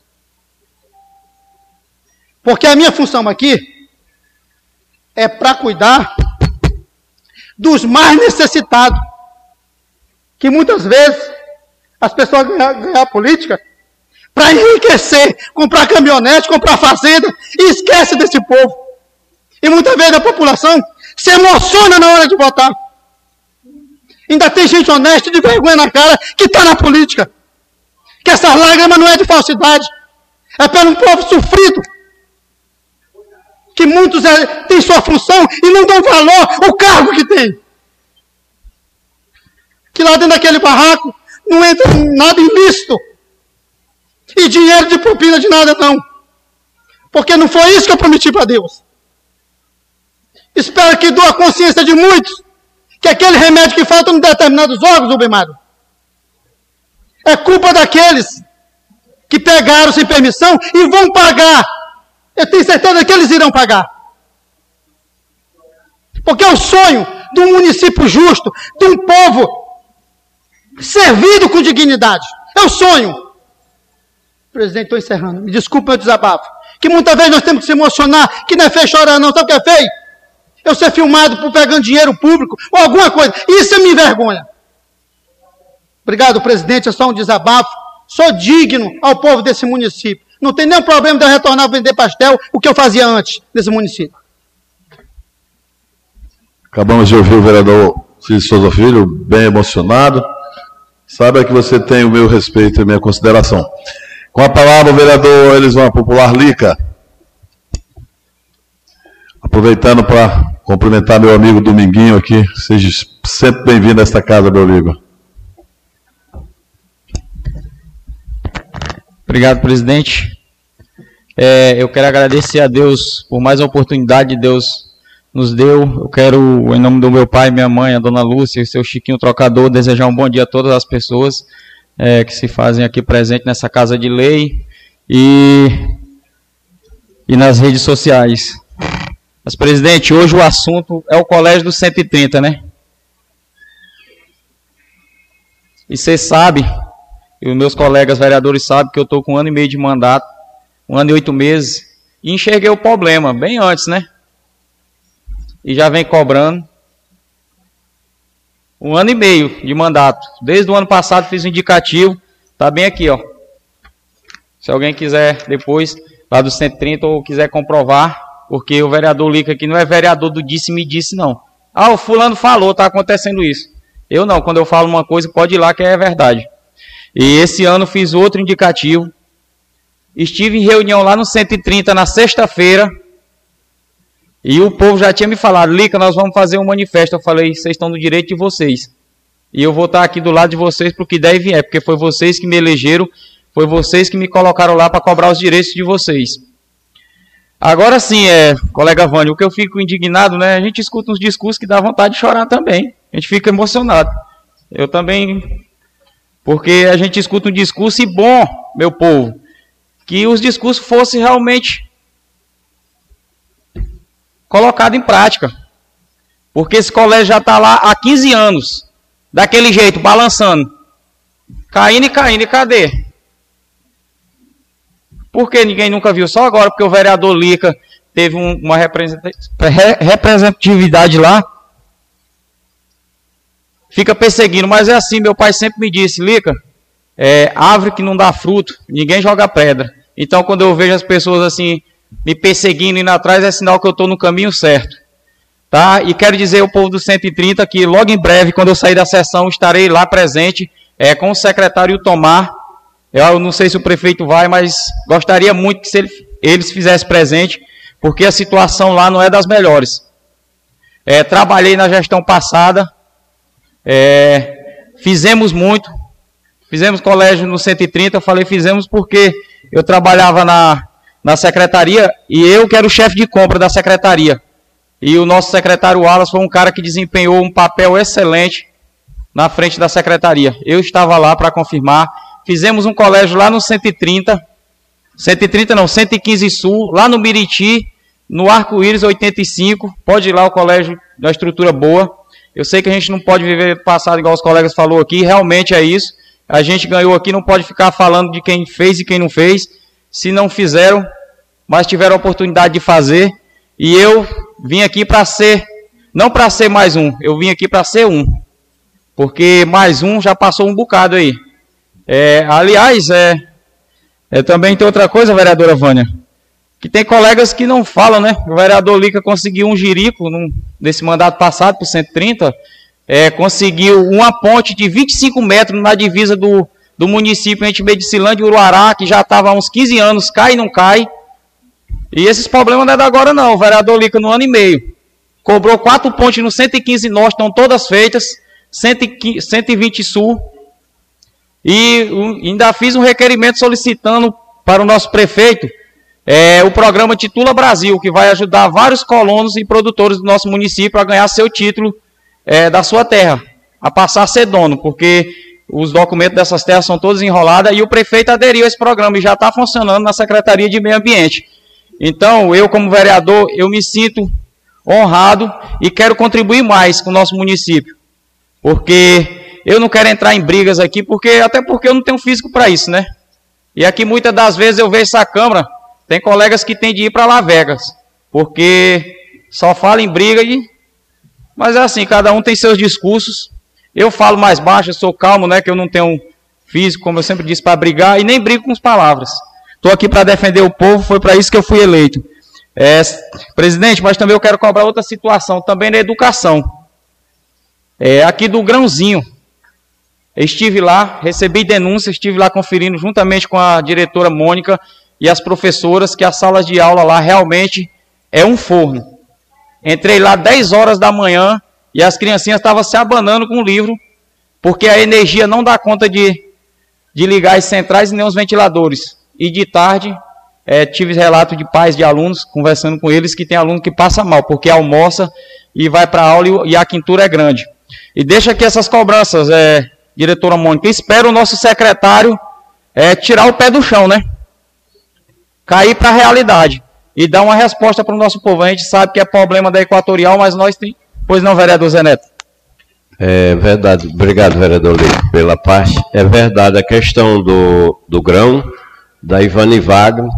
Porque a minha função aqui é para cuidar dos mais necessitados. Que muitas vezes as pessoas ganham, ganham a política para enriquecer, comprar caminhonete, comprar fazenda, e esquece desse povo. E muitas vezes a população se emociona na hora de votar. Ainda tem gente honesta de vergonha na cara que está na política. Que essa lágrima não é de falsidade. É pelo povo sofrido que muitos é, têm sua função e não dão valor ao cargo que tem. Que lá dentro daquele barraco não entra nada ilícito. E dinheiro de propina de nada não. Porque não foi isso que eu prometi para Deus. Espero que doa a consciência de muitos que aquele remédio que falta em determinados órgãos, Rubemado, é culpa daqueles que pegaram sem permissão e vão pagar eu tenho certeza que eles irão pagar. Porque é o sonho de um município justo, de um povo servido com dignidade. É o sonho. Presidente, estou encerrando. Me desculpe meu desabafo. Que muitas vezes nós temos que se emocionar, que não é feio chorar, não. Sabe o que é feio? Eu ser filmado por pegando dinheiro público ou alguma coisa. Isso é me envergonha. Obrigado, presidente. É só um desabafo. Sou digno ao povo desse município. Não tem nenhum problema de eu retornar a vender pastel, o que eu fazia antes nesse município. Acabamos de ouvir o vereador Cícero Souza Filho, bem emocionado. Saiba que você tem o meu respeito e a minha consideração. Com a palavra, o vereador Elisão Popular Lica. Aproveitando para cumprimentar meu amigo Dominguinho aqui. Seja sempre bem-vindo a esta casa, meu amigo. Obrigado, presidente. É, eu quero agradecer a Deus por mais uma oportunidade que Deus nos deu. Eu quero, em nome do meu pai, minha mãe, a dona Lúcia e seu Chiquinho Trocador, desejar um bom dia a todas as pessoas é, que se fazem aqui presente nessa casa de lei e, e nas redes sociais. Mas, presidente, hoje o assunto é o Colégio dos 130, né? E você sabe E os meus colegas vereadores sabem que eu estou com um ano e meio de mandato, um ano e oito meses, e enxerguei o problema bem antes, né? E já vem cobrando. Um ano e meio de mandato. Desde o ano passado fiz um indicativo, tá bem aqui, ó. Se alguém quiser depois, lá do 130, ou quiser comprovar, porque o vereador Lica aqui não é vereador do disse-me disse, não. Ah, o fulano falou, tá acontecendo isso. Eu não, quando eu falo uma coisa, pode ir lá que é verdade. E esse ano fiz outro indicativo. Estive em reunião lá no 130 na sexta-feira. E o povo já tinha me falado, Lica, nós vamos fazer um manifesto. Eu falei, vocês estão no direito de vocês. E eu vou estar aqui do lado de vocês porque deve é, porque foi vocês que me elegeram foi vocês que me colocaram lá para cobrar os direitos de vocês. Agora sim, é, colega Vânia, o que eu fico indignado, né? A gente escuta uns discursos que dá vontade de chorar também. A gente fica emocionado. Eu também. Porque a gente escuta um discurso e bom, meu povo, que os discursos fossem realmente colocados em prática. Porque esse colégio já está lá há 15 anos, daquele jeito, balançando. Caindo e caindo, e cadê? Por que ninguém nunca viu? Só agora, porque o vereador Lica teve um, uma representatividade lá. Fica perseguindo, mas é assim, meu pai sempre me disse, Lica, é, árvore que não dá fruto, ninguém joga pedra. Então, quando eu vejo as pessoas assim, me perseguindo indo atrás, é sinal que eu estou no caminho certo. Tá? E quero dizer ao povo do 130 que logo em breve, quando eu sair da sessão, estarei lá presente é, com o secretário Tomar eu não sei se o prefeito vai, mas gostaria muito que se ele, eles fizessem presente, porque a situação lá não é das melhores. É, trabalhei na gestão passada, é, fizemos muito, fizemos colégio no 130, eu falei fizemos porque eu trabalhava na, na secretaria e eu que era o chefe de compra da secretaria. E o nosso secretário Wallace foi um cara que desempenhou um papel excelente na frente da secretaria. Eu estava lá para confirmar Fizemos um colégio lá no 130, 130 não, 115 Sul, lá no Miriti, no Arco-Íris 85. Pode ir lá, o colégio da estrutura boa. Eu sei que a gente não pode viver passado igual os colegas falou aqui, realmente é isso. A gente ganhou aqui, não pode ficar falando de quem fez e quem não fez. Se não fizeram, mas tiveram a oportunidade de fazer. E eu vim aqui para ser, não para ser mais um, eu vim aqui para ser um. Porque mais um já passou um bocado aí. É, aliás, é, é, também tem outra coisa, vereadora Vânia, que tem colegas que não falam, né? O vereador Lica conseguiu um jirico num, nesse mandato passado, por 130, é, conseguiu uma ponte de 25 metros na divisa do, do município entre Medicilândia e Uruará, que já estava há uns 15 anos, cai e não cai. E esses problemas não é da agora não, o vereador Lica no ano e meio. Cobrou quatro pontes no 115 Norte, estão todas feitas, 120 Sul, e ainda fiz um requerimento solicitando para o nosso prefeito é, o programa Titula Brasil, que vai ajudar vários colonos e produtores do nosso município a ganhar seu título é, da sua terra, a passar a ser dono, porque os documentos dessas terras são todos enrolados e o prefeito aderiu a esse programa e já está funcionando na Secretaria de Meio Ambiente. Então, eu como vereador, eu me sinto honrado e quero contribuir mais com o nosso município, porque eu não quero entrar em brigas aqui, porque até porque eu não tenho físico para isso, né? E aqui muitas das vezes eu vejo essa câmara, tem colegas que têm de ir para Las Vegas, porque só fala em briga e mas é assim, cada um tem seus discursos. Eu falo mais baixo, eu sou calmo, né, que eu não tenho físico, como eu sempre disse, para brigar e nem brigo com as palavras. Estou aqui para defender o povo, foi para isso que eu fui eleito. É, presidente, mas também eu quero cobrar outra situação, também na educação. É, aqui do grãozinho. Estive lá, recebi denúncias, estive lá conferindo juntamente com a diretora Mônica e as professoras que as salas de aula lá realmente é um forno. Entrei lá 10 horas da manhã e as criancinhas estavam se abanando com o livro, porque a energia não dá conta de, de ligar as centrais e nem os ventiladores. E de tarde, é, tive relato de pais de alunos, conversando com eles, que tem aluno que passa mal, porque almoça e vai para a aula e, a quintura é grande. E deixa que essas cobranças, é, diretora Mônica, espero o nosso secretário é, tirar o pé do chão, né? Cair para a realidade e dar uma resposta para o nosso povo. A gente sabe que é problema da Equatorial, mas nós tem. Pois não, vereador Zé Neto? É verdade. Obrigado, vereador Lito, pela parte. É verdade a questão do, do grão, da Ivani Wagner.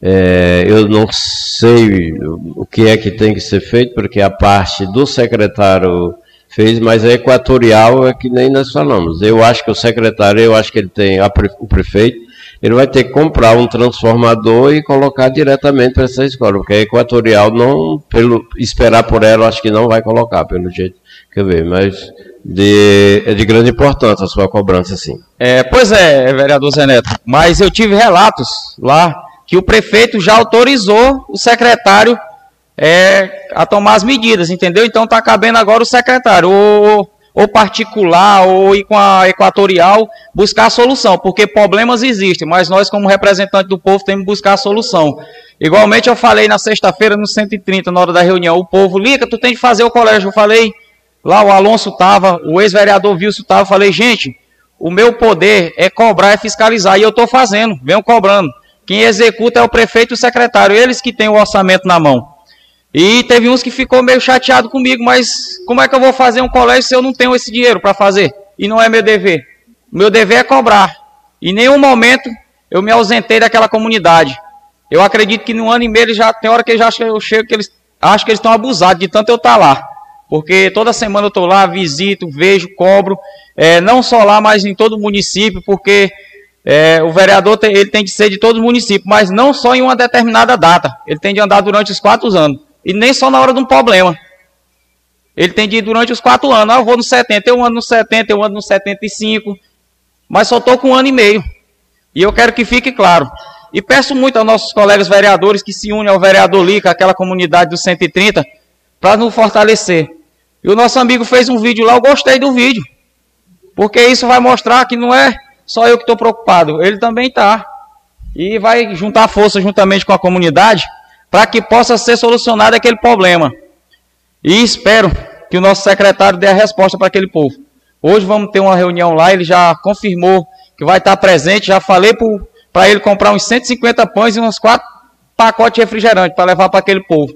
É, eu não sei o que é que tem que ser feito, porque a parte do secretário fez, mas a equatorial é que nem nós falamos. Eu acho que o secretário, eu acho que ele tem, a, o prefeito, ele vai ter que comprar um transformador e colocar diretamente para essa escola, porque a equatorial não, pelo esperar por ela, acho que não vai colocar, pelo jeito que eu vejo, mas de, é de grande importância a sua cobrança, sim. É, pois é, vereador Zé Neto, mas eu tive relatos lá que o prefeito já autorizou o secretário é, a tomar as medidas, entendeu? Então está cabendo agora o secretário, ou, ou particular, ou ir com a equatorial, buscar a solução, porque problemas existem, mas nós, como representantes do povo, temos que buscar a solução. Igualmente eu falei na sexta-feira, no 130, na hora da reunião, o povo, Lica, tu tem que fazer o colégio. Eu falei, lá o Alonso estava, o ex-vereador Wilson estava, falei, gente, o meu poder é cobrar, é fiscalizar, e eu estou fazendo, venho cobrando. Quem executa é o prefeito e o secretário, eles que têm o orçamento na mão. E teve uns que ficou meio chateado comigo, mas como é que eu vou fazer um colégio se eu não tenho esse dinheiro para fazer? E não é meu dever. Meu dever é cobrar. Em nenhum momento eu me ausentei daquela comunidade. Eu acredito que no ano e meio eles já tem hora que eles acham, eu chego que eles acham que eles estão abusados de tanto eu estar tá lá. Porque toda semana eu estou lá, visito, vejo, cobro, é, não só lá, mas em todo o município, porque é, o vereador tem, ele tem de ser de todo o município, mas não só em uma determinada data. Ele tem de andar durante os quatro anos. E nem só na hora de um problema. Ele tem de ir durante os quatro anos. Ah, eu vou no 70, eu ando no 70, eu ando no 75. Mas só estou com um ano e meio. E eu quero que fique claro. E peço muito aos nossos colegas vereadores que se unem ao vereador Lica, aquela comunidade dos 130, para nos fortalecer. E o nosso amigo fez um vídeo lá, eu gostei do vídeo. Porque isso vai mostrar que não é só eu que estou preocupado, ele também está. E vai juntar força juntamente com a comunidade para que possa ser solucionado aquele problema. E espero que o nosso secretário dê a resposta para aquele povo. Hoje vamos ter uma reunião lá, ele já confirmou que vai estar presente, já falei para ele comprar uns 150 pães e uns quatro pacotes de refrigerante para levar para aquele povo.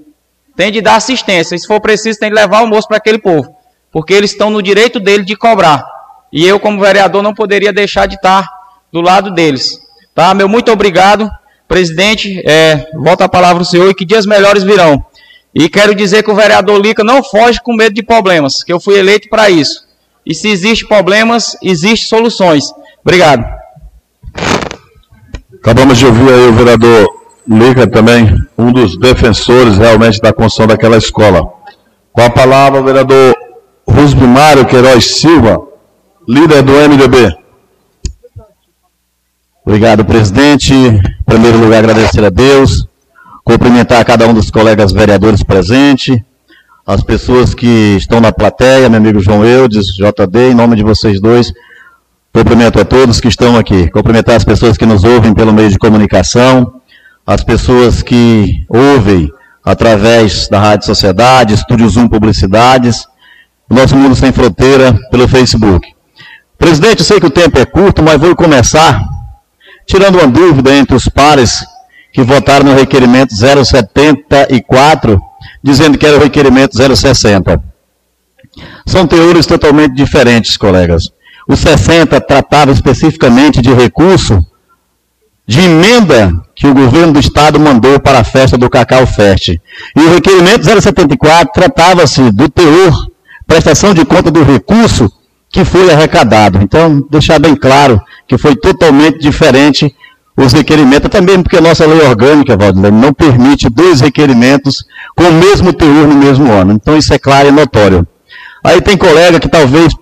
Tem de dar assistência, se for preciso tem de levar almoço para aquele povo, porque eles estão no direito dele de cobrar. E eu, como vereador, não poderia deixar de estar do lado deles. Tá? Meu muito obrigado. Presidente, é, volta a palavra ao senhor e que dias melhores virão. E quero dizer que o vereador Lica não foge com medo de problemas, que eu fui eleito para isso. E se existe problemas, existem soluções. Obrigado. Acabamos de ouvir aí o vereador Lica também, um dos defensores realmente da construção daquela escola. Com a palavra, o vereador Rusbimário Queiroz Silva, líder do MDB. Obrigado, presidente. Em primeiro lugar, agradecer a Deus, cumprimentar cada um dos colegas vereadores presentes, as pessoas que estão na plateia, meu amigo João Eudes, JD, em nome de vocês dois, cumprimento a todos que estão aqui. Cumprimentar as pessoas que nos ouvem pelo meio de comunicação, as pessoas que ouvem através da Rádio Sociedade, Estúdio Zoom Publicidades, Nosso Mundo Sem Fronteira, pelo Facebook. Presidente, eu sei que o tempo é curto, mas vou começar tirando uma dúvida entre os pares que votaram no requerimento 074, dizendo que era o requerimento 060. São teores totalmente diferentes, colegas. O 60 tratava especificamente de recurso de emenda que o governo do estado mandou para a festa do Cacau Fest. E o requerimento 074 tratava-se do teor, prestação de conta do recurso que foi arrecadado. Então, deixar bem claro que foi totalmente diferente os requerimentos, até mesmo porque a nossa lei orgânica, Valdemar, não permite dois requerimentos com o mesmo teor no mesmo ano. Então, isso é claro e notório. Aí tem colega que talvez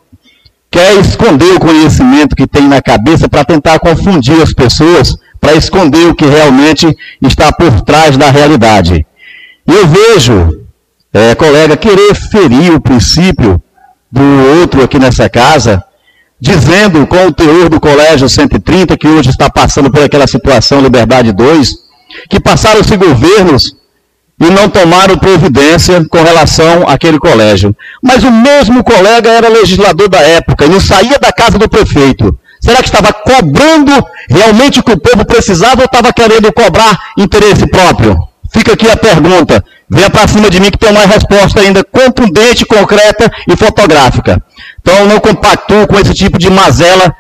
quer esconder o conhecimento que tem na cabeça para tentar confundir as pessoas, para esconder o que realmente está por trás da realidade. E eu vejo, é, colega, querer ferir o princípio do outro aqui nessa casa, dizendo com o teor do Colégio 130, que hoje está passando por aquela situação Liberdade 2, que passaram-se governos e não tomaram providência com relação àquele colégio. Mas o mesmo colega era legislador da época e não saía da casa do prefeito. Será que estava cobrando realmente o que o povo precisava ou estava querendo cobrar interesse próprio? Fica aqui a pergunta. Venha para cima de mim que tem uma resposta ainda contundente, concreta e fotográfica. Então, não compactuo com esse tipo de mazela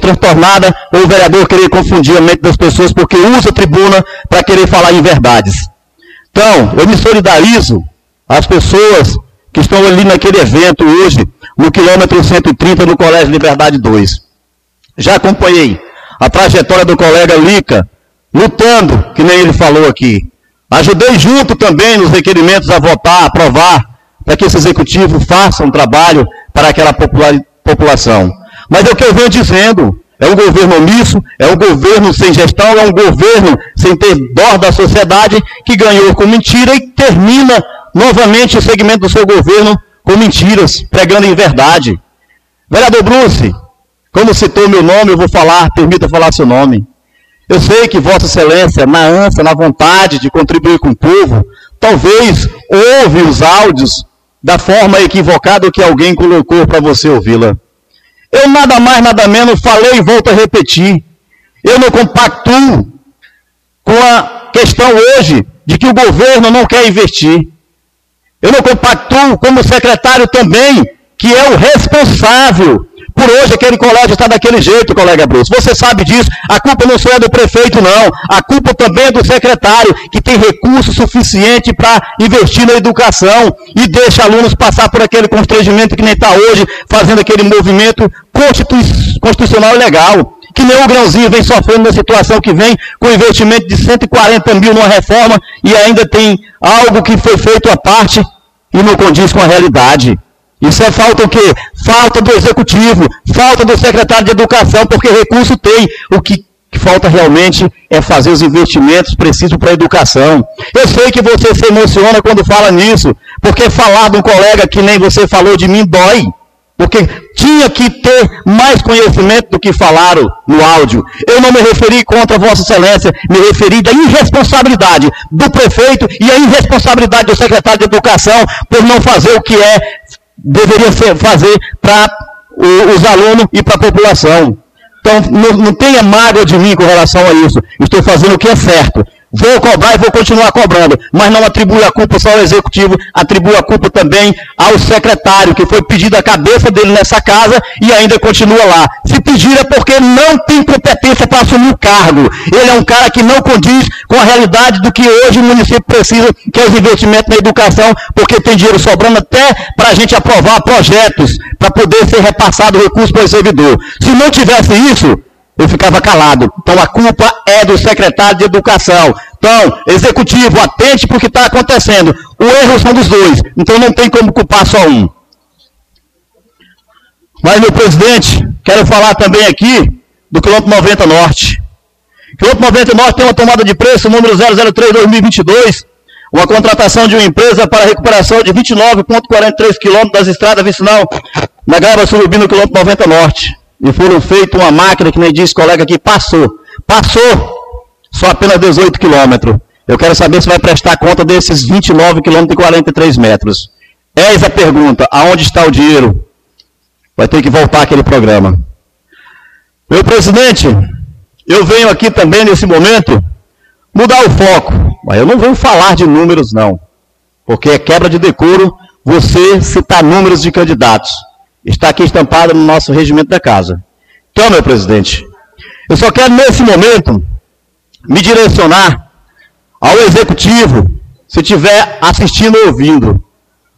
transtornada ou o vereador querer confundir a mente das pessoas porque usa a tribuna para querer falar em verdades. Então, eu me solidarizo às pessoas que estão ali naquele evento hoje, no quilômetro 130 no Colégio Liberdade 2. Já acompanhei a trajetória do colega Lica, lutando, que nem ele falou aqui. Ajudei junto também nos requerimentos a votar, a aprovar, para que esse executivo faça um trabalho para aquela população. Mas é o que eu venho dizendo, é um governo omisso, é um governo sem gestão, é um governo sem ter dó da sociedade, que ganhou com mentira e termina novamente o segmento do seu governo com mentiras, pregando em verdade. Vereador Bruce, como citou meu nome, eu vou falar, permita falar seu nome. Eu sei que Vossa Excelência, na ânsia, na vontade de contribuir com o povo, talvez ouve os áudios da forma equivocada que alguém colocou para você ouvi-la. Eu nada mais, nada menos falei e volto a repetir. Eu não compactuo com a questão hoje de que o governo não quer investir. Eu não compactuo como secretário também, que é o responsável por hoje aquele colégio está daquele jeito, colega Bruce. Você sabe disso. A culpa não só é do prefeito, não. A culpa também é do secretário, que tem recurso suficiente para investir na educação e deixa alunos passar por aquele constrangimento que nem está hoje, fazendo aquele movimento constitucional e legal. Que nem o grãozinho vem sofrendo na situação que vem, com investimento de 140 mil numa reforma e ainda tem algo que foi feito à parte e não condiz com a realidade. Isso é falta o quê? Falta do executivo, falta do secretário de educação, porque recurso tem. O que falta realmente é fazer os investimentos precisos para a educação. Eu sei que você se emociona quando fala nisso, porque falar de um colega que nem você falou de mim dói. Porque tinha que ter mais conhecimento do que falaram no áudio. Eu não me referi contra Vossa Excelência, me referi da irresponsabilidade do prefeito e a irresponsabilidade do secretário de Educação por não fazer o que é deveria fazer para os alunos e para a população. Então, não, não tenha mágoa de mim com relação a isso. Estou fazendo o que é certo. Vou cobrar e vou continuar cobrando, mas não atribui a culpa só ao executivo, atribui a culpa também ao secretário, que foi pedido a cabeça dele nessa casa e ainda continua lá. Se pedir é porque não tem competência para assumir o cargo. Ele é um cara que não condiz com a realidade do que hoje o município precisa, que é os investimentos na educação, porque tem dinheiro sobrando até para a gente aprovar projetos, para poder ser repassado recurso para o servidor. Se não tivesse isso, eu ficava calado. Então a culpa é do secretário de educação. Então, executivo, atente para o que está acontecendo. O erro são dos dois. Então não tem como culpar só um. Mas, meu presidente, quero falar também aqui do quilômetro 90 Norte. Quilômetro 90 Norte tem uma tomada de preço, número 003-2022, uma contratação de uma empresa para a recuperação de 29,43 quilômetros das estradas vicinal na Grava Surubim, quilômetro 90 Norte e foram feitas uma máquina que nem disse colega aqui, passou. Passou só apenas 18 quilômetros. Eu quero saber se vai prestar conta desses 29 quilômetros e 43 metros. Eis a pergunta, aonde está o dinheiro? Vai ter que voltar aquele programa. Meu presidente, eu venho aqui também nesse momento mudar o foco. Mas eu não venho falar de números não. Porque é quebra de decoro você citar números de candidatos está aqui estampada no nosso regimento da casa. Então, meu presidente, eu só quero nesse momento me direcionar ao executivo, se estiver assistindo ou ouvindo.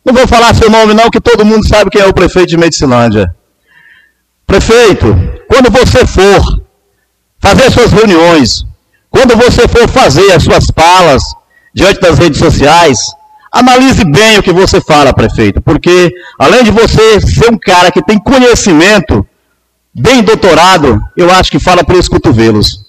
Não vou falar seu nome não, que todo mundo sabe quem é o prefeito de Medicilândia. Prefeito, quando você for fazer suas reuniões, quando você for fazer as suas falas diante das redes sociais, Analise bem o que você fala, prefeito, porque além de você ser um cara que tem conhecimento, bem doutorado, eu acho que fala pelos cotovelos.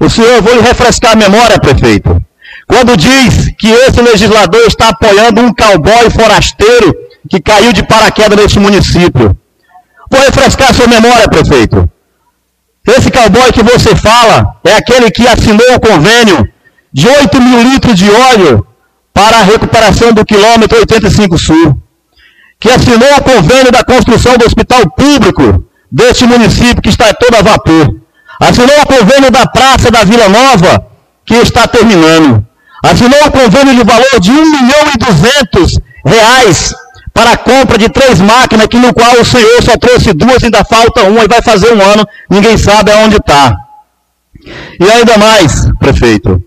O senhor, eu vou lhe refrescar a memória, prefeito. Quando diz que esse legislador está apoiando um cowboy forasteiro que caiu de paraquedas neste município. Vou refrescar a sua memória, prefeito. Esse cowboy que você fala é aquele que assinou o convênio de 8 mil litros de óleo para a recuperação do quilômetro 85 Sul, que assinou o convênio da construção do hospital público deste município que está todo a vapor. Assinou o convênio da Praça da Vila Nova, que está terminando. assinou um convênio de valor de 1 milhão e 200 reais para a compra de três máquinas, que no qual o senhor só trouxe duas, ainda falta uma e vai fazer um ano, ninguém sabe aonde está. E ainda mais, prefeito,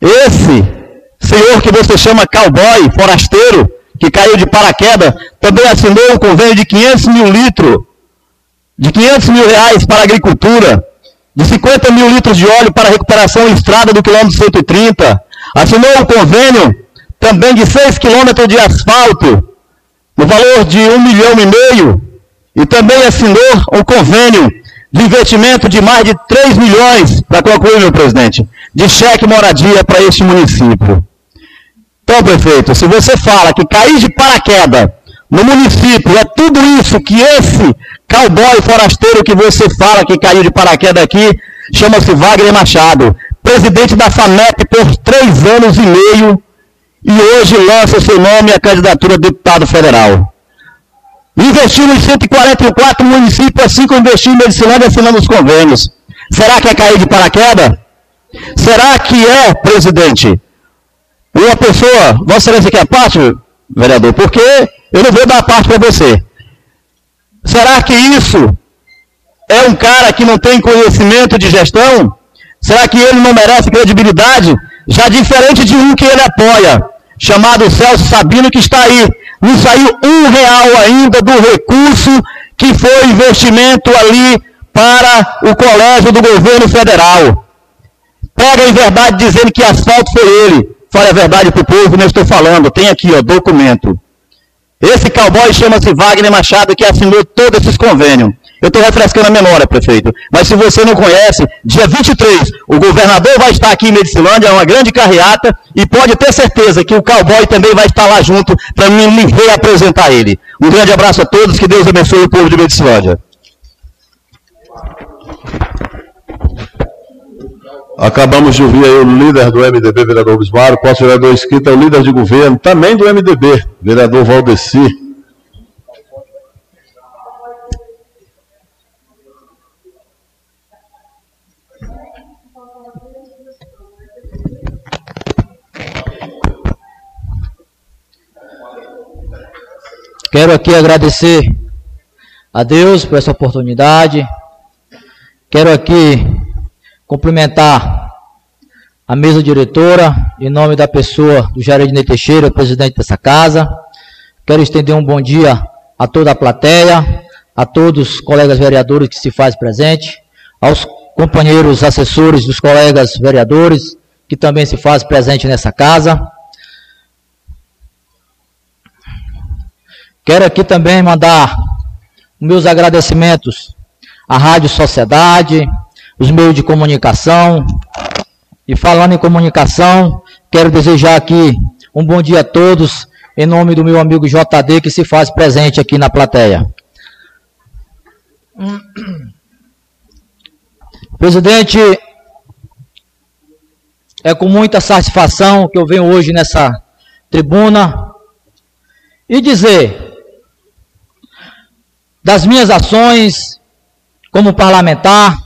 esse senhor que você chama cowboy, forasteiro, que caiu de paraquedas, também assinou um convênio de 500 mil litros, de 500 mil reais para a agricultura, de 50 mil litros de óleo para recuperação em estrada do quilômetro 130, assinou um convênio também de 6 quilômetros de asfalto, no valor de 1 milhão e meio, e também assinou um convênio de investimento de mais de 3 milhões, para concluir, meu presidente, de cheque moradia para este município. Então, prefeito, se você fala que cair de paraquedas no município é tudo isso que esse cowboy forasteiro que você fala que caiu de paraquedas aqui, chama-se Wagner Machado, presidente da FAMEP por três anos e meio, e hoje lança seu nome à candidatura a deputado federal. Investiu em 144 municípios, assim como investiu em Medicilândia assinando os convênios. Será que é cair de paraquedas? Será que é, presidente, uma pessoa, Vossa Excelência quer parte, vereador? Porque eu não vou dar parte para você. Será que isso é um cara que não tem conhecimento de gestão? Será que ele não merece credibilidade? Já diferente de um que ele apoia, chamado Celso Sabino, que está aí. Não saiu um real ainda do recurso que foi investimento ali para o colégio do governo federal. Pega em verdade dizendo que asfalto foi ele. Fale a verdade para o povo, não estou falando. Tem aqui, ó, documento. Esse cowboy chama-se Wagner Machado, que assinou todos esses convênios. Eu estou refrescando a memória, prefeito. Mas se você não conhece, dia 23, o governador vai estar aqui em Medicilândia, é uma grande carreata, e pode ter certeza que o cowboy também vai estar lá junto para me, reapresentar ele. Um grande abraço a todos, que Deus abençoe o povo de Medicilândia. Acabamos de ouvir aí o líder do MDB, vereador Bismar, o vereador é o líder de governo, também do MDB, vereador Valdeci. Quero aqui agradecer a Deus por essa oportunidade. Quero aqui cumprimentar a mesa diretora, em nome da pessoa do Jaredine Teixeira, presidente dessa casa. Quero estender um bom dia a toda a plateia, a todos os colegas vereadores que se fazem presente, aos companheiros assessores dos colegas vereadores que também se fazem presente nessa casa. Quero aqui também mandar meus agradecimentos à Rádio Sociedade, os meios de comunicação. E falando em comunicação, quero desejar aqui um bom dia a todos, em nome do meu amigo JD, que se faz presente aqui na plateia. Presidente, é com muita satisfação que eu venho hoje nessa tribuna e dizer das minhas ações como parlamentar,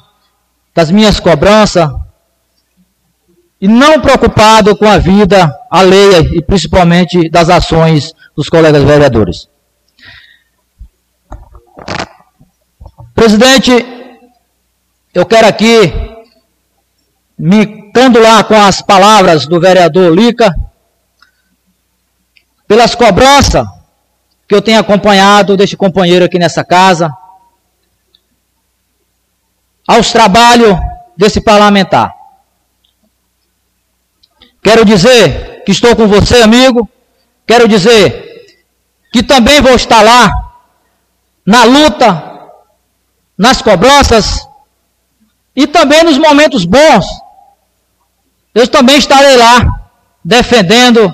das minhas cobranças, e não preocupado com a vida alheia e principalmente das ações dos colegas vereadores. Presidente, eu quero aqui me candular com as palavras do vereador Lica, pelas cobranças que eu tenho acompanhado deste companheiro aqui nessa casa, aos trabalhos desse parlamentar. Quero dizer que estou com você, amigo. Quero dizer que também vou estar lá na luta, nas cobranças e também nos momentos bons. Eu também estarei lá defendendo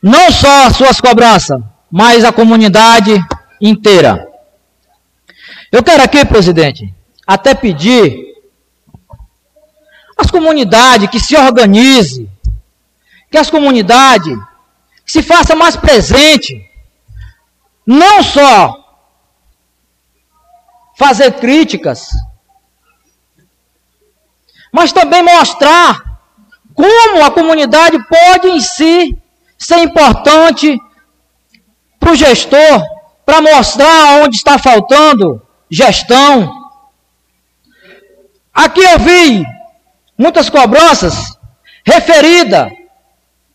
não só as suas cobranças, mas a comunidade inteira. Eu quero aqui, presidente, até pedir às comunidades que se organize, que as comunidades se faça mais presente, não só fazer críticas, mas também mostrar como a comunidade pode em si ser importante para o gestor, para mostrar onde está faltando gestão. Aqui eu vi muitas cobranças referidas,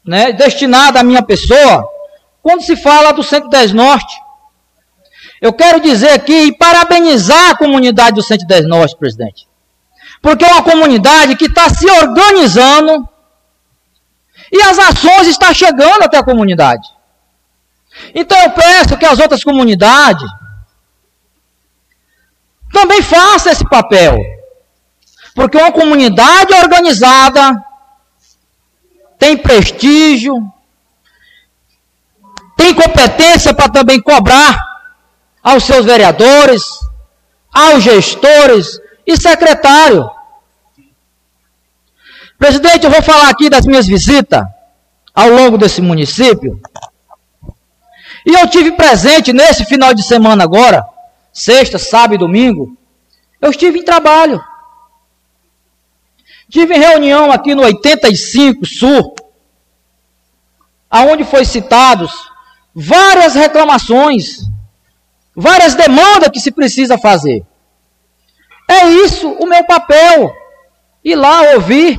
né, destinada à minha pessoa, quando se fala do 110 Norte. Eu quero dizer aqui e parabenizar a comunidade do 110 Norte, presidente. Porque é uma comunidade que está se organizando e as ações estão chegando até a comunidade. Então eu peço que as outras comunidades também façam esse papel. Porque uma comunidade organizada tem prestígio, tem competência para também cobrar aos seus vereadores, aos gestores e secretário. Presidente, eu vou falar aqui das minhas visitas ao longo desse município. E eu tive presente nesse final de semana agora, sexta, sábado e domingo, eu estive em trabalho. Tive reunião aqui no 85 Sul, aonde foi citados várias reclamações, várias demandas que se precisa fazer. É isso o meu papel. Ir lá ouvir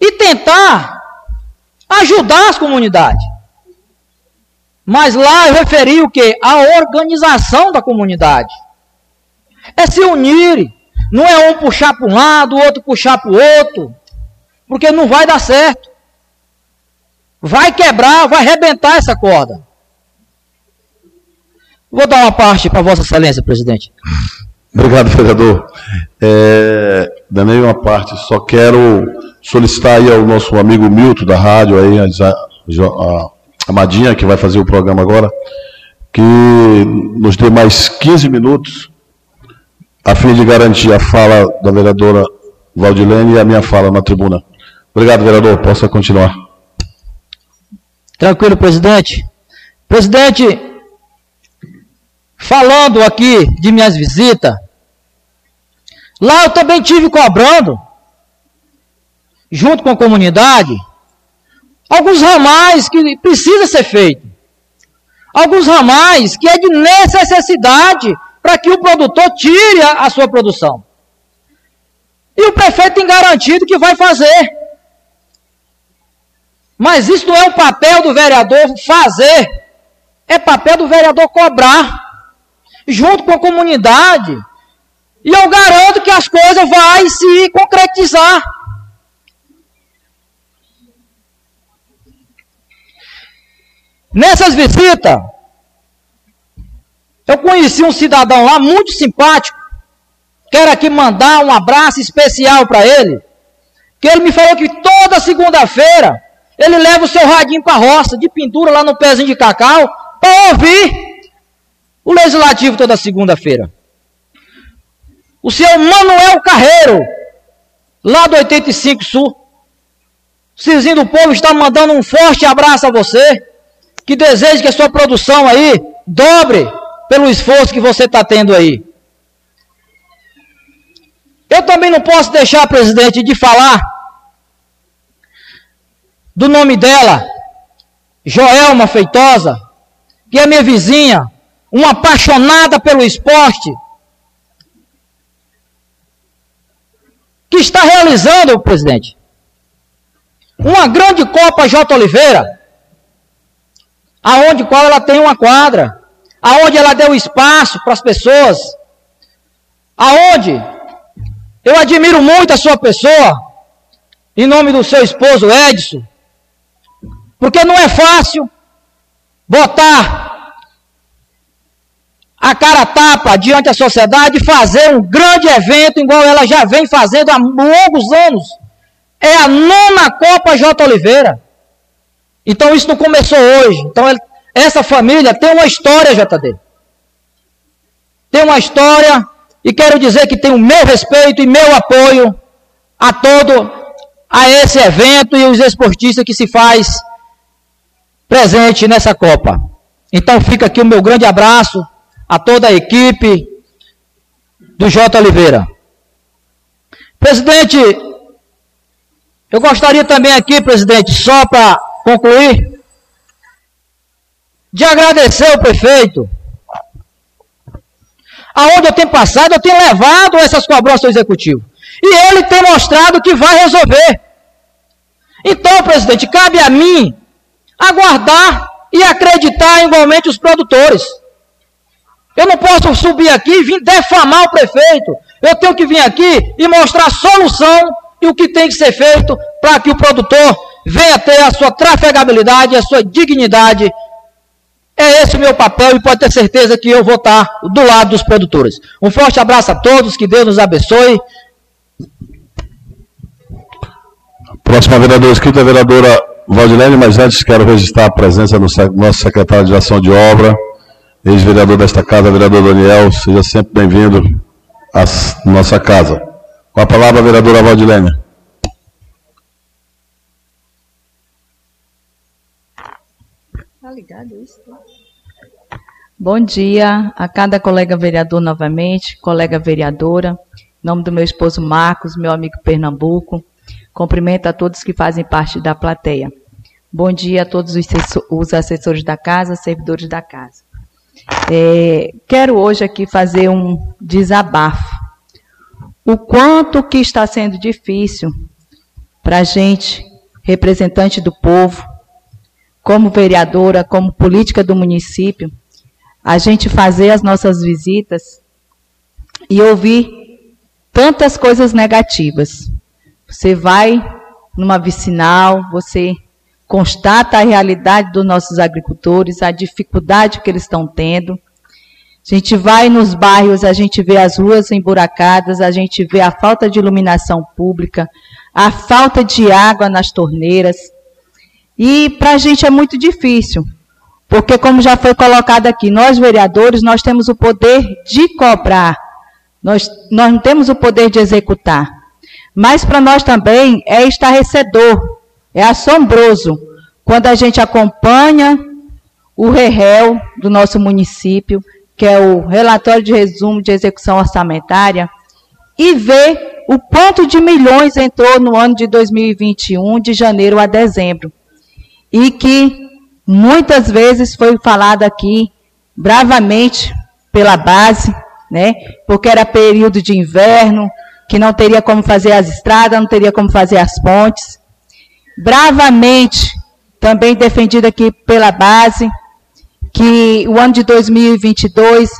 e tentar ajudar as comunidades. Mas lá eu referi o que? A organização da comunidade. É se unir. Não é um puxar para um lado, o outro puxar para o outro. Porque não vai dar certo. Vai quebrar, vai arrebentar essa corda. Vou dar uma parte para Vossa Excelência, presidente. Obrigado, vereador. É, da mesma parte, só quero solicitar aí ao nosso amigo Milton da rádio, aí, a, a, a Madinha, que vai fazer o programa agora, que nos dê mais 15 minutos, a fim de garantir a fala da vereadora Valdilene e a minha fala na tribuna. Obrigado, vereador. Possa continuar. Tranquilo, presidente. Presidente, falando aqui de minhas visitas, lá eu também tive cobrando junto com a comunidade, alguns ramais que precisa ser feito. Alguns ramais que é de necessidade para que o produtor tire a, a sua produção. E o prefeito tem garantido que vai fazer. Mas isso não é o papel do vereador fazer. É papel do vereador cobrar. Junto com a comunidade. E eu garanto que as coisas vão se concretizar. Nessas visitas, eu conheci um cidadão lá muito simpático. Quero aqui mandar um abraço especial para ele. Que ele me falou que toda segunda-feira ele leva o seu radinho para a roça, de pintura lá no pezinho de cacau, para ouvir o legislativo toda segunda-feira. O senhor Manuel Carreiro, lá do 85 Sul. O Cizinho do Povo está mandando um forte abraço a você que deseje que a sua produção aí dobre pelo esforço que você está tendo aí. Eu também não posso deixar, presidente, de falar do nome dela, Joelma Feitosa, que é minha vizinha, uma apaixonada pelo esporte, que está realizando, presidente, uma grande Copa J. Oliveira, aonde qual ela tem uma quadra, aonde ela deu espaço para as pessoas, aonde eu admiro muito a sua pessoa, em nome do seu esposo Edson, porque não é fácil botar a cara tapa diante da sociedade e fazer um grande evento igual ela já vem fazendo há longos anos. É a nona Copa J. Oliveira. Então isso não começou hoje. Então essa família tem uma história, JD. Tem uma história e quero dizer que tem o meu respeito e meu apoio a todo a esse evento e os esportistas que se faz presente nessa Copa. Então fica aqui o meu grande abraço a toda a equipe do J. Oliveira. Presidente, Eu gostaria também aqui, presidente, só para concluir, de agradecer ao prefeito. Aonde eu tenho passado, eu tenho levado essas cobranças ao executivo. E ele tem mostrado que vai resolver. Então, presidente, cabe a mim aguardar e acreditar igualmente os produtores. Eu não posso subir aqui e vir defamar o prefeito. Eu tenho que vir aqui e mostrar a solução e o que tem que ser feito para que o produtor venha ter a sua trafegabilidade, a sua dignidade. É esse o meu papel e pode ter certeza que eu vou estar do lado dos produtores. Um forte abraço a todos, que Deus nos abençoe. Próxima vereadora escrita, a vereadora Valdilene, mas antes quero registrar a presença do nosso secretário de Ação de Obra, ex-vereador desta casa, vereador Daniel, seja sempre bem-vindo à nossa casa. Com a palavra, a vereadora Valdilene. Tá ligado isso? Bom dia a cada colega vereador novamente, colega vereadora, em nome do meu esposo Marcos, meu amigo Pernambuco, cumprimento a todos que fazem parte da plateia. Bom dia a todos os assessores da casa, servidores da casa. É, quero hoje aqui fazer um desabafo o quanto que está sendo difícil para a gente, representante do povo, como vereadora, como política do município, a gente fazer as nossas visitas e ouvir tantas coisas negativas. Você vai numa vicinal, você constata a realidade dos nossos agricultores, a dificuldade que eles estão tendo, a gente vai nos bairros, a gente vê as ruas emburacadas, a gente vê a falta de iluminação pública, a falta de água nas torneiras. E para a gente é muito difícil, porque como já foi colocado aqui, nós vereadores, nós temos o poder de cobrar, nós, nós não temos o poder de executar. Mas para nós também é estarrecedor, é assombroso, quando a gente acompanha o REREL do nosso município, que é o relatório de resumo de execução orçamentária, e ver o quanto de milhões entrou no ano de 2021, de janeiro a dezembro. E que muitas vezes foi falado aqui bravamente pela base, né? Porque era período de inverno, que não teria como fazer as estradas, não teria como fazer as pontes. Bravamente também defendido aqui pela base, que o ano de 2022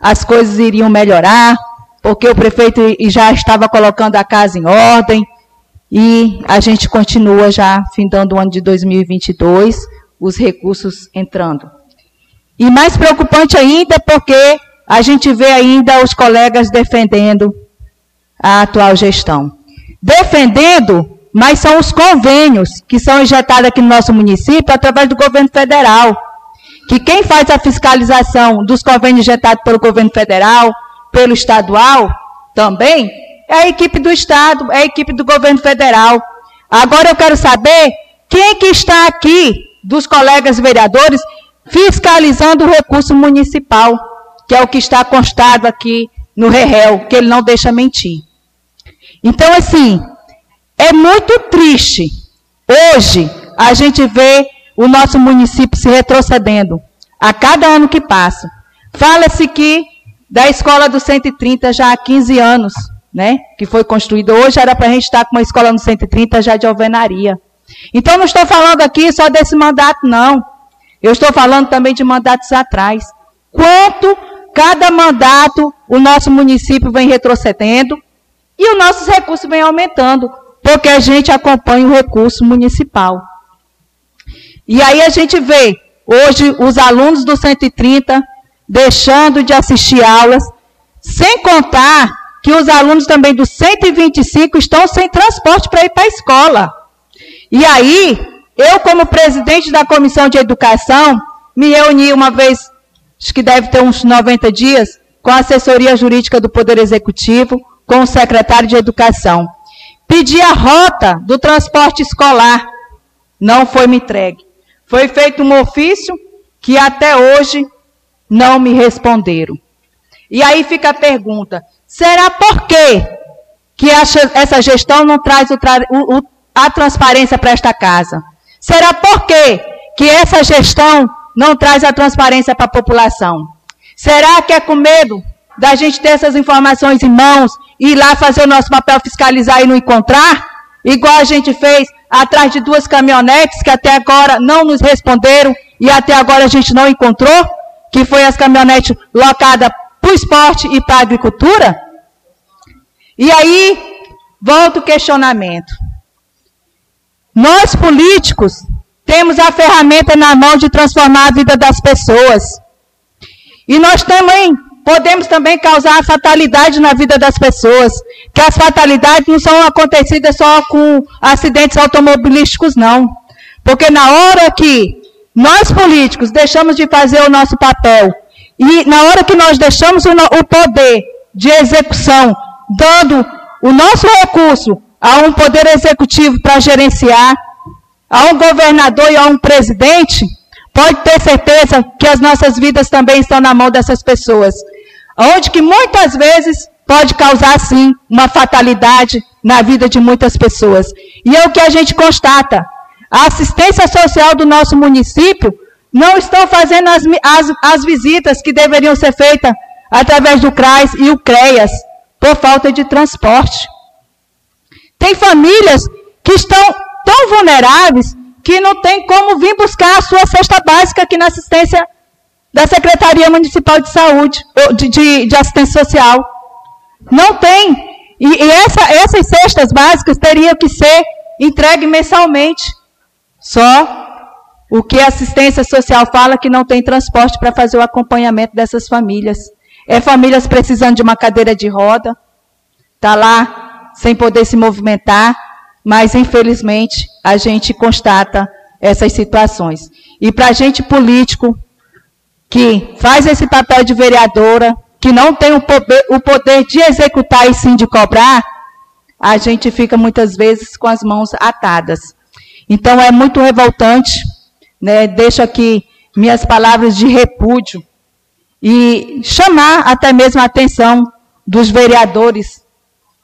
as coisas iriam melhorar, porque o prefeito já estava colocando a casa em ordem, e a gente continua já findando o ano de 2022, os recursos entrando. E mais preocupante ainda porque a gente vê ainda os colegas defendendo a atual gestão. Defendendo, mas são os convênios que são injetados aqui no nosso município através do governo federal que quem faz a fiscalização dos convênios injetados pelo governo federal, pelo estadual, também, é a equipe do Estado, é a equipe do governo federal. Agora eu quero saber quem que está aqui, dos colegas vereadores, fiscalizando o recurso municipal, que é o que está constado aqui no REREL, que ele não deixa mentir. Então, assim, é muito triste. Hoje, a gente vê o nosso município se retrocedendo a cada ano que passa. Fala-se que da escola do 130 já há 15 anos, né, que foi construída. Hoje era para a gente estar com uma escola no 130 já de alvenaria. Então não estou falando aqui só desse mandato, não. Eu estou falando também de mandatos atrás. Quanto cada mandato o nosso município vem retrocedendo e os nossos recursos vêm aumentando, porque a gente acompanha o recurso municipal. E aí a gente vê hoje os alunos do 130 deixando de assistir aulas, sem contar que os alunos também do 125 estão sem transporte para ir para a escola. E aí, eu, como presidente da Comissão de Educação, me reuni uma vez, acho que deve ter uns 90 dias, com a assessoria jurídica do Poder Executivo, com o secretário de Educação. Pedi a rota do transporte escolar, não foi me entregue. Foi feito um ofício que até hoje não me responderam. E aí fica a pergunta: será por quê que essa gestão não traz o, o, o a transparência para esta casa? Será por quê que essa gestão não traz a transparência para a população? Será que é com medo da gente ter essas informações em mãos e ir lá fazer o nosso papel fiscalizar e não encontrar? Igual a gente fez atrás de duas caminhonetes que até agora não nos responderam e até agora a gente não encontrou, que foi as caminhonetes locadas para o esporte e para a agricultura? E aí, volta o questionamento. Nós políticos temos a ferramenta na mão de transformar a vida das pessoas. E nós também podemos também causar fatalidade na vida das pessoas. Que as fatalidades não são acontecidas só com acidentes automobilísticos, não. Porque na hora que nós políticos deixamos de fazer o nosso papel e na hora que nós deixamos o poder de execução, dando o nosso recurso a um poder executivo para gerenciar, a um governador e a um presidente, pode ter certeza que as nossas vidas também estão na mão dessas pessoas. Onde que muitas vezes pode causar, sim, uma fatalidade na vida de muitas pessoas. E é o que a gente constata. A assistência social do nosso município não estão fazendo as, as, as visitas que deveriam ser feitas através do CRAS e o CREAS, por falta de transporte. Tem famílias que estão tão vulneráveis que não tem como vir buscar a sua cesta básica aqui na assistência da Secretaria Municipal de Saúde, de, de, de Assistência Social. Não tem. E, e essa, essas cestas básicas teriam que ser entregues mensalmente. Só o que a assistência social fala que não tem transporte para fazer o acompanhamento dessas famílias. É famílias precisando de uma cadeira de roda, está lá sem poder se movimentar, mas infelizmente a gente constata essas situações. E para a gente político que faz esse papel de vereadora, que não tem o poder, o poder de executar e sim de cobrar, a gente fica muitas vezes com as mãos atadas. Então é muito revoltante, né? Deixo aqui minhas palavras de repúdio e chamar até mesmo a atenção dos vereadores,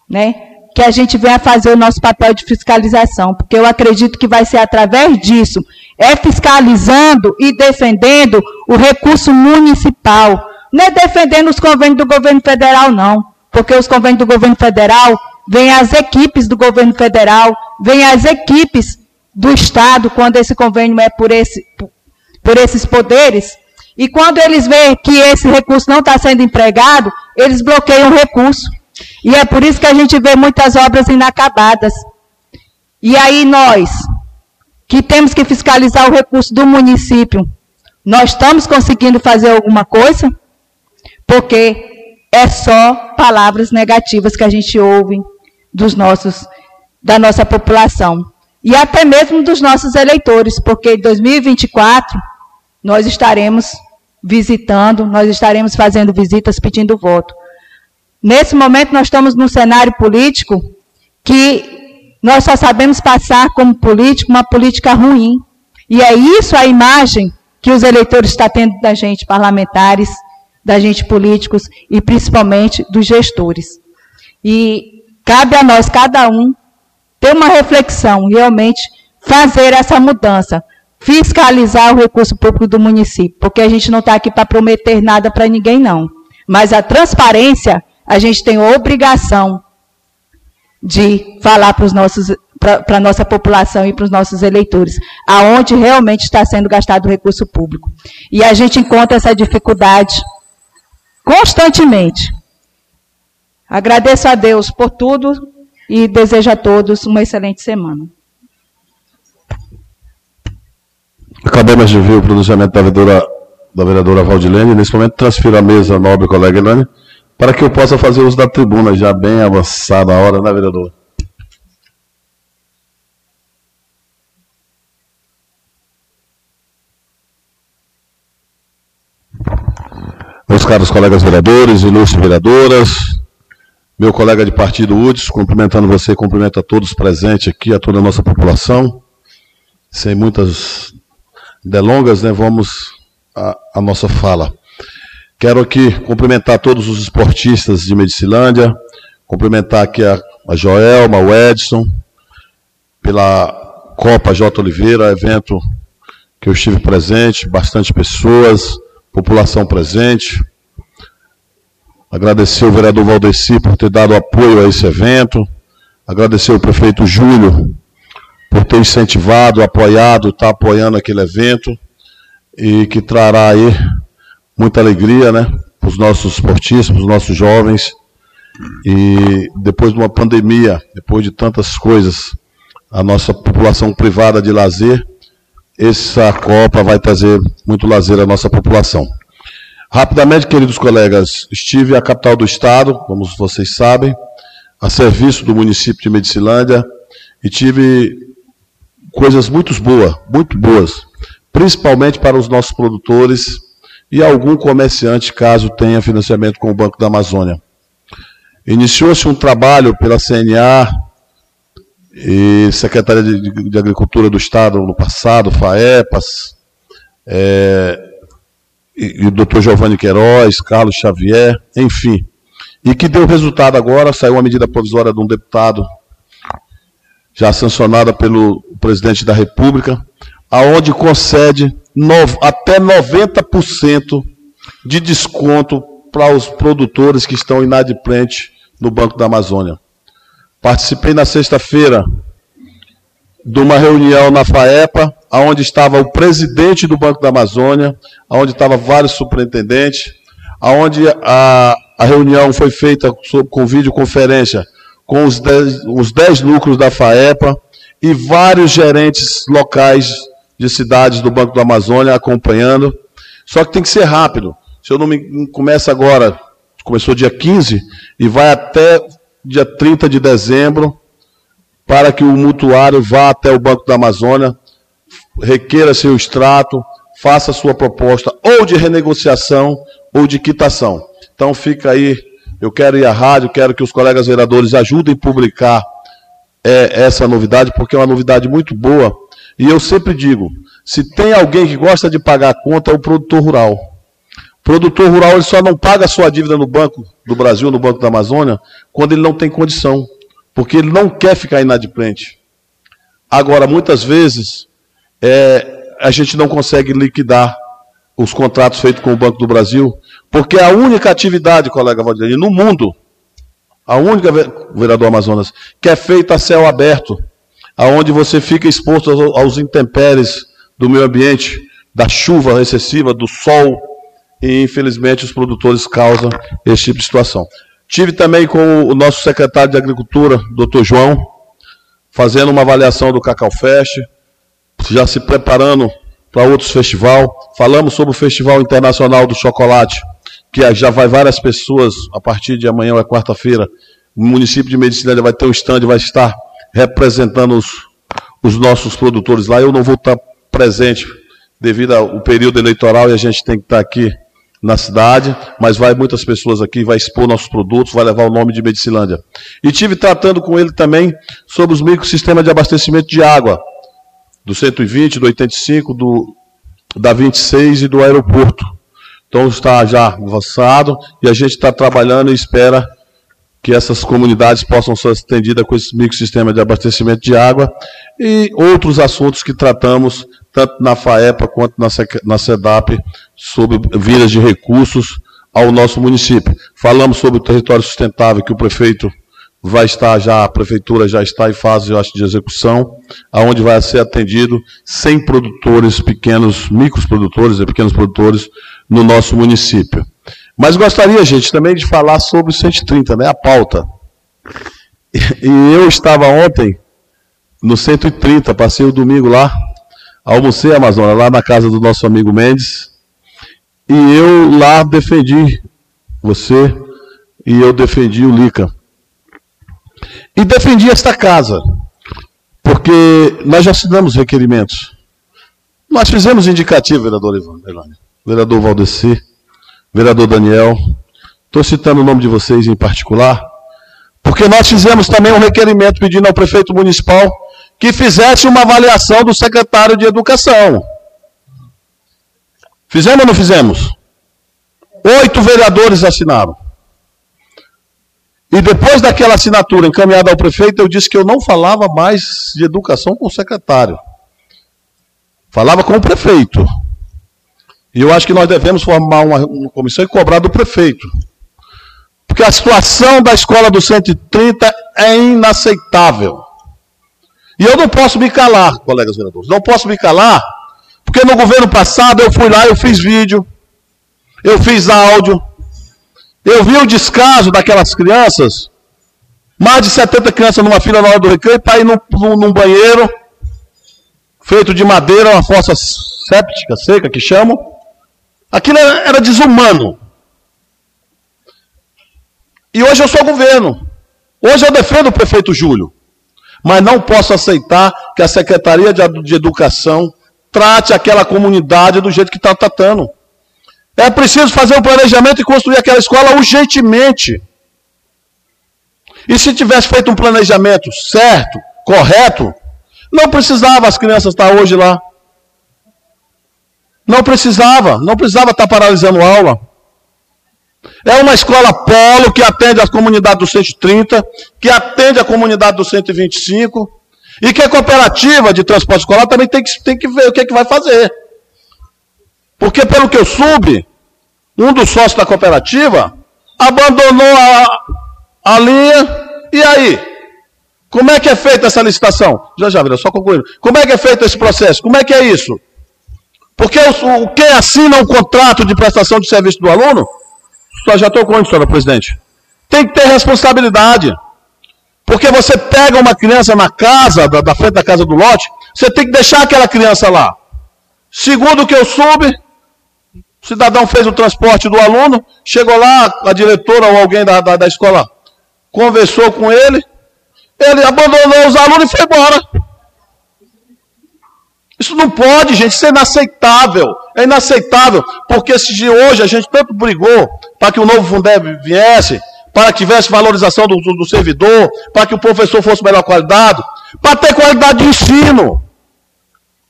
né? Que a gente venha fazer o nosso papel de fiscalização, porque eu acredito que vai ser através disso, é fiscalizando e defendendo o recurso municipal. Não é defendendo os convênios do governo federal, não, porque os convênios do governo federal vêm as equipes do governo federal, vêm as equipes do Estado, quando esse convênio é por, esse, por esses poderes, e quando eles veem que esse recurso não está sendo empregado, eles bloqueiam o recurso. E é por isso que a gente vê muitas obras inacabadas. E aí nós, que temos que fiscalizar o recurso do município, nós estamos conseguindo fazer alguma coisa? Porque é só palavras negativas que a gente ouve dos nossos, da nossa população. E até mesmo dos nossos eleitores, porque em 2024 nós estaremos visitando, nós estaremos fazendo visitas pedindo voto. Nesse momento, nós estamos num cenário político que nós só sabemos passar como político uma política ruim. E é isso a imagem que os eleitores estão tendo da gente, parlamentares, da gente políticos e principalmente dos gestores. E cabe a nós, cada um, ter uma reflexão, realmente fazer essa mudança, fiscalizar o recurso público do município, porque a gente não está aqui para prometer nada para ninguém, não. Mas a transparência a gente tem a obrigação de falar para os nossos para a nossa população e para os nossos eleitores, aonde realmente está sendo gastado o recurso público. E a gente encontra essa dificuldade constantemente. Agradeço a Deus por tudo e desejo a todos uma excelente semana. Acabamos de ver o pronunciamento da vereadora, da vereadora Valdilene. Nesse momento, transfiro a mesa nobre colega Elane para que eu possa fazer uso da tribuna, já bem avançada a hora, né, vereador? Meus caros colegas vereadores, ilustres vereadoras, meu colega de partido UDS, cumprimentando você, cumprimento a todos presentes aqui, a toda a nossa população. Sem muitas delongas, né, vamos à nossa fala. Quero aqui cumprimentar todos os esportistas de Medicilândia, cumprimentar aqui a, a Joelma, o Edson, pela Copa J. Oliveira, evento que eu estive presente, bastante pessoas, população presente. Agradecer o vereador Valdeci por ter dado apoio a esse evento. Agradecer o prefeito Júlio por ter incentivado, apoiado, está apoiando aquele evento e que trará aí muita alegria, né, para os nossos esportistas, para os nossos jovens. E depois de uma pandemia, depois de tantas coisas, a nossa população privada de lazer, essa Copa vai trazer muito lazer à nossa população. Rapidamente, queridos colegas, estive à capital do estado, como vocês sabem, a serviço do município de Medicilândia e tive coisas muito boas, muito boas, principalmente para os nossos produtores e algum comerciante, caso tenha financiamento com o Banco da Amazônia. Iniciou-se um trabalho pela CNA e Secretaria de, Agricultura do Estado no passado, FAEPAS, é, e, e o doutor Giovanni Queiroz, Carlos Xavier, enfim. E que deu resultado agora, saiu uma medida provisória de um deputado, já sancionada pelo presidente da República, aonde concede no, até 90% de desconto para os produtores que estão inadimplentes no Banco da Amazônia. Participei na sexta-feira de uma reunião na FAEPA, onde estava o presidente do Banco da Amazônia, onde estava vários superintendentes, onde a, a reunião foi feita com videoconferência com os 10, os dez núcleos da FAEPA e vários gerentes locais de cidades do Banco da Amazônia acompanhando. Só que tem que ser rápido. Se eu não me começa agora, começou dia 15 e vai até dia 30 de dezembro, para que o mutuário vá até o Banco da Amazônia, requeira seu extrato, faça sua proposta ou de renegociação ou de quitação. Então fica aí, eu quero ir à rádio, quero que os colegas vereadores ajudem a publicar é, essa novidade, porque é uma novidade muito boa. E eu sempre digo, se tem alguém que gosta de pagar a conta, é o produtor rural. O produtor rural ele só não paga a sua dívida no Banco do Brasil, no Banco da Amazônia, quando ele não tem condição porque ele não quer ficar inadimplente. Agora, muitas vezes, é, a gente não consegue liquidar os contratos feitos com o Banco do Brasil, porque a única atividade, colega Valdir, no mundo, a única, vereador Amazonas, que é feita a céu aberto, aonde você fica exposto aos, intempéries do meio ambiente, da chuva excessiva, do sol, e infelizmente os produtores causam esse tipo de situação. Tive também com o nosso secretário de Agricultura, doutor João, fazendo uma avaliação do Cacau Fest, já se preparando para outros festivais. Falamos sobre o Festival Internacional do Chocolate, que já vai várias pessoas, a partir de amanhã é quarta-feira, o município de Medicina vai ter um stand, vai estar representando os, os nossos produtores lá. Eu não vou estar presente devido ao período eleitoral e a gente tem que estar aqui na cidade, mas vai muitas pessoas aqui, vai expor nossos produtos, vai levar o nome de Medicilândia. E tive tratando com ele também sobre os microsistemas de abastecimento de água, do 120, do 85, do, da 26 e do aeroporto. Então está já avançado e a gente está trabalhando e espera que essas comunidades possam ser atendidas com esse microsistema de abastecimento de água e outros assuntos que tratamos tanto na FAEPA quanto na, SEDAP, sobre vias de recursos ao nosso município. Falamos sobre o território sustentável, que o prefeito vai estar já, a prefeitura já está em fase, eu acho, de execução, aonde vai ser atendido 100 produtores pequenos, micros produtores e pequenos produtores no nosso município. Mas gostaria, gente, também de falar sobre o 130, né, a pauta. E eu estava ontem no 130, passei o domingo lá, almocei a Amazônia, lá na casa do nosso amigo Mendes, e eu lá defendi você e eu defendi o Lica. E defendi esta casa, porque nós já assinamos requerimentos. Nós fizemos indicativo, vereador Ivan, vereador Valdeci, vereador Daniel, estou citando o nome de vocês em particular, porque nós fizemos também um requerimento pedindo ao prefeito municipal que fizesse uma avaliação do secretário de Educação. Fizemos ou não fizemos? Oito vereadores assinaram. E depois daquela assinatura encaminhada ao prefeito, eu disse que eu não falava mais de educação com o secretário. Falava com o prefeito. E eu acho que nós devemos formar uma, uma comissão e cobrar do prefeito. Porque a situação da escola do 130 é inaceitável. E eu não posso me calar, colegas vereadores. Não posso me calar, porque no governo passado eu fui lá, eu fiz vídeo, eu fiz áudio, eu vi o descaso daquelas crianças, mais de 70 crianças numa fila na hora do recreio, para ir num, num, banheiro feito de madeira, uma fossa séptica, seca, que chamam. Aquilo era, desumano. E hoje eu sou governo. Hoje eu defendo o prefeito Júlio. Mas não posso aceitar que a Secretaria de Educação trate aquela comunidade do jeito que está tratando. É preciso fazer um planejamento e construir aquela escola urgentemente. E se tivesse feito um planejamento certo, correto, não precisava as crianças estar hoje lá. Não precisava, não precisava estar paralisando aula. É uma escola polo que atende a comunidade do 130, que atende a comunidade do 125, e que a cooperativa de transporte escolar também tem que, tem que ver o que, é que vai fazer. Porque, pelo que eu soube, um dos sócios da cooperativa abandonou a, a linha, e aí? Como é que é feita essa licitação? Já, já, só concluindo. Como é que é feito esse processo? Como é que é isso? Porque o, quem assina um contrato de prestação de serviço do aluno só já estou com onde, senhora presidente? Tem que ter responsabilidade. Porque você pega uma criança na casa, da, da, frente da casa do lote, você tem que deixar aquela criança lá. Segundo o que eu soube, o cidadão fez o transporte do aluno, chegou lá, a diretora ou alguém da, da, da escola conversou com ele, ele abandonou os alunos e foi embora. Isso não pode, gente, isso é inaceitável. É inaceitável, porque se hoje a gente tanto brigou para que o novo Fundeb viesse, para que tivesse valorização do, do, do servidor, para que o professor fosse melhor qualidade, para ter qualidade de ensino,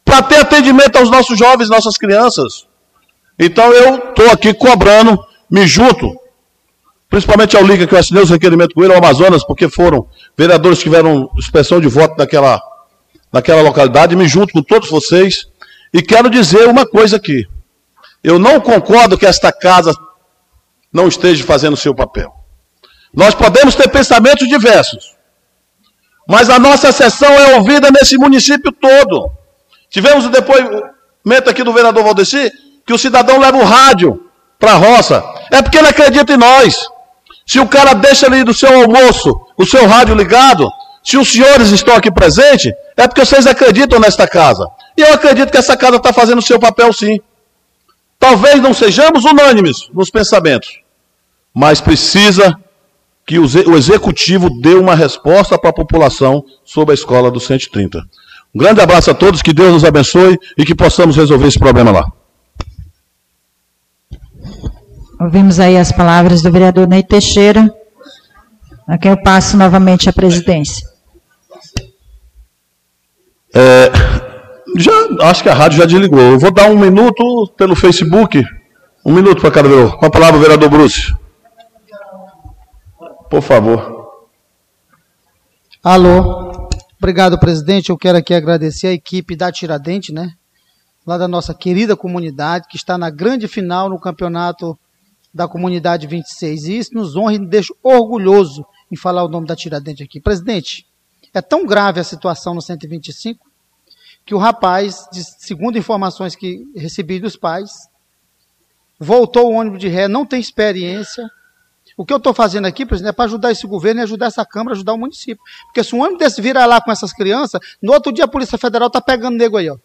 para ter atendimento aos nossos jovens, nossas crianças. Então eu estou aqui cobrando, me junto, principalmente ao Liga que eu assinei os requerimentos com ele, ao Amazonas, porque foram vereadores que tiveram expressão de voto daquela naquela localidade, me junto com todos vocês e quero dizer uma coisa aqui. Eu não concordo que esta casa não esteja fazendo o seu papel. Nós podemos ter pensamentos diversos, mas a nossa sessão é ouvida nesse município todo. Tivemos o depoimento aqui do vereador Valdeci, que o cidadão leva o rádio para a roça. É porque ele acredita em nós. Se o cara deixa ali do seu almoço o seu rádio ligado, se os senhores estão aqui presentes, é porque vocês acreditam nesta casa. E eu acredito que essa casa está fazendo o seu papel sim. Talvez não sejamos unânimes nos pensamentos, mas precisa que o executivo dê uma resposta para a população sobre a escola do 130. Um grande abraço a todos, que Deus nos abençoe e que possamos resolver esse problema lá. Ouvimos aí as palavras do vereador Ney Teixeira, a quem eu passo novamente a presidência. É, já, acho que a rádio já desligou. Eu vou dar um minuto pelo Facebook. Um minuto para cada vereador. Com a palavra, vereador Bruce. Por favor. Alô. Obrigado, presidente. Eu quero aqui agradecer a equipe da Tiradentes, né? Lá da nossa querida comunidade, que está na grande final no campeonato da comunidade 26. E isso nos honra e nos deixa orgulhoso em falar o nome da Tiradentes aqui. Presidente, é tão grave a situação no 125 que o rapaz, segundo informações que recebi dos pais, voltou o ônibus de ré, não tem experiência. O que eu estou fazendo aqui, presidente, é para ajudar esse governo e ajudar essa Câmara, ajudar o município. Porque se um ônibus desse virar lá com essas crianças, no outro dia a Polícia Federal está pegando nego aí, ó.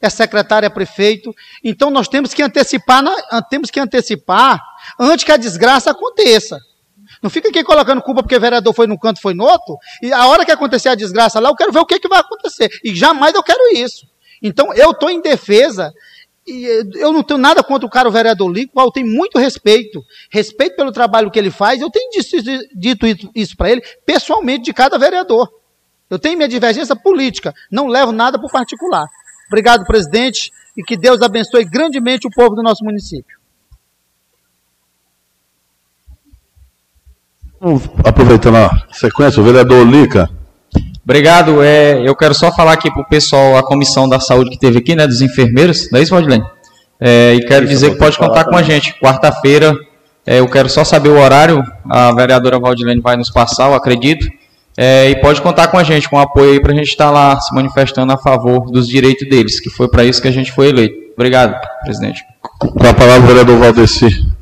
É secretário, é prefeito. Então nós temos que antecipar, temos que antecipar antes que a desgraça aconteça. Não fica aqui colocando culpa porque o vereador foi num canto, foi no outro. E a hora que acontecer a desgraça lá, eu quero ver o que, que vai acontecer. E jamais eu quero isso. Então, eu estou em defesa. E eu não tenho nada contra o cara, o vereador Lico, qual tenho muito respeito. Respeito pelo trabalho que ele faz. Eu tenho dito isso para ele, pessoalmente, de cada vereador. Eu tenho minha divergência política. Não levo nada para o particular. Obrigado, presidente. E que Deus abençoe grandemente o povo do nosso município. Aproveitando a sequência, o vereador Lica. Obrigado. É, eu quero só falar aqui para o pessoal, a comissão da saúde que teve aqui, né, dos enfermeiros, não é isso, Valdilene? É, e quero dizer que pode contar com a gente. Quarta-feira, é, eu quero só saber o horário, a vereadora Valdilene vai nos passar, eu acredito. É, e pode contar com a gente, com apoio aí para a gente estar tá lá se manifestando a favor dos direitos deles, que foi para isso que a gente foi eleito. Obrigado, presidente. Com a palavra, o vereador Valdeci.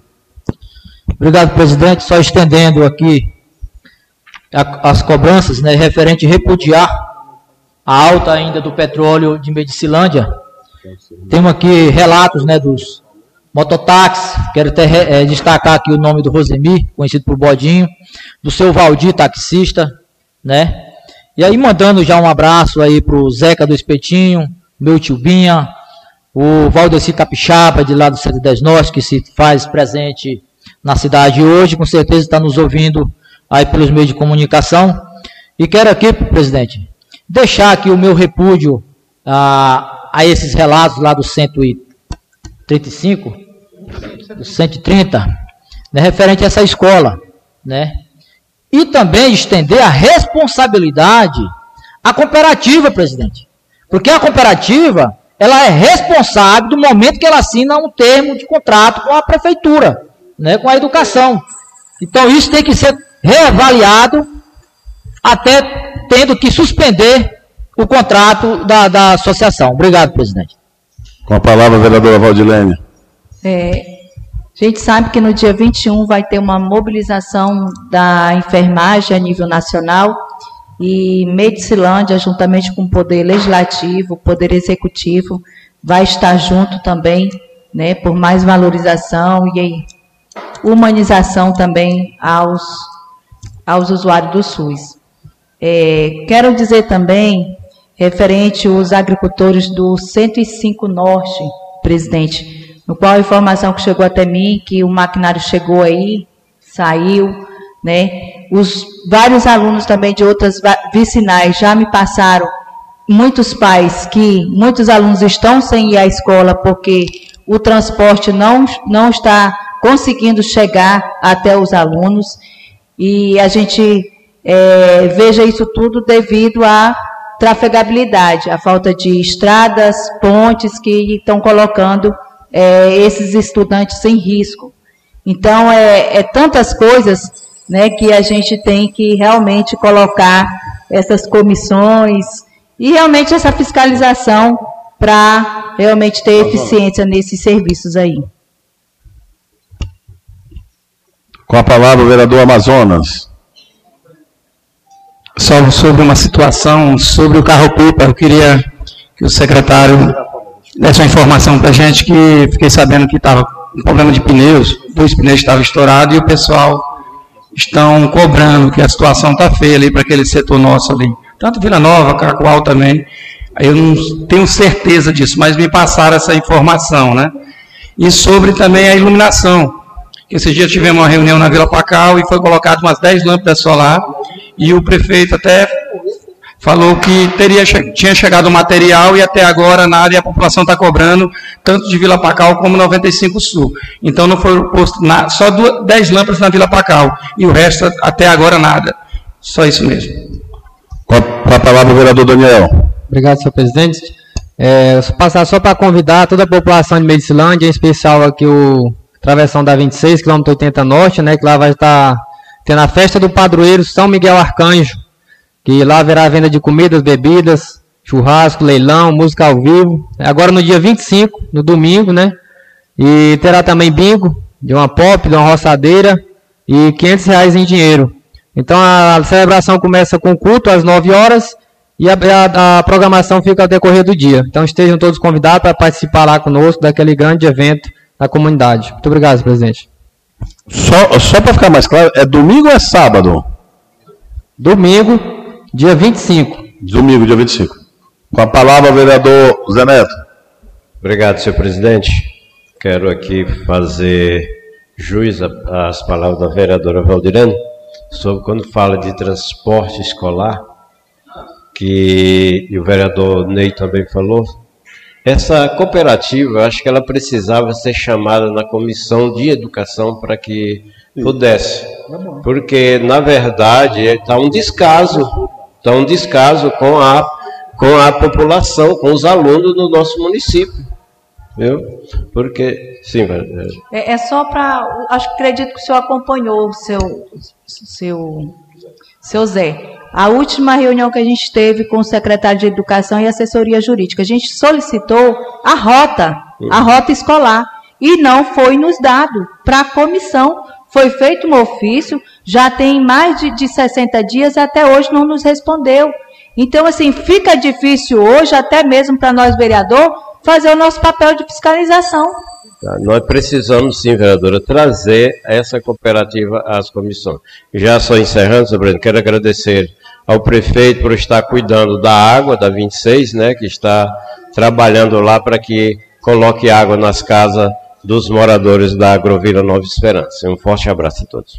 Obrigado, presidente. Só estendendo aqui a, as cobranças, né, referente a repudiar a alta ainda do petróleo de Medicilândia. Temos aqui relatos, né, dos mototáxis. Quero até é, destacar aqui o nome do Rosemir, conhecido por Bodinho, do seu Valdir, taxista, né? E aí mandando já um abraço aí pro Zeca do Espetinho, meu tio Binha, o Valdeci Capixaba, de lá do 110 Norte, que se faz presente na cidade hoje, com certeza está nos ouvindo aí pelos meios de comunicação. E quero aqui, presidente, deixar aqui o meu repúdio a, a esses relatos lá do 135, do 130, né, referente a essa escola, né? E também estender a responsabilidade à cooperativa, presidente. Porque a cooperativa, ela é responsável do momento que ela assina um termo de contrato com a prefeitura, né, com a educação. Então isso tem que ser reavaliado, até tendo que suspender o contrato da, da associação. Obrigado, presidente. Com a palavra, a vereadora Valdilene. É, a gente sabe que no dia 21 vai ter uma mobilização da enfermagem a nível nacional e Medicilândia, juntamente com o Poder Legislativo, o Poder Executivo, vai estar junto também, né, por mais valorização e humanização também aos aos usuários do SUS. É, quero dizer também, referente aos agricultores do 105 Norte, presidente, no qual a informação que chegou até mim, que o maquinário chegou aí, saiu, né? Os vários alunos também de outras vicinais já me passaram, muitos pais que muitos alunos estão sem ir à escola porque o transporte não, não está conseguindo chegar até os alunos e a gente é, veja isso tudo devido à trafegabilidade, à falta de estradas, pontes que estão colocando é, esses estudantes em risco. Então, é, é, tantas coisas né, que a gente tem que realmente colocar essas comissões e realmente essa fiscalização para realmente ter eficiência nesses serviços aí. Com a palavra o vereador Amazonas. Só sobre uma situação, sobre o carro-pipa, eu queria que o secretário desse uma informação para a gente, que fiquei sabendo que estava um problema de pneus, dois pneus estavam estourados e o pessoal estão cobrando, que a situação está feia ali para aquele setor nosso ali. Tanto Vila Nova, Cacoal também. Eu não tenho certeza disso, mas me passaram essa informação, né? E sobre também a iluminação. Esse dia tivemos uma reunião na Vila Pacal e foi colocado umas 10 lâmpadas solar e o prefeito até falou que teria, tinha chegado o material e até agora nada e a população está cobrando tanto de Vila Pacal como 95 Sul. Então não foi posto nada, só 10 lâmpadas na Vila Pacal e o resto até agora nada. Só isso mesmo. Com a, palavra o vereador Daniel. Obrigado, senhor presidente. É, passar só para convidar toda a população de Medicilândia, em especial aqui o travessão da 26, quilômetro 80 norte, né, que lá vai estar tendo a festa do padroeiro São Miguel Arcanjo, que lá haverá venda de comidas, bebidas, churrasco, leilão, música ao vivo. Agora no dia 25, no domingo, né, e terá também bingo, de uma pop, de uma roçadeira e 500 reais em dinheiro. Então a, a celebração começa com culto às 9 horas e a, a, a, programação fica ao decorrer do dia. Então estejam todos convidados para participar lá conosco daquele grande evento da comunidade. Muito obrigado, presidente. Só, só para ficar mais claro, é domingo ou é sábado? Domingo, dia 25. Domingo, dia 25. Com a palavra, vereador Zé Neto. Obrigado, senhor presidente. Quero aqui fazer juiz às palavras da vereadora Valdirene sobre quando fala de transporte escolar, que o vereador Ney também falou, Essa cooperativa, acho que ela precisava ser chamada na comissão de educação para que pudesse. Porque, na verdade, está um descaso, está um descaso com a, com a população, com os alunos do nosso município. Viu? Porque, sim, é, é só para. Acho que acredito que o senhor acompanhou o seu, seu, seu Zé. A última reunião que a gente teve com o secretário de Educação e Assessoria Jurídica, a gente solicitou a rota, a rota escolar, e não foi nos dado para a comissão. Foi feito um ofício, já tem mais de, de 60 dias e até hoje não nos respondeu. Então, assim, fica difícil hoje, até mesmo para nós, vereador, fazer o nosso papel de fiscalização. Tá, nós precisamos, sim, vereadora, trazer essa cooperativa às comissões. Já só encerrando, Sabrina, quero agradecer ao prefeito por estar cuidando da água da 26, né, que está trabalhando lá para que coloque água nas casas dos moradores da Agrovila Nova Esperança. Um forte abraço a todos.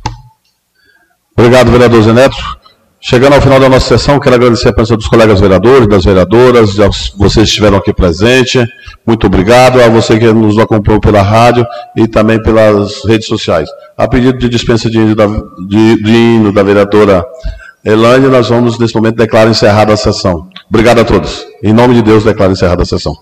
Obrigado, vereador Zeneto. Chegando ao final da nossa sessão, quero agradecer a presença dos colegas vereadores, das vereadoras, vocês que estiveram aqui presentes. Muito obrigado a você que nos acompanhou pela rádio e também pelas redes sociais. A pedido de dispensa de hino da, de, de hino da vereadora Elane, nós vamos, nesse momento, declarar encerrada a sessão. Obrigado a todos. Em nome de Deus, declaro encerrada a sessão.